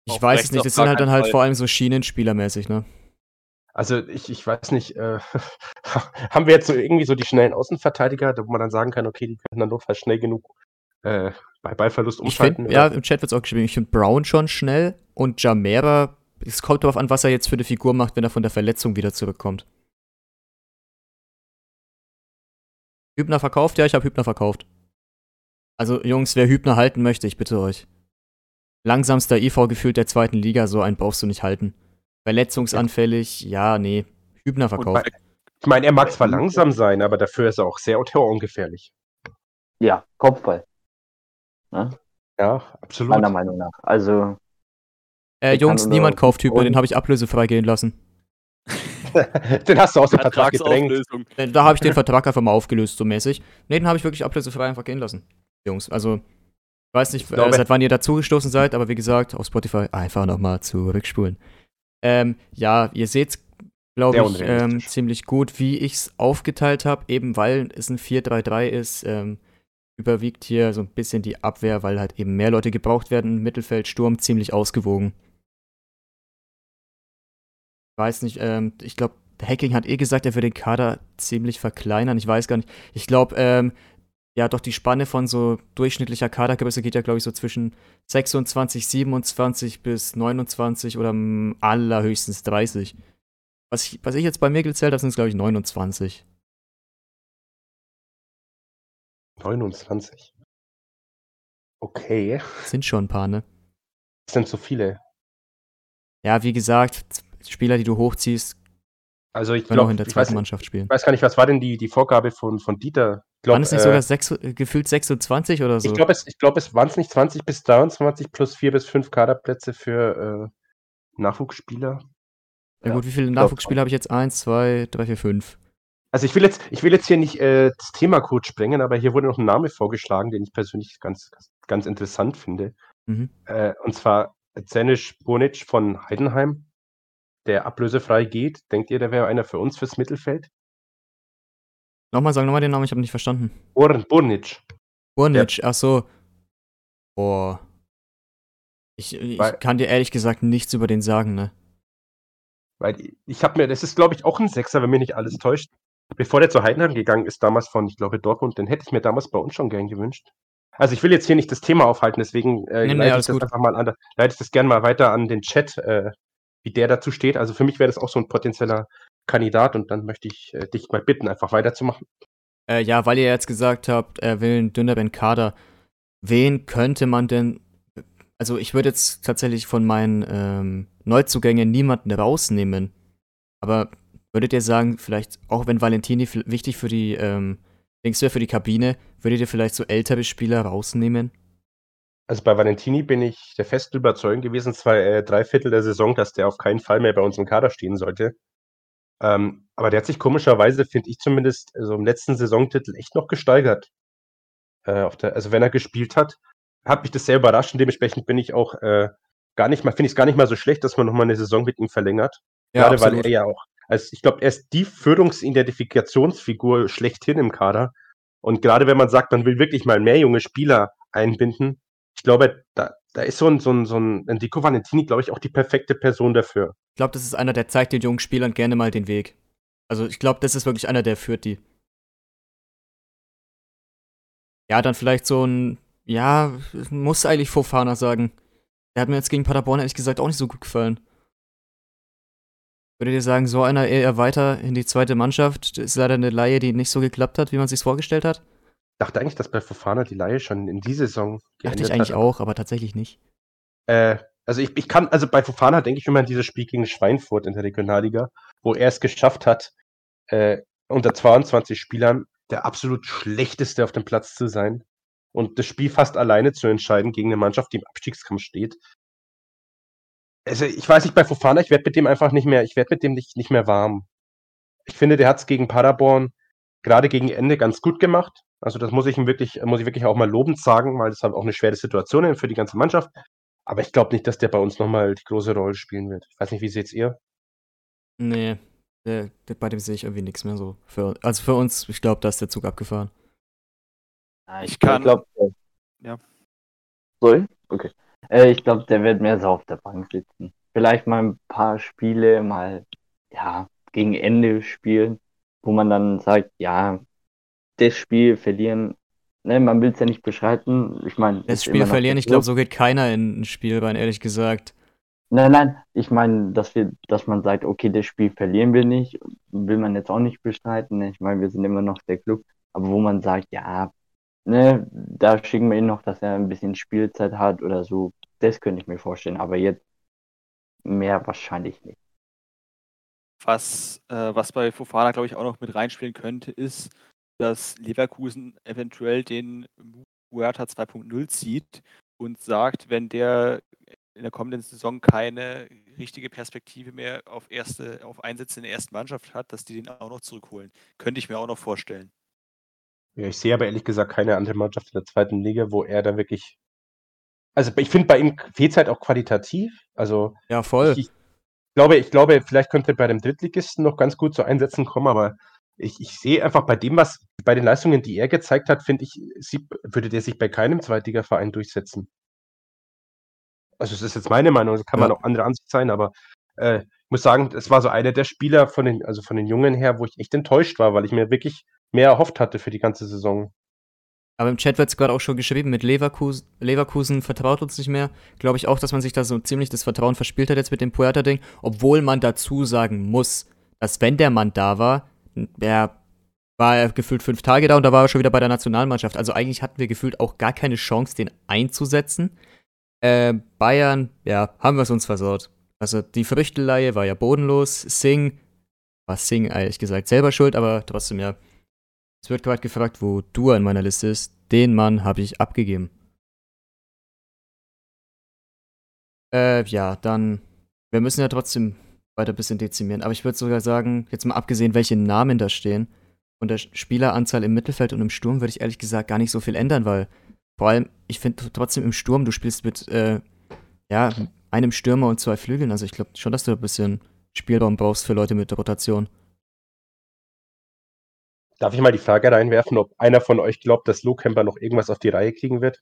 Ich auf weiß es nicht, das sind halt dann halt Fall. vor allem so Schienenspielermäßig, ne? Also ich, ich weiß nicht, äh, haben wir jetzt so irgendwie so die schnellen Außenverteidiger, wo man dann sagen kann, okay, die können dann notfalls schnell genug äh, bei Ballverlust umschalten? Find, ja, im Chat wird es auch geschrieben, ich finde Brown schon schnell und Jamera, es kommt darauf an, was er jetzt für eine Figur macht, wenn er von der Verletzung wieder zurückkommt. Hübner verkauft? Ja, ich habe Hübner verkauft. Also, Jungs, wer Hübner halten möchte, ich bitte euch. Langsamster IV gefühlt der zweiten Liga, so einen brauchst du nicht halten. Verletzungsanfällig, ja, nee. Hübner verkauft. Bei, ich meine, er mag zwar langsam sein, aber dafür ist er auch sehr ungefährlich. Ja, Kopfball. Ne? Ja, absolut. Meiner Meinung nach. Also. Äh, Jungs, niemand kauft Hübner, den habe ich ablösefrei gehen lassen. den hast du aus dem Vertrag gedrängt. Da habe ich den Vertrag einfach mal aufgelöst, so mäßig. Ne, den habe ich wirklich ablösefrei einfach gehen lassen. Jungs, also, ich weiß nicht, äh, seit wann ihr dazugestoßen seid, aber wie gesagt, auf Spotify einfach nochmal zurückspulen. Ähm, ja, ihr seht, glaube ich, ähm, ziemlich gut, wie ich es aufgeteilt habe, eben weil es ein 4-3-3 ist. Ähm, überwiegt hier so ein bisschen die Abwehr, weil halt eben mehr Leute gebraucht werden. Mittelfeld, Sturm ziemlich ausgewogen. Weiß nicht, ähm, ich glaube, Hacking hat eh gesagt, er würde den Kader ziemlich verkleinern. Ich weiß gar nicht. Ich glaube, ähm, ja, doch die Spanne von so durchschnittlicher Kadergröße geht ja, glaube ich, so zwischen 26, 27 bis 29 oder allerhöchstens 30. Was ich, was ich jetzt bei mir gezählt habe, sind es, glaube ich, 29. 29. Okay. Sind schon ein paar, ne? Das sind so viele. Ja, wie gesagt, Spieler, die du hochziehst, also ich glaube, in der zweiten Mannschaft spielen. Ich weiß gar nicht, was war denn die, die Vorgabe von, von Dieter? Glaub, waren es nicht äh, sogar sechs, gefühlt 26 oder so? Ich glaube, es, glaub, es waren es nicht 20 bis 23 plus 4 bis 5 Kaderplätze für äh, Nachwuchsspieler. Ja, ja gut, wie viele Nachwuchsspieler habe ich jetzt? Eins, zwei, drei, vier, fünf. Also ich will jetzt, ich will jetzt hier nicht äh, das Thema kurz sprengen, aber hier wurde noch ein Name vorgeschlagen, den ich persönlich ganz, ganz interessant finde. Mhm. Äh, und zwar Zenisch Bonic von Heidenheim, der ablösefrei geht. Denkt ihr, der wäre einer für uns fürs Mittelfeld? Nochmal, sag nochmal den Namen, ich habe nicht verstanden. Bur Burnic. Burnic, ja. ach so. Boah. Ich, ich Weil, kann dir ehrlich gesagt nichts über den sagen, ne? Weil ich habe mir, das ist glaube ich auch ein Sechser, wenn mir nicht alles täuscht bevor der zu Heidenheim gegangen ist, damals von, ich glaube, Dortmund, den hätte ich mir damals bei uns schon gern gewünscht. Also ich will jetzt hier nicht das Thema aufhalten, deswegen äh, nee, leite, ich das einfach mal an, leite ich das gerne mal weiter an den Chat, äh, wie der dazu steht. Also für mich wäre das auch so ein potenzieller Kandidat und dann möchte ich äh, dich mal bitten, einfach weiterzumachen. Äh, ja, weil ihr jetzt gesagt habt, er will einen dünneren Kader. Wen könnte man denn. Also ich würde jetzt tatsächlich von meinen ähm, Neuzugängen niemanden rausnehmen. Aber Würdet ihr sagen, vielleicht, auch wenn Valentini wichtig für die, ähm, denkst du für die Kabine, würdet ihr vielleicht so ältere Spieler rausnehmen? Also bei Valentini bin ich der festen Überzeugung gewesen, zwei, äh, drei Viertel der Saison, dass der auf keinen Fall mehr bei uns im Kader stehen sollte. Ähm, aber der hat sich komischerweise, finde ich zumindest, so im letzten Saisontitel echt noch gesteigert. Äh, der, also wenn er gespielt hat, hat mich das sehr überrascht und dementsprechend bin ich auch äh, gar nicht mal, finde ich es gar nicht mal so schlecht, dass man nochmal eine Saison mit ihm verlängert. Ja, Gerade absolut. weil er ja auch also ich glaube, er ist die Führungsidentifikationsfigur schlechthin im Kader. Und gerade wenn man sagt, man will wirklich mal mehr junge Spieler einbinden, ich glaube, da, da ist so ein, so ein, so ein Enrico Valentini, glaube ich, auch die perfekte Person dafür. Ich glaube, das ist einer, der zeigt den jungen Spielern gerne mal den Weg. Also ich glaube, das ist wirklich einer, der führt die. Ja, dann vielleicht so ein, ja, muss eigentlich Fofana sagen. Der hat mir jetzt gegen Paderborn ehrlich gesagt auch nicht so gut gefallen. Würdet ihr sagen, so einer eher weiter in die zweite Mannschaft? Das ist leider eine Laie, die nicht so geklappt hat, wie man sich vorgestellt hat. Ich dachte eigentlich, dass bei Fofana die Laie schon in dieser Saison geendet Dachte ich eigentlich hat. auch, aber tatsächlich nicht. Äh, also ich, ich kann, also bei Fofana denke ich immer an dieses Spiel gegen Schweinfurt in der Regionalliga, wo er es geschafft hat, äh, unter 22 Spielern der absolut schlechteste auf dem Platz zu sein und das Spiel fast alleine zu entscheiden gegen eine Mannschaft, die im Abstiegskampf steht also ich weiß nicht, bei Fofana, ich werde mit dem einfach nicht mehr, ich werde mit dem nicht, nicht mehr warm. Ich finde, der hat es gegen Paderborn gerade gegen Ende ganz gut gemacht. Also das muss ich ihm wirklich, muss ich wirklich auch mal lobend sagen, weil das halt auch eine schwere Situation ist für die ganze Mannschaft. Aber ich glaube nicht, dass der bei uns nochmal die große Rolle spielen wird. Ich weiß nicht, wie seht ihr? Nee, der, der, bei dem sehe ich irgendwie nichts mehr so. Für, also für uns, ich glaube, da ist der Zug abgefahren. Ich kann. Ich glaub, ja. Sorry? Okay. Äh, ich glaube, der wird mehr so auf der Bank sitzen. Vielleicht mal ein paar Spiele mal, ja, gegen Ende spielen, wo man dann sagt, ja, das Spiel verlieren, ne, man will es ja nicht beschreiten. Ich meine, das Spiel verlieren, ich glaube, so geht keiner in ein Spiel rein, ehrlich gesagt. Nein, nein, ich meine, dass wir, dass man sagt, okay, das Spiel verlieren wir nicht, will man jetzt auch nicht bestreiten. Ne? Ich meine, wir sind immer noch der Club, aber wo man sagt, ja, ne, da schicken wir ihn noch, dass er ein bisschen Spielzeit hat oder so. Das könnte ich mir vorstellen, aber jetzt mehr wahrscheinlich nicht. Was, äh, was bei Fofana, glaube ich, auch noch mit reinspielen könnte, ist, dass Leverkusen eventuell den Huerta 2.0 zieht und sagt, wenn der in der kommenden Saison keine richtige Perspektive mehr auf erste, auf Einsätze in der ersten Mannschaft hat, dass die den auch noch zurückholen. Könnte ich mir auch noch vorstellen. Ja, ich sehe aber ehrlich gesagt keine andere Mannschaft in der zweiten Liga, wo er da wirklich. Also ich finde, bei ihm fehlt es halt auch qualitativ. Also ja, voll. Ich, ich, glaube, ich glaube, vielleicht könnte er bei dem Drittligisten noch ganz gut zu Einsätzen kommen, aber ich, ich sehe einfach bei dem, was bei den Leistungen, die er gezeigt hat, finde ich, sie, würde der sich bei keinem Zweitligaverein durchsetzen. Also, das ist jetzt meine Meinung, das kann ja. man auch andere Ansicht sein, aber äh, ich muss sagen, es war so einer der Spieler von den, also von den Jungen her, wo ich echt enttäuscht war, weil ich mir wirklich mehr erhofft hatte für die ganze Saison. Aber im Chat wird es gerade auch schon geschrieben, mit Leverkusen, Leverkusen vertraut uns nicht mehr. Glaube ich auch, dass man sich da so ziemlich das Vertrauen verspielt hat jetzt mit dem Puerta-Ding. Obwohl man dazu sagen muss, dass wenn der Mann da war, er war er gefühlt fünf Tage da und da war er schon wieder bei der Nationalmannschaft. Also eigentlich hatten wir gefühlt auch gar keine Chance, den einzusetzen. Äh, Bayern, ja, haben wir es uns versaut. Also die Früchteleihe war ja bodenlos. Sing, war Sing ehrlich gesagt selber schuld, aber trotzdem ja. Es wird gerade gefragt, wo du an meiner Liste ist. Den Mann habe ich abgegeben. Äh, ja, dann. Wir müssen ja trotzdem weiter ein bisschen dezimieren. Aber ich würde sogar sagen, jetzt mal abgesehen, welche Namen da stehen, und der Spieleranzahl im Mittelfeld und im Sturm würde ich ehrlich gesagt gar nicht so viel ändern, weil vor allem, ich finde trotzdem im Sturm, du spielst mit, äh, ja, einem Stürmer und zwei Flügeln. Also ich glaube schon, dass du ein bisschen Spielraum brauchst für Leute mit Rotation. Darf ich mal die Frage reinwerfen, ob einer von euch glaubt, dass Luke Kemper noch irgendwas auf die Reihe kriegen wird?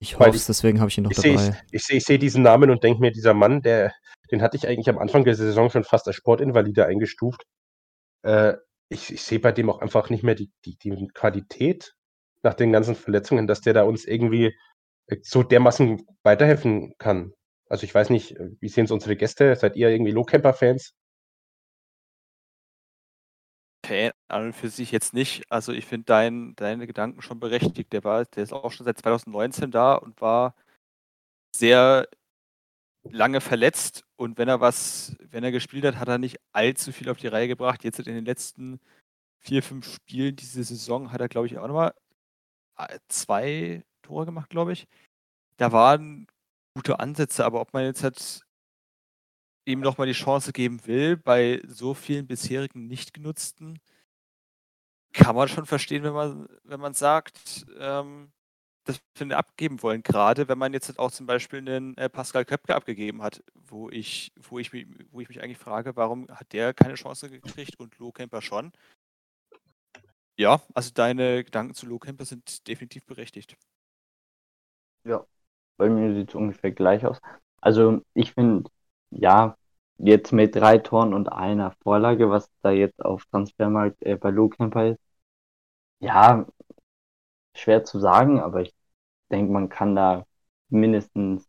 Ich hoffe es, deswegen habe ich ihn noch ich dabei. Seh, ich, ich sehe seh diesen Namen und denke mir, dieser Mann, der, den hatte ich eigentlich am Anfang der Saison schon fast als Sportinvalide eingestuft. Äh, ich, ich sehe bei dem auch einfach nicht mehr die, die, die Qualität nach den ganzen Verletzungen, dass der da uns irgendwie äh, so dermaßen weiterhelfen kann. Also ich weiß nicht, äh, wie sehen es unsere Gäste? Seid ihr irgendwie Low-Camper-Fans? Fan an und für sich jetzt nicht. Also ich finde dein, deine Gedanken schon berechtigt. Der war, der ist auch schon seit 2019 da und war sehr lange verletzt und wenn er was, wenn er gespielt hat, hat er nicht allzu viel auf die Reihe gebracht. Jetzt in den letzten vier, fünf Spielen diese Saison hat er, glaube ich, auch nochmal äh, zwei Tore gemacht, glaube ich. Da waren gute Ansätze, aber ob man jetzt halt ihm nochmal die Chance geben will, bei so vielen bisherigen nicht genutzten, kann man schon verstehen, wenn man, wenn man sagt, ähm, das finde abgeben wollen, gerade wenn man jetzt auch zum Beispiel einen äh, Pascal Köpke abgegeben hat, wo ich, wo, ich wo ich mich eigentlich frage, warum hat der keine Chance gekriegt und Low Camper schon? Ja, also deine Gedanken zu Low Camper sind definitiv berechtigt. Ja, bei mir sieht es ungefähr gleich aus. Also ich finde, ja, jetzt mit drei Toren und einer Vorlage, was da jetzt auf Transfermarkt äh, bei Low Camper ist, ja, schwer zu sagen, aber ich denke, man kann da mindestens,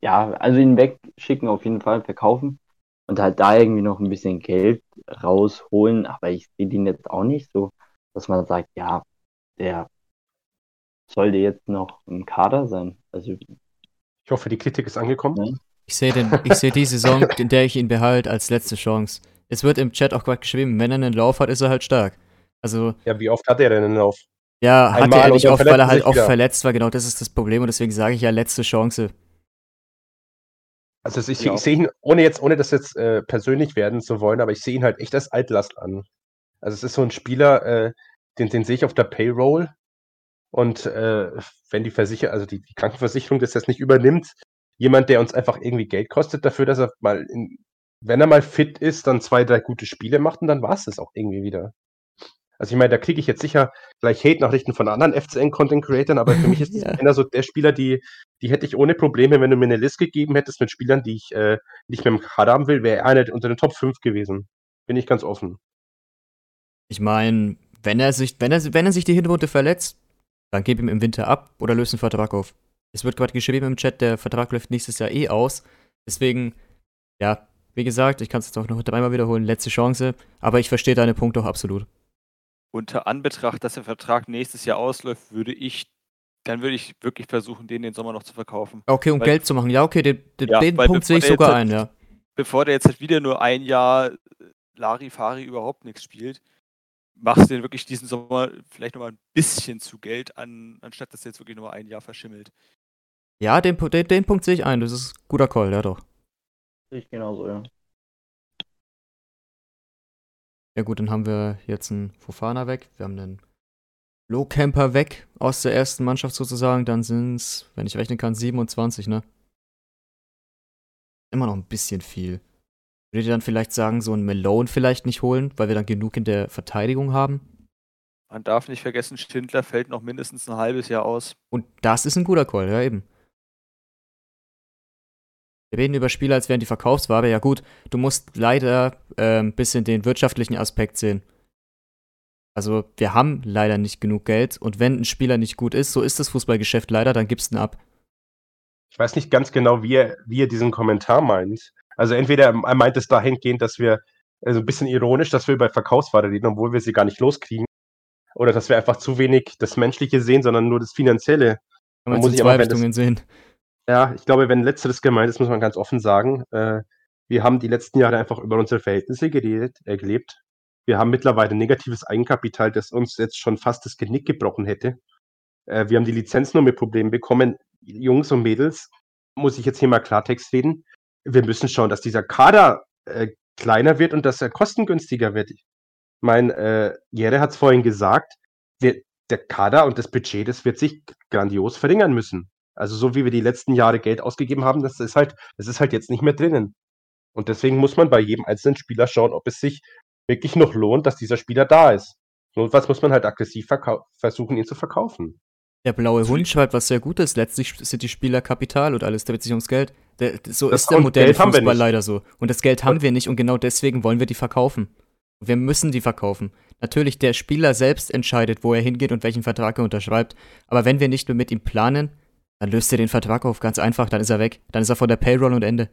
ja, also ihn wegschicken auf jeden Fall, verkaufen und halt da irgendwie noch ein bisschen Geld rausholen, aber ich sehe den jetzt auch nicht so, dass man sagt, ja, der sollte jetzt noch im Kader sein. Also ich hoffe, die Kritik ist angekommen. Ja. Ich sehe seh die Saison, in der ich ihn behalte, als letzte Chance. Es wird im Chat auch gerade geschrieben, wenn er einen Lauf hat, ist er halt stark. Also. Ja, wie oft hat er denn einen Lauf? Ja, hatte er nicht oft, weil er halt auch wieder. verletzt war. Genau, das ist das Problem und deswegen sage ich ja letzte Chance. Also ich, ja. ich sehe ihn, ohne jetzt, ohne das jetzt äh, persönlich werden zu wollen, aber ich sehe ihn halt echt als Altlast an. Also es ist so ein Spieler, äh, den, den sehe ich auf der Payroll. Und äh, wenn die Versicherung, also die, die, Krankenversicherung das jetzt nicht übernimmt, jemand, der uns einfach irgendwie Geld kostet dafür, dass er mal, in, wenn er mal fit ist, dann zwei, drei gute Spiele macht und dann war es das auch irgendwie wieder. Also ich meine, da kriege ich jetzt sicher gleich Hate-Nachrichten von anderen FCN-Content-Creatern, aber für mich ist ja. einer so der Spieler, die, die hätte ich ohne Probleme, wenn du mir eine Liste gegeben hättest mit Spielern, die ich äh, nicht mehr im Kader haben will, wäre er einer unter den Top 5 gewesen. Bin ich ganz offen. Ich meine, wenn er sich, wenn er, wenn er sich die Hinrunde verletzt, dann gib ihm im Winter ab oder löse einen Vertrag auf. Es wird gerade geschrieben im Chat, der Vertrag läuft nächstes Jahr eh aus. Deswegen, ja, wie gesagt, ich kann es jetzt auch noch dreimal wiederholen, letzte Chance, aber ich verstehe deine Punkte auch absolut unter Anbetracht, dass der Vertrag nächstes Jahr ausläuft, würde ich, dann würde ich wirklich versuchen, den den Sommer noch zu verkaufen. Okay, um weil, Geld zu machen. Ja, okay, den, den, ja, den Punkt sehe ich sogar ein, ja. Bevor der jetzt halt wieder nur ein Jahr äh, Larifari überhaupt nichts spielt, machst du den wirklich diesen Sommer vielleicht nochmal ein bisschen zu Geld an, anstatt dass er jetzt wirklich nur ein Jahr verschimmelt. Ja, den, den, den Punkt sehe ich ein. Das ist ein guter Call, ja doch. Ich genauso, ja. Ja gut, dann haben wir jetzt einen Fofana weg, wir haben einen Low-Camper weg aus der ersten Mannschaft sozusagen, dann sind es, wenn ich rechnen kann, 27, ne? Immer noch ein bisschen viel. Würdet ihr dann vielleicht sagen, so einen Malone vielleicht nicht holen, weil wir dann genug in der Verteidigung haben? Man darf nicht vergessen, Schindler fällt noch mindestens ein halbes Jahr aus. Und das ist ein guter Call, ja eben. Wir reden über Spieler, als wären die Verkaufsware. Ja gut, du musst leider äh, ein bisschen den wirtschaftlichen Aspekt sehen. Also wir haben leider nicht genug Geld und wenn ein Spieler nicht gut ist, so ist das Fußballgeschäft leider, dann gibst du ihn ab. Ich weiß nicht ganz genau, wie er, wie er diesen Kommentar meint. Also entweder er meint es dahingehend, dass wir, also ein bisschen ironisch, dass wir über Verkaufsware reden, obwohl wir sie gar nicht loskriegen. Oder dass wir einfach zu wenig das Menschliche sehen, sondern nur das Finanzielle. Kann man muss zwei Richtungen sehen. Ja, ich glaube, wenn letzteres gemeint ist, muss man ganz offen sagen, äh, wir haben die letzten Jahre einfach über unsere Verhältnisse geredet, äh, gelebt. Wir haben mittlerweile negatives Eigenkapital, das uns jetzt schon fast das Genick gebrochen hätte. Äh, wir haben die Lizenznummerprobleme bekommen. Jungs und Mädels, muss ich jetzt hier mal Klartext reden. Wir müssen schauen, dass dieser Kader äh, kleiner wird und dass er kostengünstiger wird. Mein äh, Jere hat es vorhin gesagt, wir, der Kader und das Budget, das wird sich grandios verringern müssen. Also so wie wir die letzten Jahre Geld ausgegeben haben, das ist halt, das ist halt jetzt nicht mehr drinnen. Und deswegen muss man bei jedem einzelnen Spieler schauen, ob es sich wirklich noch lohnt, dass dieser Spieler da ist. Notfalls muss man halt aggressiv versuchen, ihn zu verkaufen. Der blaue Hund schreibt was sehr Gutes. Letztlich sind die Spieler Kapital und alles dreht sich ums Geld. Der, so das ist der moderne Geld Fußball leider so. Und das Geld haben wir nicht und genau deswegen wollen wir die verkaufen. Wir müssen die verkaufen. Natürlich, der Spieler selbst entscheidet, wo er hingeht und welchen Vertrag er unterschreibt. Aber wenn wir nicht mehr mit ihm planen, dann löst er den Vertrag auf, ganz einfach, dann ist er weg. Dann ist er von der Payroll und Ende.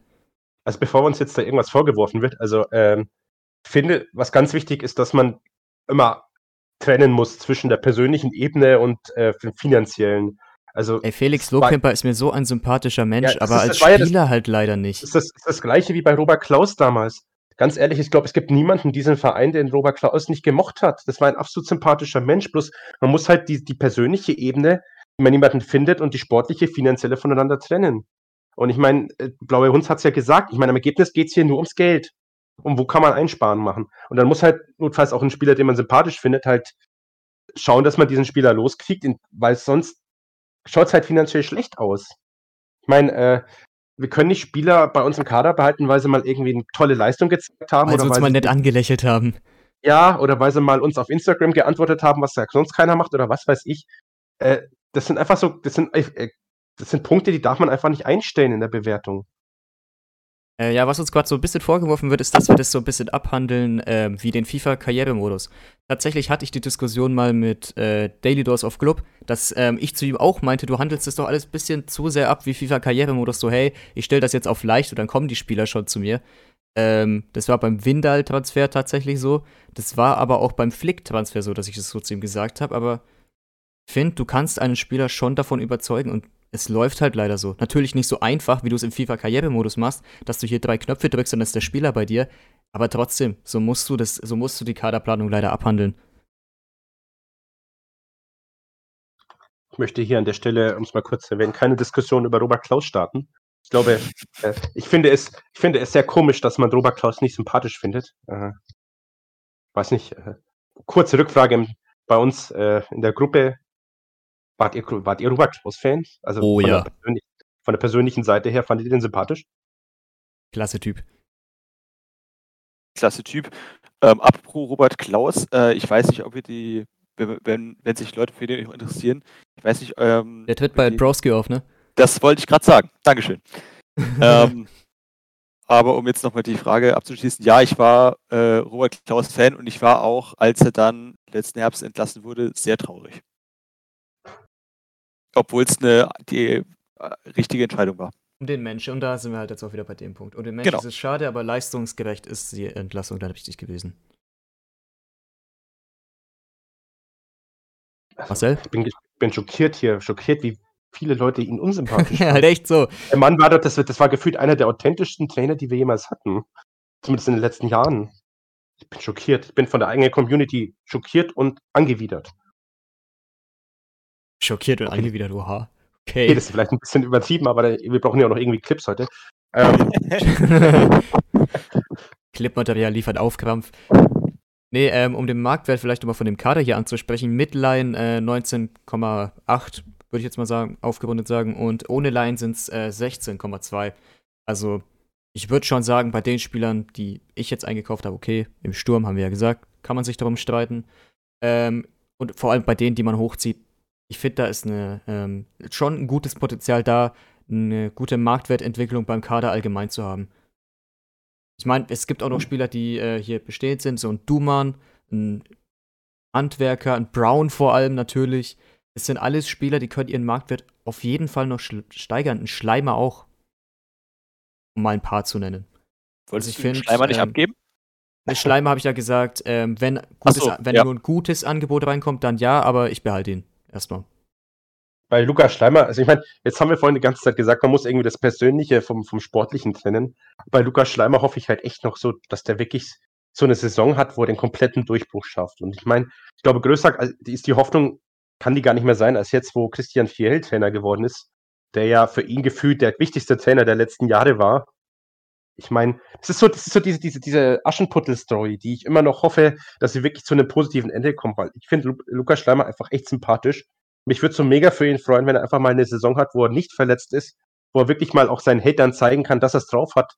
Also bevor uns jetzt da irgendwas vorgeworfen wird, also ähm, finde, was ganz wichtig ist, dass man immer trennen muss zwischen der persönlichen Ebene und äh, dem finanziellen. Also, Ey, Felix Lohkemper ist mir so ein sympathischer Mensch, ja, aber als Spieler das, halt leider nicht. Das ist das, ist das gleiche wie bei Robert Klaus damals. Ganz ehrlich, ich glaube, es gibt niemanden in diesem Verein, den Robert Klaus nicht gemocht hat. Das war ein absolut sympathischer Mensch. Bloß man muss halt die, die persönliche Ebene man jemanden findet und die sportliche, finanzielle voneinander trennen. Und ich meine, äh, Blaue Hund hat es ja gesagt, ich meine, am Ergebnis geht es hier nur ums Geld. Und wo kann man Einsparen machen? Und dann muss halt notfalls auch ein Spieler, den man sympathisch findet, halt schauen, dass man diesen Spieler loskriegt, weil sonst schaut es halt finanziell schlecht aus. Ich meine, äh, wir können nicht Spieler bei uns im Kader behalten, weil sie mal irgendwie eine tolle Leistung gezeigt haben. Weil oder sie uns weil mal nett angelächelt haben. Ja, oder weil sie mal uns auf Instagram geantwortet haben, was ja sonst keiner macht oder was weiß ich. Äh, das sind einfach so, das sind, äh, das sind Punkte, die darf man einfach nicht einstellen in der Bewertung. Äh, ja, was uns gerade so ein bisschen vorgeworfen wird, ist, dass wir das so ein bisschen abhandeln äh, wie den FIFA-Karrieremodus. Tatsächlich hatte ich die Diskussion mal mit äh, Daily Doors of Club, dass ähm, ich zu ihm auch meinte, du handelst das doch alles ein bisschen zu sehr ab wie FIFA-Karrieremodus. So, hey, ich stelle das jetzt auf leicht und dann kommen die Spieler schon zu mir. Ähm, das war beim Windal-Transfer tatsächlich so. Das war aber auch beim Flick-Transfer so, dass ich das so zu ihm gesagt habe. Aber finde, du kannst einen Spieler schon davon überzeugen und es läuft halt leider so. Natürlich nicht so einfach, wie du es im FIFA-Karrieremodus machst, dass du hier drei Knöpfe drückst und dann ist der Spieler bei dir. Aber trotzdem, so musst du das, so musst du die Kaderplanung leider abhandeln. Ich möchte hier an der Stelle, um es mal kurz zu erwähnen, keine Diskussion über Robert Klaus starten. Ich glaube, äh, ich, finde es, ich finde es sehr komisch, dass man Robert Klaus nicht sympathisch findet. Äh, weiß nicht. Äh, kurze Rückfrage bei uns äh, in der Gruppe. Wart ihr, wart ihr Robert Klaus-Fans? Also oh von ja. Der von der persönlichen Seite her, fandet ihr den sympathisch? Klasse Typ. Klasse Typ. Ähm, apropos Robert Klaus, äh, ich weiß nicht, ob wir die, wenn, wenn sich Leute für den interessieren, ich weiß nicht. Ähm, der tritt bei die, Browski auf, ne? Das wollte ich gerade sagen. Dankeschön. ähm, aber um jetzt nochmal die Frage abzuschließen, ja, ich war äh, Robert Klaus Fan und ich war auch, als er dann letzten Herbst entlassen wurde, sehr traurig. Obwohl es eine die äh, richtige Entscheidung war. Um den Menschen, und da sind wir halt jetzt auch wieder bei dem Punkt. Und den Menschen genau. ist es schade, aber leistungsgerecht ist die Entlassung dann richtig gewesen. Marcel? Ich bin, bin schockiert hier, schockiert, wie viele Leute ihn unsympathisch Ja, halt echt so. Der Mann war doch, das, das war gefühlt einer der authentischsten Trainer, die wir jemals hatten. Zumindest in den letzten Jahren. Ich bin schockiert. Ich bin von der eigenen Community schockiert und angewidert. Schockiert und okay. angewidert, oha. Okay. okay. Das ist vielleicht ein bisschen übertrieben, aber wir brauchen ja auch noch irgendwie Clips heute. Ähm. Clipmaterial liefert Aufkrampf. Nee, ähm, um den Marktwert vielleicht nochmal von dem Kader hier anzusprechen. Midline äh, 19,8, würde ich jetzt mal sagen, aufgerundet sagen. Und ohne Line sind es äh, 16,2. Also, ich würde schon sagen, bei den Spielern, die ich jetzt eingekauft habe, okay, im Sturm haben wir ja gesagt, kann man sich darum streiten. Ähm, und vor allem bei denen, die man hochzieht, ich finde, da ist eine, ähm, schon ein gutes Potenzial da, eine gute Marktwertentwicklung beim Kader allgemein zu haben. Ich meine, es gibt auch noch Spieler, die äh, hier bestehend sind, so ein Duman, ein Handwerker, ein Brown vor allem natürlich. Es sind alles Spieler, die können ihren Marktwert auf jeden Fall noch steigern. Ein Schleimer auch. Um mal ein paar zu nennen. Wolltest also ich du find, Schleimer nicht ähm, abgeben? Eine Schleimer habe ich ja gesagt, ähm, wenn, gutes, so, wenn ja. nur ein gutes Angebot reinkommt, dann ja, aber ich behalte ihn erstmal. Bei Lukas Schleimer, also ich meine, jetzt haben wir vorhin die ganze Zeit gesagt, man muss irgendwie das Persönliche vom, vom Sportlichen trennen. Bei Lukas Schleimer hoffe ich halt echt noch so, dass der wirklich so eine Saison hat, wo er den kompletten Durchbruch schafft. Und ich meine, ich glaube, größer ist die Hoffnung, kann die gar nicht mehr sein, als jetzt, wo Christian Fiel Trainer geworden ist, der ja für ihn gefühlt der wichtigste Trainer der letzten Jahre war. Ich meine, das ist so, das ist so diese, diese, diese Aschenputtel-Story, die ich immer noch hoffe, dass sie wirklich zu einem positiven Ende kommt, weil ich finde Lukas Schleimer einfach echt sympathisch. Mich würde so mega für ihn freuen, wenn er einfach mal eine Saison hat, wo er nicht verletzt ist, wo er wirklich mal auch seinen Hatern zeigen kann, dass er es drauf hat.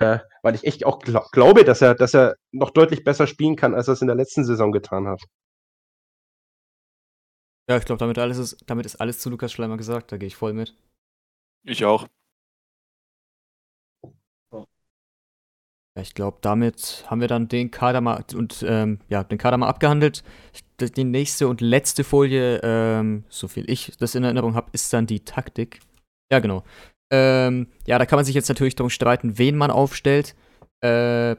Äh, weil ich echt auch glaub, glaube, dass er, dass er noch deutlich besser spielen kann, als er es in der letzten Saison getan hat. Ja, ich glaube, damit, ist, damit ist alles zu Lukas Schleimer gesagt, da gehe ich voll mit. Ich auch. Ja, ich glaube, damit haben wir dann den Kader mal und ähm, ja, den Kader mal abgehandelt. Die nächste und letzte Folie, ähm, so viel ich das in Erinnerung habe, ist dann die Taktik. Ja, genau. Ähm, ja, da kann man sich jetzt natürlich darum streiten, wen man aufstellt. Äh,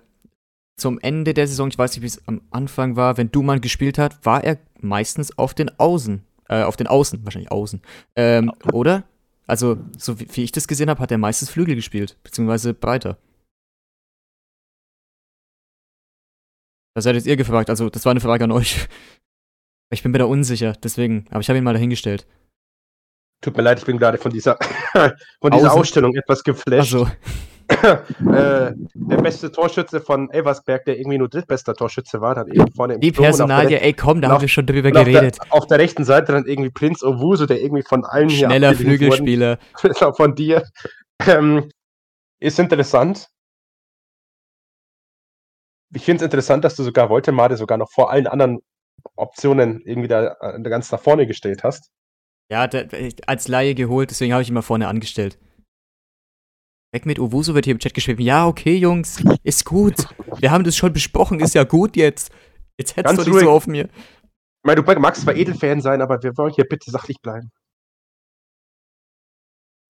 zum Ende der Saison, ich weiß nicht, wie es am Anfang war, wenn Duman gespielt hat, war er meistens auf den Außen. Äh, auf den Außen, wahrscheinlich Außen. Ähm, oder? Also, so wie, wie ich das gesehen habe, hat er meistens Flügel gespielt, beziehungsweise breiter. Das seid jetzt ihr gefragt. Also, das war eine Frage an euch. Ich bin mir da unsicher, deswegen. Aber ich habe ihn mal dahingestellt. Tut mir leid, ich bin gerade von dieser, von dieser Ausstellung etwas geflasht. Also. äh, der beste Torschütze von Elversberg, der irgendwie nur drittbester Torschütze war, dann eben vorne im Die Personalie, ey komm, da haben wir schon drüber geredet. Auf der, auf der, rechten Seite dann irgendwie Prinz Owusu, der irgendwie von allen Schneller hier Flügelspieler. Wurden, von dir. Ähm, ist interessant ich finde es interessant, dass du sogar Woltemade sogar noch vor allen anderen Optionen irgendwie da, äh, da ganz nach vorne gestellt hast. Ja, der, als Laie geholt, deswegen habe ich ihn mal vorne angestellt. Weg mit Owusu wird hier im Chat geschrieben. Ja, okay, Jungs, ist gut. Wir haben das schon besprochen, ist ja gut jetzt. Jetzt hättest du nicht so auf mir. Ich meine, du magst zwar Edelfan sein, aber wir wollen hier bitte sachlich bleiben.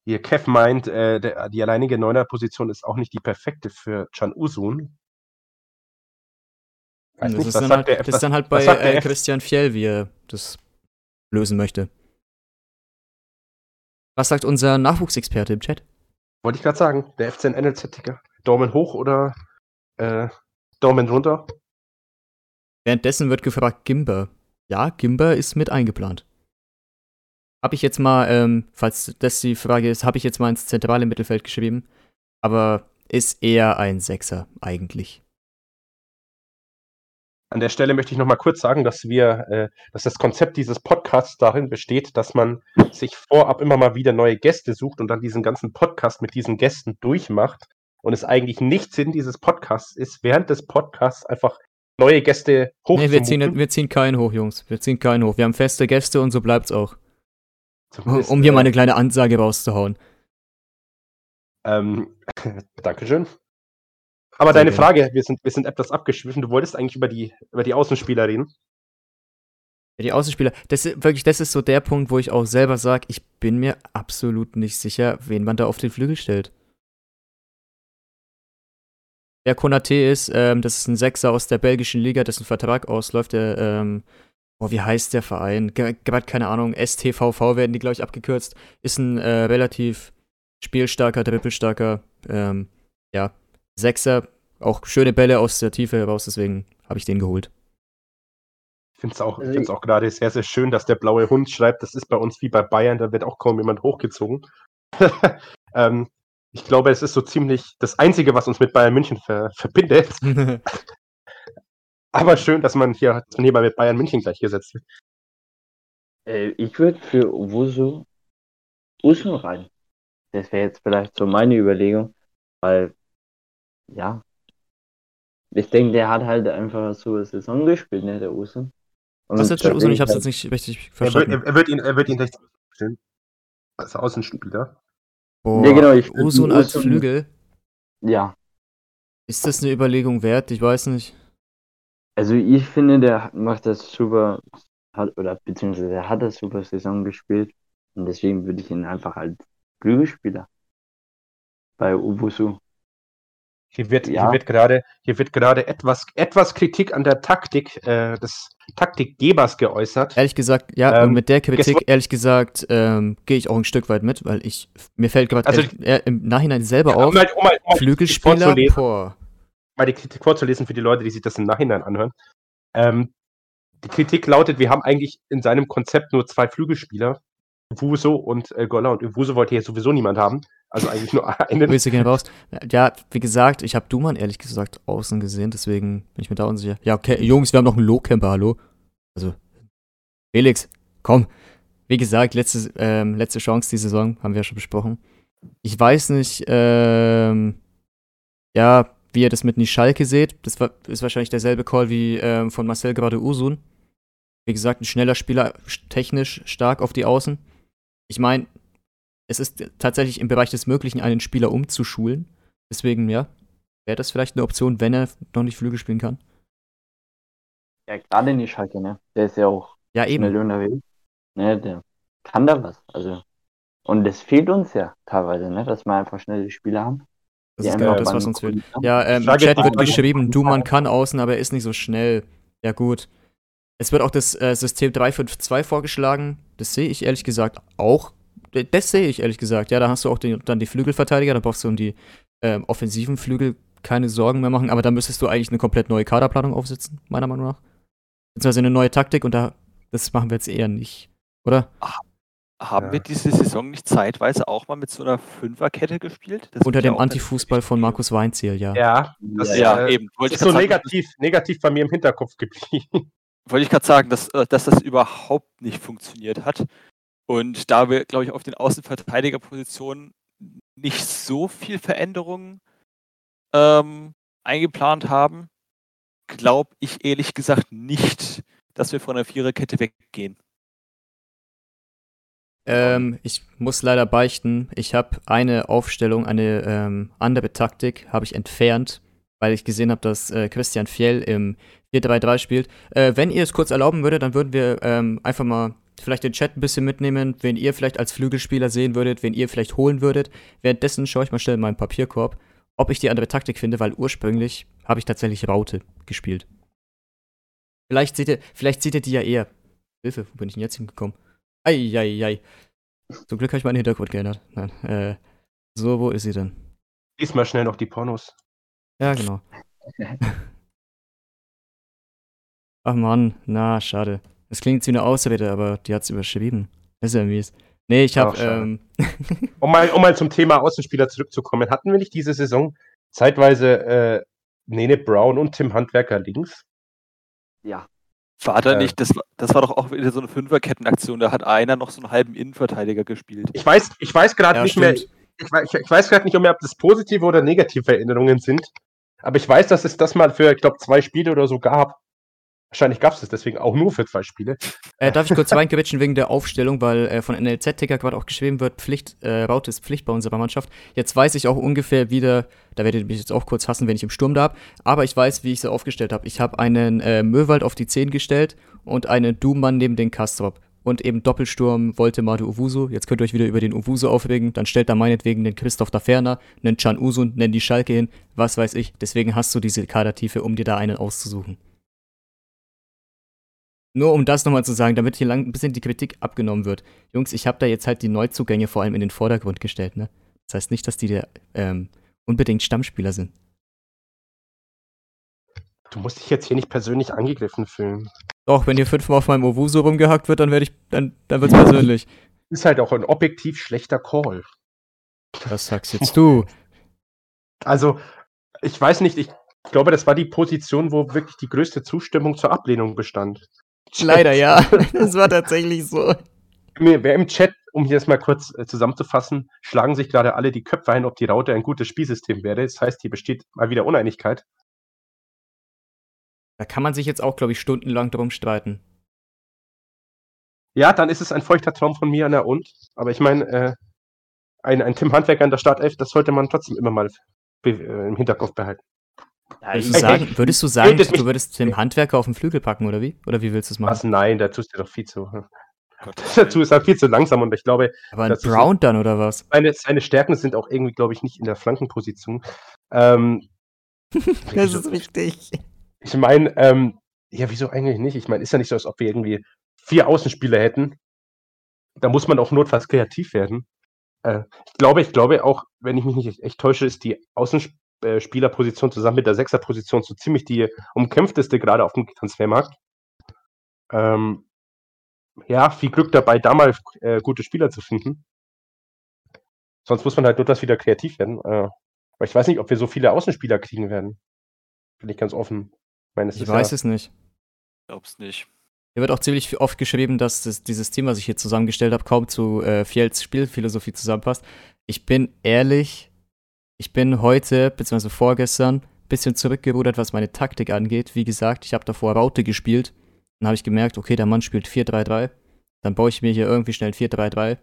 Hier, Kev meint, äh, der, die alleinige Neuner-Position ist auch nicht die perfekte für Chan Usun. Das, nicht, ist dann halt, das ist dann halt bei äh, Christian Fjell, wie er das lösen möchte. Was sagt unser Nachwuchsexperte im Chat? Wollte ich gerade sagen, der FCN NLZ-Ticker. Daumen hoch oder äh, Daumen runter? Währenddessen wird gefragt, Gimber. Ja, Gimber ist mit eingeplant. Habe ich jetzt mal, ähm, falls das die Frage ist, habe ich jetzt mal ins zentrale Mittelfeld geschrieben. Aber ist eher ein Sechser eigentlich. An der Stelle möchte ich noch mal kurz sagen, dass wir, äh, dass das Konzept dieses Podcasts darin besteht, dass man sich vorab immer mal wieder neue Gäste sucht und dann diesen ganzen Podcast mit diesen Gästen durchmacht. Und es eigentlich nicht Sinn dieses Podcasts ist, während des Podcasts einfach neue Gäste hochzuziehen. Nee, wir ziehen, wir ziehen keinen hoch, Jungs. Wir ziehen keinen hoch. Wir haben feste Gäste und so bleibt's auch. Zumindest, um hier äh, mal eine kleine Ansage rauszuhauen. Ähm, Dankeschön. Aber deine Frage, wir sind, wir sind etwas abgeschwiffen. Du wolltest eigentlich über die, über die Außenspieler reden. Ja, die Außenspieler, das ist wirklich, das ist so der Punkt, wo ich auch selber sage, ich bin mir absolut nicht sicher, wen man da auf den Flügel stellt. Wer Konate ist, ähm, das ist ein Sechser aus der belgischen Liga, dessen Vertrag ausläuft, der, ähm, oh, wie heißt der Verein? Gerade keine Ahnung, STVV werden die, glaube ich, abgekürzt. Ist ein äh, relativ spielstarker, dribbelstarker, ähm, ja, Sechser, auch schöne Bälle aus der Tiefe heraus, deswegen habe ich den geholt. Ich finde es auch, also auch gerade sehr, sehr schön, dass der blaue Hund schreibt, das ist bei uns wie bei Bayern, da wird auch kaum jemand hochgezogen. ähm, Ich glaube, es ist so ziemlich das Einzige, was uns mit Bayern München ver verbindet. Aber schön, dass man hier, dass man hier mal mit Bayern München gleichgesetzt wird. Äh, ich würde für Wusu Usun rein. Das wäre jetzt vielleicht so meine Überlegung, weil, ja, ich denke, der hat halt einfach so eine Saison gespielt, ne, der Usun. Was jetzt Usun? Ich hab's halt, jetzt nicht richtig verstanden. Er wird, er wird ihn, er wird ihn rechts spielen. Als Außenspieler. Boah, ja, genau, ich Usun als Usun, Flügel. Ja. Ist das eine Überlegung wert? Ich weiß nicht. Also ich finde, der macht das super, hat, oder beziehungsweise er hat das super Saison gespielt. Und deswegen würde ich ihn einfach als Flügelspieler bei Ubusu. Hier wird, ja. hier wird gerade, hier wird gerade etwas, etwas Kritik an der Taktik äh, des Taktikgebers geäußert. Ehrlich gesagt, ja, ähm, mit der Kritik, ehrlich gesagt, ähm, gehe ich auch ein Stück weit mit, weil ich, mir fällt gerade also, im Nachhinein selber ja, auf, um mal, um um Flügelspieler, boah. Mal die Kritik vorzulesen für die Leute, die sich das im Nachhinein anhören. Ähm, die Kritik lautet, wir haben eigentlich in seinem Konzept nur zwei Flügelspieler, Wuso und äh, Golla, und Wuso wollte hier sowieso niemand haben. Also eigentlich nur einen. Grüße gehen raus. Ja, wie gesagt, ich habe Duman ehrlich gesagt außen gesehen, deswegen bin ich mir da unsicher. Ja, okay, Jungs, wir haben noch einen Low-Camper, hallo. Also, Felix, komm. Wie gesagt, letzte, ähm, letzte Chance die Saison, haben wir ja schon besprochen. Ich weiß nicht, ähm, ja, wie ihr das mit Nischalke seht. Das war, ist wahrscheinlich derselbe Call wie ähm, von Marcel gerade Usun. Wie gesagt, ein schneller Spieler, technisch stark auf die Außen. Ich meine, es ist tatsächlich im Bereich des Möglichen, einen Spieler umzuschulen. Deswegen, ja, wäre das vielleicht eine Option, wenn er noch nicht Flügel spielen kann. Ja, gerade nicht Schalke, ne? Der ist ja auch ja, eben. schnell unterwegs. Ne, der kann da was. Also. Und das fehlt uns ja teilweise, ne? Dass wir einfach schnelle Spieler haben. Das ist genau das, was uns fehlt. Ja, ähm, im Chat wird geschrieben, Duman kann außen, aber er ist nicht so schnell. Ja, gut. Es wird auch das äh, System 352 vorgeschlagen. Das sehe ich ehrlich gesagt auch das sehe ich ehrlich gesagt. Ja, da hast du auch den, dann die Flügelverteidiger, da brauchst du um die ähm, offensiven Flügel keine Sorgen mehr machen, aber da müsstest du eigentlich eine komplett neue Kaderplanung aufsetzen, meiner Meinung nach. Beziehungsweise eine neue Taktik und da, das machen wir jetzt eher nicht, oder? Ach, haben ja. wir diese Saison nicht zeitweise auch mal mit so einer Fünferkette gespielt? Das Unter dem Antifußball von Markus Weinziel, ja. Ja, das ja, äh, eben. Wollte ist so negativ, negativ bei mir im Hinterkopf geblieben. Wollte ich gerade sagen, dass, äh, dass das überhaupt nicht funktioniert hat. Und da wir, glaube ich, auf den Außenverteidigerpositionen nicht so viel Veränderungen ähm, eingeplant haben, glaube ich ehrlich gesagt nicht, dass wir von der Viererkette weggehen. Ähm, ich muss leider beichten, ich habe eine Aufstellung, eine ähm, andere Taktik habe ich entfernt, weil ich gesehen habe, dass äh, Christian Fjell im 4-3-3 spielt. Äh, wenn ihr es kurz erlauben würdet, dann würden wir ähm, einfach mal vielleicht den Chat ein bisschen mitnehmen, wen ihr vielleicht als Flügelspieler sehen würdet, wen ihr vielleicht holen würdet. Währenddessen schaue ich mal schnell in meinen Papierkorb, ob ich die andere Taktik finde, weil ursprünglich habe ich tatsächlich Raute gespielt. Vielleicht seht ihr, vielleicht seht ihr die ja eher. Hilfe, wo bin ich denn jetzt hingekommen? Eieiei. Zum Glück habe ich meinen Hintergrund geändert. Nein, äh, so, wo ist sie denn? Diesmal schnell noch die Pornos. Ja, genau. Ach man, na, schade. Das klingt wie eine Ausrede, aber die hat es überschrieben. Das ist ja mies. Nee, ich habe. Ähm um, mal, um mal zum Thema Außenspieler zurückzukommen, hatten wir nicht diese Saison zeitweise äh, Nene Brown und Tim Handwerker links? Ja. War da äh, nicht, das, das war doch auch wieder so eine Fünferkettenaktion, da hat einer noch so einen halben Innenverteidiger gespielt. Ich weiß, ich weiß gerade ja, nicht stimmt. mehr, ich, ich weiß gerade nicht mehr, ob das positive oder negative Erinnerungen sind, aber ich weiß, dass es das mal für, ich glaube, zwei Spiele oder so gab. Wahrscheinlich gab es das deswegen auch nur für zwei Spiele. Äh, darf ich kurz reingewitschen wegen der Aufstellung, weil äh, von NLZ-Ticker gerade auch geschrieben wird, Pflicht, äh, Raute ist Pflicht bei unserer Mannschaft. Jetzt weiß ich auch ungefähr wieder, da werdet ihr mich jetzt auch kurz hassen, wenn ich im Sturm da habe, aber ich weiß, wie ich sie aufgestellt habe. Ich habe einen äh, Möwald auf die 10 gestellt und einen Doommann neben den Kastrop. Und eben Doppelsturm wollte Madu Uwusu. Jetzt könnt ihr euch wieder über den Uwusu aufregen. Dann stellt da meinetwegen den Christoph da Ferner, einen Chan Usun, nenn die Schalke hin, was weiß ich. Deswegen hast du diese Kadertiefe, um dir da einen auszusuchen. Nur um das nochmal zu sagen, damit hier lang ein bisschen die Kritik abgenommen wird. Jungs, ich habe da jetzt halt die Neuzugänge vor allem in den Vordergrund gestellt, ne? Das heißt nicht, dass die der, ähm, unbedingt Stammspieler sind. Du musst dich jetzt hier nicht persönlich angegriffen fühlen. Doch, wenn hier fünfmal auf meinem Owusu rumgehackt wird, dann werde ich, dann, dann wird's persönlich. Ist halt auch ein objektiv schlechter Call. Was sagst jetzt du? Also, ich weiß nicht, ich glaube, das war die Position, wo wirklich die größte Zustimmung zur Ablehnung bestand. Leider ja, das war tatsächlich so. Wer im Chat, um hier das mal kurz äh, zusammenzufassen, schlagen sich gerade alle die Köpfe ein, ob die Raute ein gutes Spielsystem wäre. Das heißt, hier besteht mal wieder Uneinigkeit. Da kann man sich jetzt auch, glaube ich, stundenlang drum streiten. Ja, dann ist es ein feuchter Traum von mir, na und? Aber ich meine, äh, ein, ein Tim Handwerker in der Startelf, das sollte man trotzdem immer mal äh, im Hinterkopf behalten. Würdest, du sagen, würdest, du sagen, du würdest Tim Handwerker auf den Flügel packen, oder wie? Oder wie willst du es machen? Was? Nein, dazu ist er doch viel zu. dazu ist er viel zu langsam und ich glaube. Aber ein Brown so, dann, oder was? Seine, seine Stärken sind auch irgendwie, glaube ich, nicht in der Flankenposition. Ähm, das ist wichtig. Ich meine, ähm, ja, wieso eigentlich nicht? Ich meine, ist ja nicht so, als ob wir irgendwie vier Außenspieler hätten. Da muss man auch notfalls kreativ werden. Äh, ich glaube, ich glaube auch, wenn ich mich nicht echt täusche, ist die Außenspielerposition zusammen mit der Sechserposition so ziemlich die umkämpfteste gerade auf dem Transfermarkt. Ähm, ja, viel Glück dabei, da mal äh, gute Spieler zu finden. Sonst muss man halt notfalls wieder kreativ werden. Äh, aber ich weiß nicht, ob wir so viele Außenspieler kriegen werden. Bin ich ganz offen. Ich, meine, ich weiß ja, es nicht. Ich glaub's nicht. Hier wird auch ziemlich oft geschrieben, dass das, dieses Team, was ich hier zusammengestellt habe, kaum zu äh, Fiels Spielphilosophie zusammenpasst. Ich bin ehrlich, ich bin heute, beziehungsweise vorgestern, ein bisschen zurückgerudert, was meine Taktik angeht. Wie gesagt, ich habe davor Raute gespielt. Dann habe ich gemerkt, okay, der Mann spielt 4-3-3. Dann baue ich mir hier irgendwie schnell 4-3-3.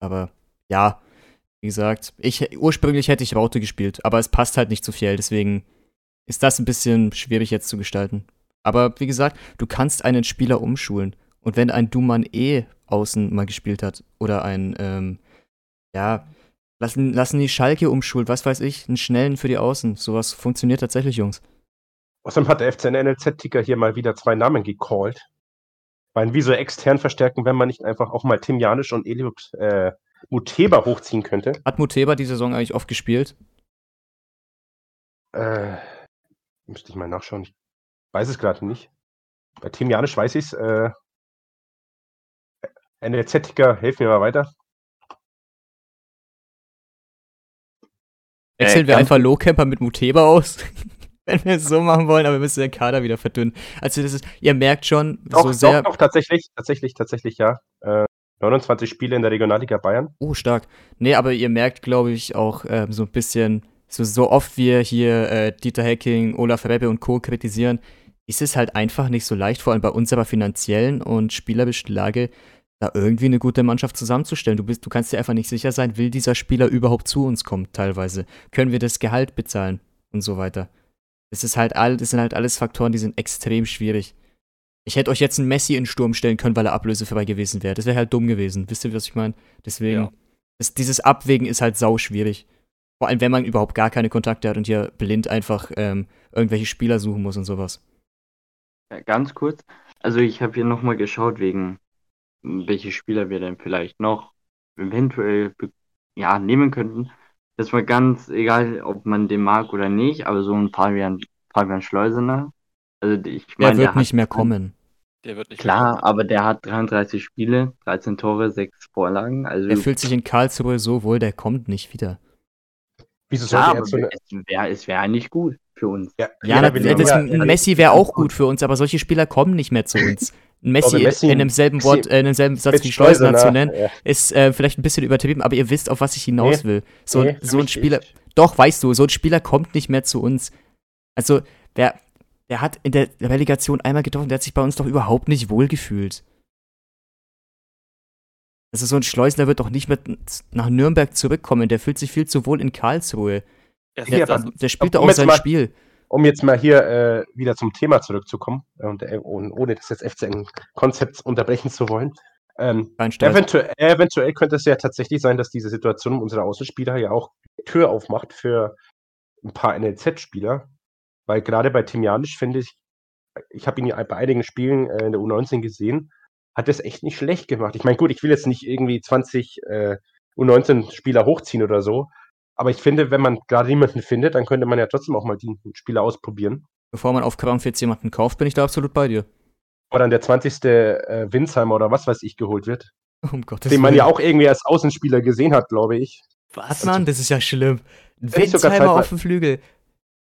Aber ja, wie gesagt, ich, ursprünglich hätte ich Raute gespielt, aber es passt halt nicht zu viel, deswegen ist das ein bisschen schwierig jetzt zu gestalten. Aber wie gesagt, du kannst einen Spieler umschulen. Und wenn ein Duman eh außen mal gespielt hat oder ein, ähm, ja, lassen, lassen die Schalke umschulen, was weiß ich, einen schnellen für die Außen. Sowas funktioniert tatsächlich, Jungs. Außerdem hat der FCN NLZ-Ticker hier mal wieder zwei Namen gecallt. Weil wieso extern verstärken, wenn man nicht einfach auch mal Tim Janisch und Eliud äh, Muteba hochziehen könnte? Hat Muteba die Saison eigentlich oft gespielt? Äh, müsste ich mal nachschauen. Ich Weiß es gerade nicht. Bei Team Janisch weiß ich es. Äh, NLZ-Ticker, helfen mir mal weiter. Wechseln äh, wir einfach Low-Camper mit Muteba aus? Wenn wir es so machen wollen, aber wir müssen den Kader wieder verdünnen. Also das ist, ihr merkt schon, doch, so sehr. Doch, doch, tatsächlich, tatsächlich, tatsächlich, ja. Äh, 29 Spiele in der Regionalliga Bayern. Oh, stark. Nee, aber ihr merkt, glaube ich, auch äh, so ein bisschen, so, so oft wir hier äh, Dieter Hacking, Olaf Rebbe und Co. kritisieren, ist es halt einfach nicht so leicht, vor allem bei unserer finanziellen und spielerischen Lage, da irgendwie eine gute Mannschaft zusammenzustellen. Du, bist, du kannst dir einfach nicht sicher sein, will dieser Spieler überhaupt zu uns kommen, teilweise. Können wir das Gehalt bezahlen und so weiter. Das, ist halt all, das sind halt alles Faktoren, die sind extrem schwierig. Ich hätte euch jetzt einen Messi in den Sturm stellen können, weil er ablösefrei gewesen wäre. Das wäre halt dumm gewesen. Wisst ihr, was ich meine? Deswegen, ja. das, dieses Abwägen ist halt sau schwierig. Vor allem, wenn man überhaupt gar keine Kontakte hat und hier blind einfach ähm, irgendwelche Spieler suchen muss und sowas. Ja, ganz kurz. Also ich habe hier nochmal geschaut, wegen welche Spieler wir denn vielleicht noch eventuell ja, nehmen könnten. Das war ganz egal, ob man den mag oder nicht, aber so ein Fabian, Fabian Schleusener. Also ich mein, der wird der nicht mehr kommen. Der wird nicht Klar, mehr aber der hat 33 Spiele, 13 Tore, 6 Vorlagen. Also er fühlt sich in Karlsruhe so wohl, der kommt nicht wieder. Wieso sollte ja, er so eine... Es wäre es wär eigentlich gut für uns. Ja, ja, ja das, ein Messi wäre auch gut für uns, aber solche Spieler kommen nicht mehr zu uns. Messi, Messi in demselben Wort, äh, in demselben Satz wie Schleusener zu nennen, ja. ist äh, vielleicht ein bisschen übertrieben, aber ihr wisst, auf was ich hinaus will. So, nee, so ein Spieler, nicht. doch, weißt du, so ein Spieler kommt nicht mehr zu uns. Also, wer, der hat in der Relegation einmal getroffen, der hat sich bei uns doch überhaupt nicht wohlgefühlt. Also so ein Schleusener wird doch nicht mehr nach Nürnberg zurückkommen, der fühlt sich viel zu wohl in Karlsruhe. Der, der, der spielt doch auch sein mal, Spiel. Um jetzt mal hier äh, wieder zum Thema zurückzukommen und, äh, und ohne das jetzt FCN-Konzept unterbrechen zu wollen. Ähm, eventuell, eventuell, könnte es ja tatsächlich sein, dass diese Situation unserer Außenspieler ja auch Tür aufmacht für ein paar NLZ-Spieler. Weil gerade bei Tim Janisch finde ich, ich habe ihn ja bei einigen Spielen äh, in der U19 gesehen, hat das echt nicht schlecht gemacht. Ich meine, gut, ich will jetzt nicht irgendwie 20 äh, U19-Spieler hochziehen oder so, aber ich finde, wenn man gerade niemanden findet, dann könnte man ja trotzdem auch mal die Spieler ausprobieren. Bevor man auf Kram jetzt jemanden kauft, bin ich da absolut bei dir. Oder dann der 20. Äh, Winsheimer oder was weiß ich geholt wird. Um Gottes Den man ja auch irgendwie als Außenspieler gesehen hat, glaube ich. Was, also, Mann? Das ist ja schlimm. Ein Windsheimer auf dem Flügel.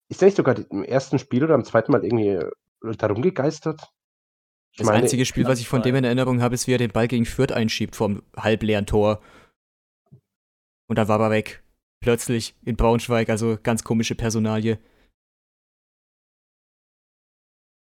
Ist der nicht sogar im ersten Spiel oder am zweiten Mal irgendwie äh, darum gegeistert? Ich das meine, einzige Spiel, was ich von dem in Erinnerung habe, ist, wie er den Ball gegen Fürth einschiebt vom halbleeren Tor. Und dann war er weg. Plötzlich in Braunschweig, also ganz komische Personalie.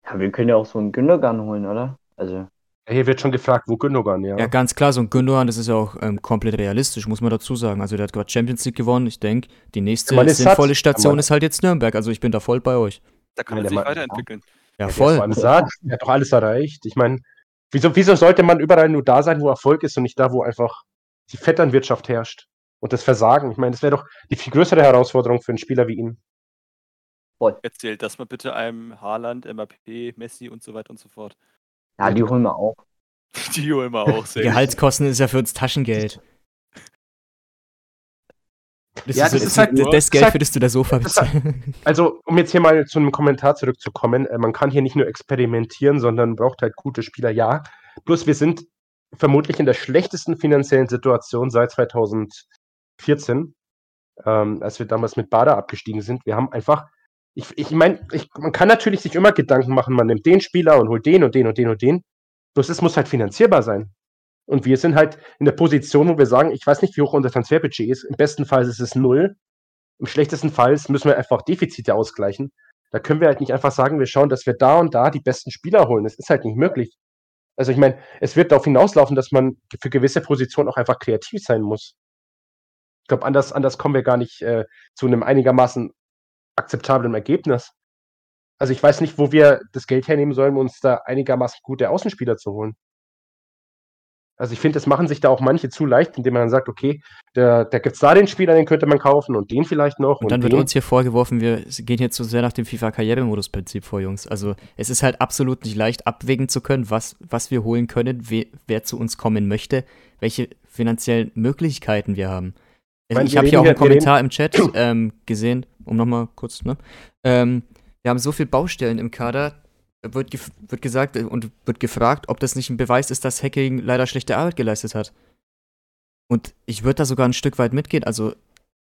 Ja, wir können ja auch so einen Gündogan holen, oder? Also. Hier wird schon gefragt, wo Gündogan, ja. Ja, ganz klar, so ein Gündogan, das ist ja auch ähm, komplett realistisch, muss man dazu sagen. Also der hat gerade Champions League gewonnen. Ich denke, die nächste ja, sinnvolle hat, Station ist halt jetzt Nürnberg. Also ich bin da voll bei euch. Da kann man sich weiterentwickeln. Ja, voll. Ja, sagt, er hat doch alles erreicht. Ich meine, wieso, wieso sollte man überall nur da sein, wo Erfolg ist und nicht da, wo einfach die Vetternwirtschaft herrscht und das Versagen? Ich meine, das wäre doch die viel größere Herausforderung für einen Spieler wie ihn. Voll. Erzählt das mal bitte einem Haaland, MAP, Messi und so weiter und so fort. Ja, die holen wir auch. Die holen wir auch. Sehr Gehaltskosten ist ja für uns Taschengeld. Das ja, ist, das, ist halt, das Geld, für das du da Sofa bezahlen. Also, um jetzt hier mal zu einem Kommentar zurückzukommen, äh, man kann hier nicht nur experimentieren, sondern braucht halt gute Spieler, ja. Bloß wir sind vermutlich in der schlechtesten finanziellen Situation seit 2014, ähm, als wir damals mit Bader abgestiegen sind. Wir haben einfach, ich, ich meine, man kann natürlich sich immer Gedanken machen, man nimmt den Spieler und holt den und den und den und den. Bloß es muss halt finanzierbar sein. Und wir sind halt in der Position, wo wir sagen, ich weiß nicht, wie hoch unser Transferbudget ist. Im besten Fall ist es null. Im schlechtesten Fall müssen wir einfach Defizite ausgleichen. Da können wir halt nicht einfach sagen, wir schauen, dass wir da und da die besten Spieler holen. Das ist halt nicht möglich. Also ich meine, es wird darauf hinauslaufen, dass man für gewisse Positionen auch einfach kreativ sein muss. Ich glaube, anders, anders kommen wir gar nicht äh, zu einem einigermaßen akzeptablen Ergebnis. Also ich weiß nicht, wo wir das Geld hernehmen sollen, um uns da einigermaßen gute Außenspieler zu holen. Also ich finde, das machen sich da auch manche zu leicht, indem man dann sagt, okay, da, da gibt es da den Spieler, den könnte man kaufen und den vielleicht noch. Und, und dann den. wird uns hier vorgeworfen, wir gehen hier zu sehr nach dem FIFA-Karrieremodus-Prinzip vor, Jungs. Also es ist halt absolut nicht leicht, abwägen zu können, was, was wir holen können, we, wer zu uns kommen möchte, welche finanziellen Möglichkeiten wir haben. Also ich, ich habe hier auch einen Kommentar im Chat ähm, gesehen, um nochmal kurz, ne? Ähm, wir haben so viele Baustellen im Kader, wird, ge wird gesagt und wird gefragt, ob das nicht ein Beweis ist, dass Hacking leider schlechte Arbeit geleistet hat. Und ich würde da sogar ein Stück weit mitgehen. Also,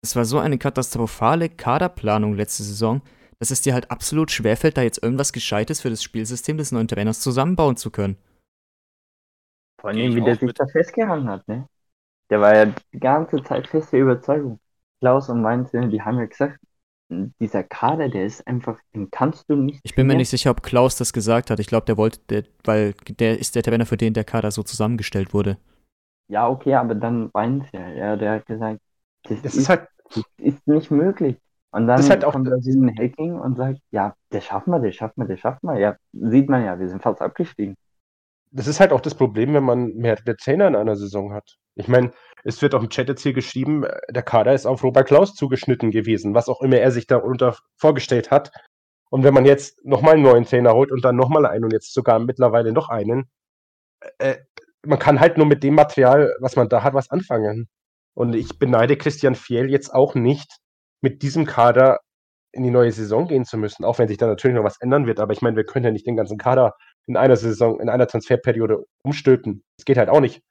es war so eine katastrophale Kaderplanung letzte Saison, dass es dir halt absolut schwerfällt, da jetzt irgendwas Gescheites für das Spielsystem des neuen Trainers zusammenbauen zu können. Vor allem, wie der sich da festgehangen hat, ne? Der war ja die ganze Zeit feste Überzeugung. Klaus und Mainz, die haben ja gesagt, dieser Kader, der ist einfach, den kannst du nicht. Ich bin mir nicht sicher, ob Klaus das gesagt hat. Ich glaube, der wollte, der, weil der ist der Trainer, für den der Kader so zusammengestellt wurde. Ja, okay, aber dann weint ja. ja. Der hat gesagt, das, das ist, ist, halt, das ist nicht möglich. Und dann halt auch kommt da ein Hacking und sagt, ja, der schaffen wir, der schaffen wir, der schaffen wir. Ja, sieht man ja, wir sind fast abgestiegen. Das ist halt auch das Problem, wenn man mehrere Zehner in einer Saison hat. Ich meine, es wird auch im Chat jetzt hier geschrieben, äh, der Kader ist auf Robert Klaus zugeschnitten gewesen, was auch immer er sich darunter vorgestellt hat. Und wenn man jetzt nochmal einen neuen Trainer holt und dann nochmal einen und jetzt sogar mittlerweile noch einen, äh, man kann halt nur mit dem Material, was man da hat, was anfangen. Und ich beneide Christian Fiel jetzt auch nicht, mit diesem Kader in die neue Saison gehen zu müssen, auch wenn sich da natürlich noch was ändern wird. Aber ich meine, wir können ja nicht den ganzen Kader in einer Saison, in einer Transferperiode umstülpen. Das geht halt auch nicht.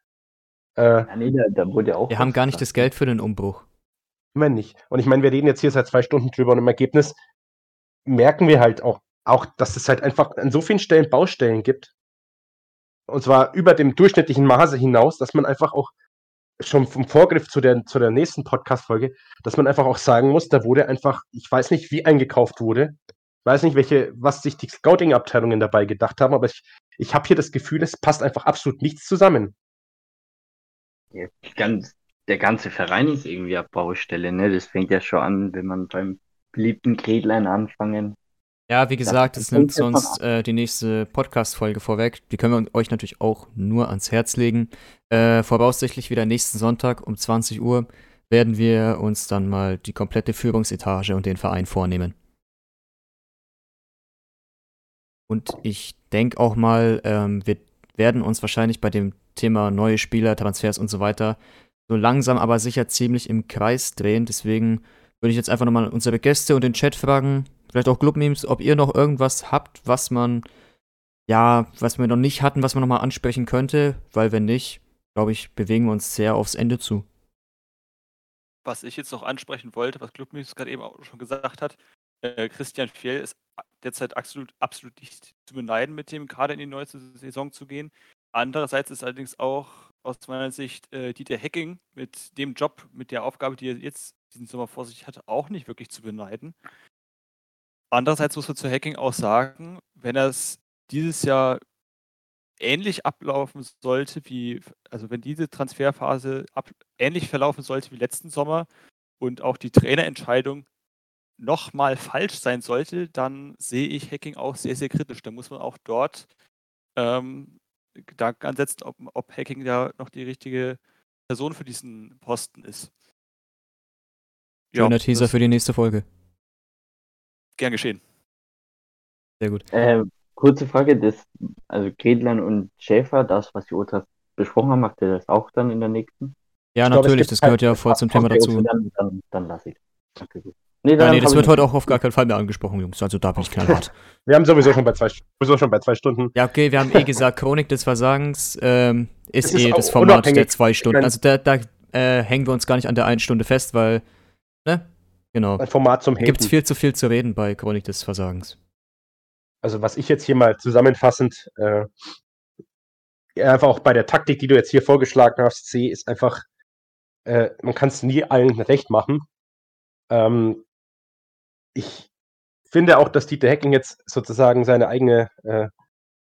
Äh, ja, nee, da, da wurde ja auch. Wir haben gar nicht das Geld für den Umbruch. Immer nicht. Und ich meine, wir reden jetzt hier seit zwei Stunden drüber und im Ergebnis merken wir halt auch, auch, dass es halt einfach an so vielen Stellen Baustellen gibt. Und zwar über dem durchschnittlichen Maße hinaus, dass man einfach auch schon vom Vorgriff zu der, zu der nächsten Podcast-Folge, dass man einfach auch sagen muss, da wurde einfach, ich weiß nicht, wie eingekauft wurde. Ich weiß nicht, welche, was sich die Scouting-Abteilungen dabei gedacht haben, aber ich, ich habe hier das Gefühl, es passt einfach absolut nichts zusammen. Ja, ganz, der ganze Verein ist irgendwie auf Baustelle, ne? Das fängt ja schon an, wenn man beim beliebten Gretlein anfangen. Ja, wie gesagt, es nimmt sonst äh, die nächste Podcast-Folge vorweg. Die können wir euch natürlich auch nur ans Herz legen. Äh, voraussichtlich wieder nächsten Sonntag um 20 Uhr werden wir uns dann mal die komplette Führungsetage und den Verein vornehmen. Und ich denke auch mal, ähm, wir werden uns wahrscheinlich bei dem Thema neue Spieler, Transfers und so weiter so langsam aber sicher ziemlich im Kreis drehen. Deswegen würde ich jetzt einfach nochmal unsere Gäste und den Chat fragen, vielleicht auch Clubmemes, ob ihr noch irgendwas habt, was man, ja, was wir noch nicht hatten, was man nochmal ansprechen könnte, weil wenn nicht, glaube ich, bewegen wir uns sehr aufs Ende zu. was ich jetzt noch ansprechen wollte, was Clubnews gerade eben auch schon gesagt hat, äh, Christian Fjell ist derzeit absolut, absolut nicht zu beneiden, mit dem Kader in die neue Saison zu gehen. Andererseits ist allerdings auch aus meiner Sicht äh, Dieter Hecking mit dem Job, mit der Aufgabe, die er jetzt diesen Sommer vor sich hatte, auch nicht wirklich zu beneiden. Andererseits muss man zu Hacking auch sagen, wenn es dieses Jahr ähnlich ablaufen sollte wie, also wenn diese Transferphase ab, ähnlich verlaufen sollte wie letzten Sommer und auch die Trainerentscheidung nochmal falsch sein sollte, dann sehe ich Hacking auch sehr, sehr kritisch. Da muss man auch dort ähm, Gedanken ansetzen, ob, ob Hacking da noch die richtige Person für diesen Posten ist. Schöner ja, Teaser für die nächste Folge. Gern geschehen. Sehr gut. Äh, kurze Frage, das, also Gredlan und Schäfer, das, was die Ultras besprochen haben, macht ihr das auch dann in der nächsten? Ja, ich natürlich, glaube, das gehört ja voll zum Thema dazu. Dann, dann, dann lasse ich. Okay, gut. Nee, ja, nee das wird heute auch auf gar keinen Fall mehr angesprochen, Jungs. Also da bin ich knallhart. wir haben sowieso schon bei zwei, sowieso schon bei zwei Stunden. Ja, okay, wir haben eh gesagt, Chronik des Versagens ähm, ist, ist eh das Format der zwei Stunden. Also da, da äh, hängen wir uns gar nicht an der einen Stunde fest, weil, ne? Genau. Ein Format zum Gibt es viel zu viel zu reden bei Chronik des Versagens. Also was ich jetzt hier mal zusammenfassend äh, einfach auch bei der Taktik, die du jetzt hier vorgeschlagen hast, sehe, ist einfach, äh, man kann es nie allen recht machen. Ähm, ich finde auch, dass Dieter Hecking jetzt sozusagen seine eigene, äh,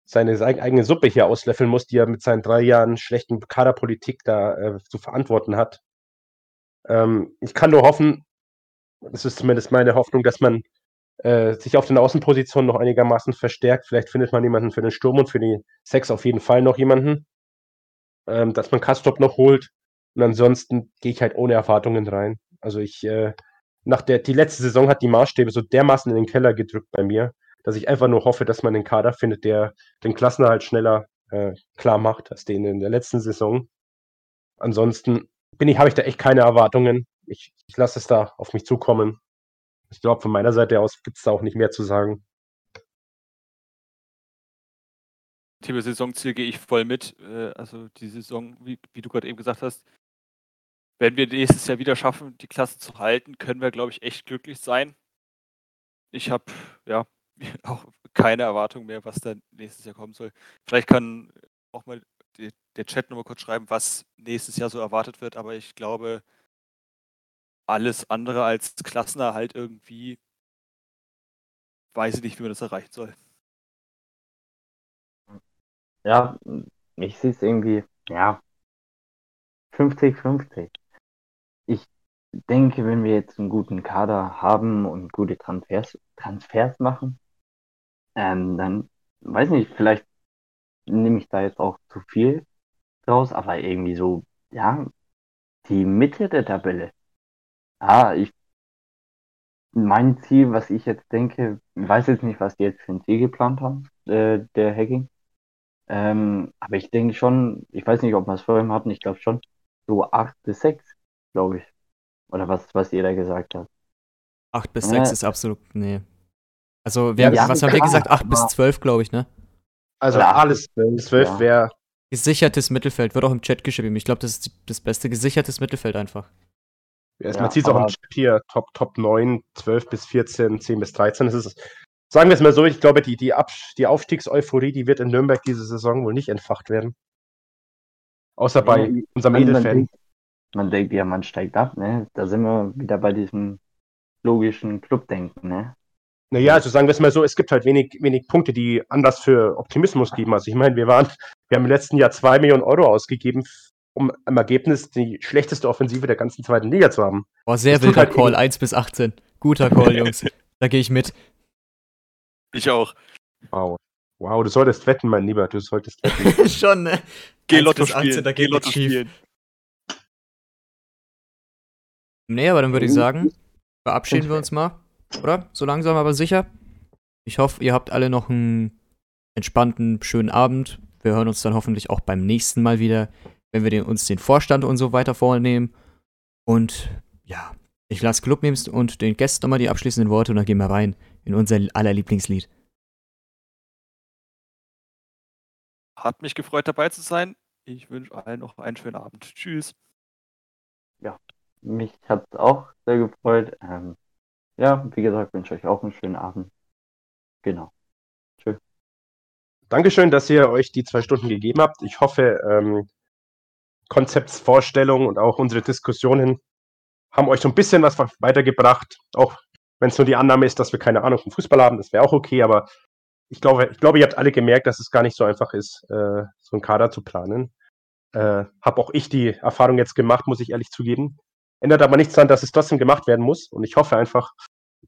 seine eigene Suppe hier auslöffeln muss, die er mit seinen drei Jahren schlechten Kaderpolitik da äh, zu verantworten hat. Ähm, ich kann nur hoffen, das ist zumindest meine Hoffnung, dass man äh, sich auf den Außenpositionen noch einigermaßen verstärkt. Vielleicht findet man jemanden für den Sturm und für die Sex auf jeden Fall noch jemanden. Ähm, dass man Kastrop noch holt. Und ansonsten gehe ich halt ohne Erwartungen rein. Also ich äh, nach der, die letzte Saison hat die Maßstäbe so dermaßen in den Keller gedrückt bei mir, dass ich einfach nur hoffe, dass man einen Kader findet, der den Klassenerhalt schneller äh, klar macht als den in der letzten Saison. Ansonsten bin ich, habe ich da echt keine Erwartungen. Ich, ich lasse es da auf mich zukommen. Ich glaube, von meiner Seite aus gibt es da auch nicht mehr zu sagen. Thema Saisonziel gehe ich voll mit. Äh, also die Saison, wie, wie du gerade eben gesagt hast, wenn wir nächstes Jahr wieder schaffen, die Klasse zu halten, können wir, glaube ich, echt glücklich sein. Ich habe ja auch keine Erwartung mehr, was dann nächstes Jahr kommen soll. Vielleicht kann auch mal die, der Chat nochmal kurz schreiben, was nächstes Jahr so erwartet wird, aber ich glaube, alles andere als Klassenerhalt irgendwie weiß ich nicht, wie man das erreichen soll. Ja, ich sehe es irgendwie, ja, 50-50 ich denke, wenn wir jetzt einen guten Kader haben und gute Transfers, Transfers machen, ähm, dann weiß nicht, vielleicht nehme ich da jetzt auch zu viel draus, aber irgendwie so, ja, die Mitte der Tabelle. Ah, ich, mein Ziel, was ich jetzt denke, weiß jetzt nicht, was die jetzt für ein Ziel geplant haben, äh, der Hacking. Ähm, aber ich denke schon, ich weiß nicht, ob wir es vorhin hatten, ich glaube schon, so 8 bis 6 glaube ich. Oder was, was jeder gesagt hat. 8 bis 6 ist absolut, nee. Also, wer, ja, was haben wir gesagt? 8 bis 12, glaube ich, ne? Also, Oder alles 12, 12 ja. wäre. Gesichertes Mittelfeld, wird auch im Chat geschrieben. Ich glaube, das ist das beste gesichertes Mittelfeld einfach. Ja, man sieht es auch im Chat hier, Top, Top 9, 12 bis 14, 10 bis 13. Das ist, sagen wir es mal so, ich glaube, die, die, Ab die Aufstiegseuphorie, die wird in Nürnberg diese Saison wohl nicht entfacht werden. Außer bei unserem Edelfan man denkt, ja, man steigt ab, ne? Da sind wir wieder bei diesem logischen Clubdenken, ne? Naja, also sagen wir es mal so, es gibt halt wenig, wenig Punkte, die Anlass für Optimismus geben. Also ich meine, wir waren, wir haben im letzten Jahr zwei Millionen Euro ausgegeben, um im Ergebnis die schlechteste Offensive der ganzen zweiten Liga zu haben. Boah, sehr das wilder halt Call, 1 bis 18. Guter Call, Jungs. da gehe ich mit. Ich auch. Wow. Wow, du solltest wetten, mein Lieber, du solltest wetten. Schon, ne? Geh Lotto spielen. da geht Lotto spielen. Nee, aber dann würde ich sagen, verabschieden wir uns mal. Oder? So langsam, aber sicher. Ich hoffe, ihr habt alle noch einen entspannten, schönen Abend. Wir hören uns dann hoffentlich auch beim nächsten Mal wieder, wenn wir den, uns den Vorstand und so weiter vornehmen. Und ja, ich lasse Clubmemes und den Gästen nochmal die abschließenden Worte und dann gehen wir rein in unser aller Lieblingslied. Hat mich gefreut, dabei zu sein. Ich wünsche allen noch einen schönen Abend. Tschüss. Ja, mich hat es auch sehr gefreut. Ähm, ja, wie gesagt, wünsche euch auch einen schönen Abend. Genau. Tschüss. Dankeschön, dass ihr euch die zwei Stunden gegeben habt. Ich hoffe, ähm, Konzeptsvorstellungen und auch unsere Diskussionen haben euch so ein bisschen was weitergebracht. Auch wenn es nur die Annahme ist, dass wir keine Ahnung vom Fußball haben, das wäre auch okay, aber ich glaube, ich glaube, ihr habt alle gemerkt, dass es gar nicht so einfach ist, äh, so einen Kader zu planen. Äh, habe auch ich die Erfahrung jetzt gemacht, muss ich ehrlich zugeben. Ändert aber nichts daran, dass es trotzdem gemacht werden muss. Und ich hoffe einfach,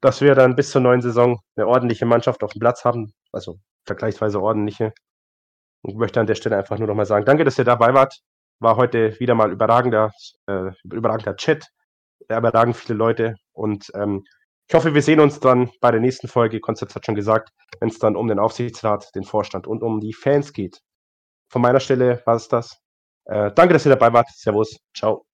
dass wir dann bis zur neuen Saison eine ordentliche Mannschaft auf dem Platz haben. Also vergleichsweise ordentliche. Und möchte an der Stelle einfach nur nochmal sagen, danke, dass ihr dabei wart. War heute wieder mal überragender, äh, überragender Chat. Überragend viele Leute. Und ähm, ich hoffe, wir sehen uns dann bei der nächsten Folge. Konzept hat schon gesagt, wenn es dann um den Aufsichtsrat, den Vorstand und um die Fans geht. Von meiner Stelle war es das. Äh, danke, dass ihr dabei wart. Servus. Ciao.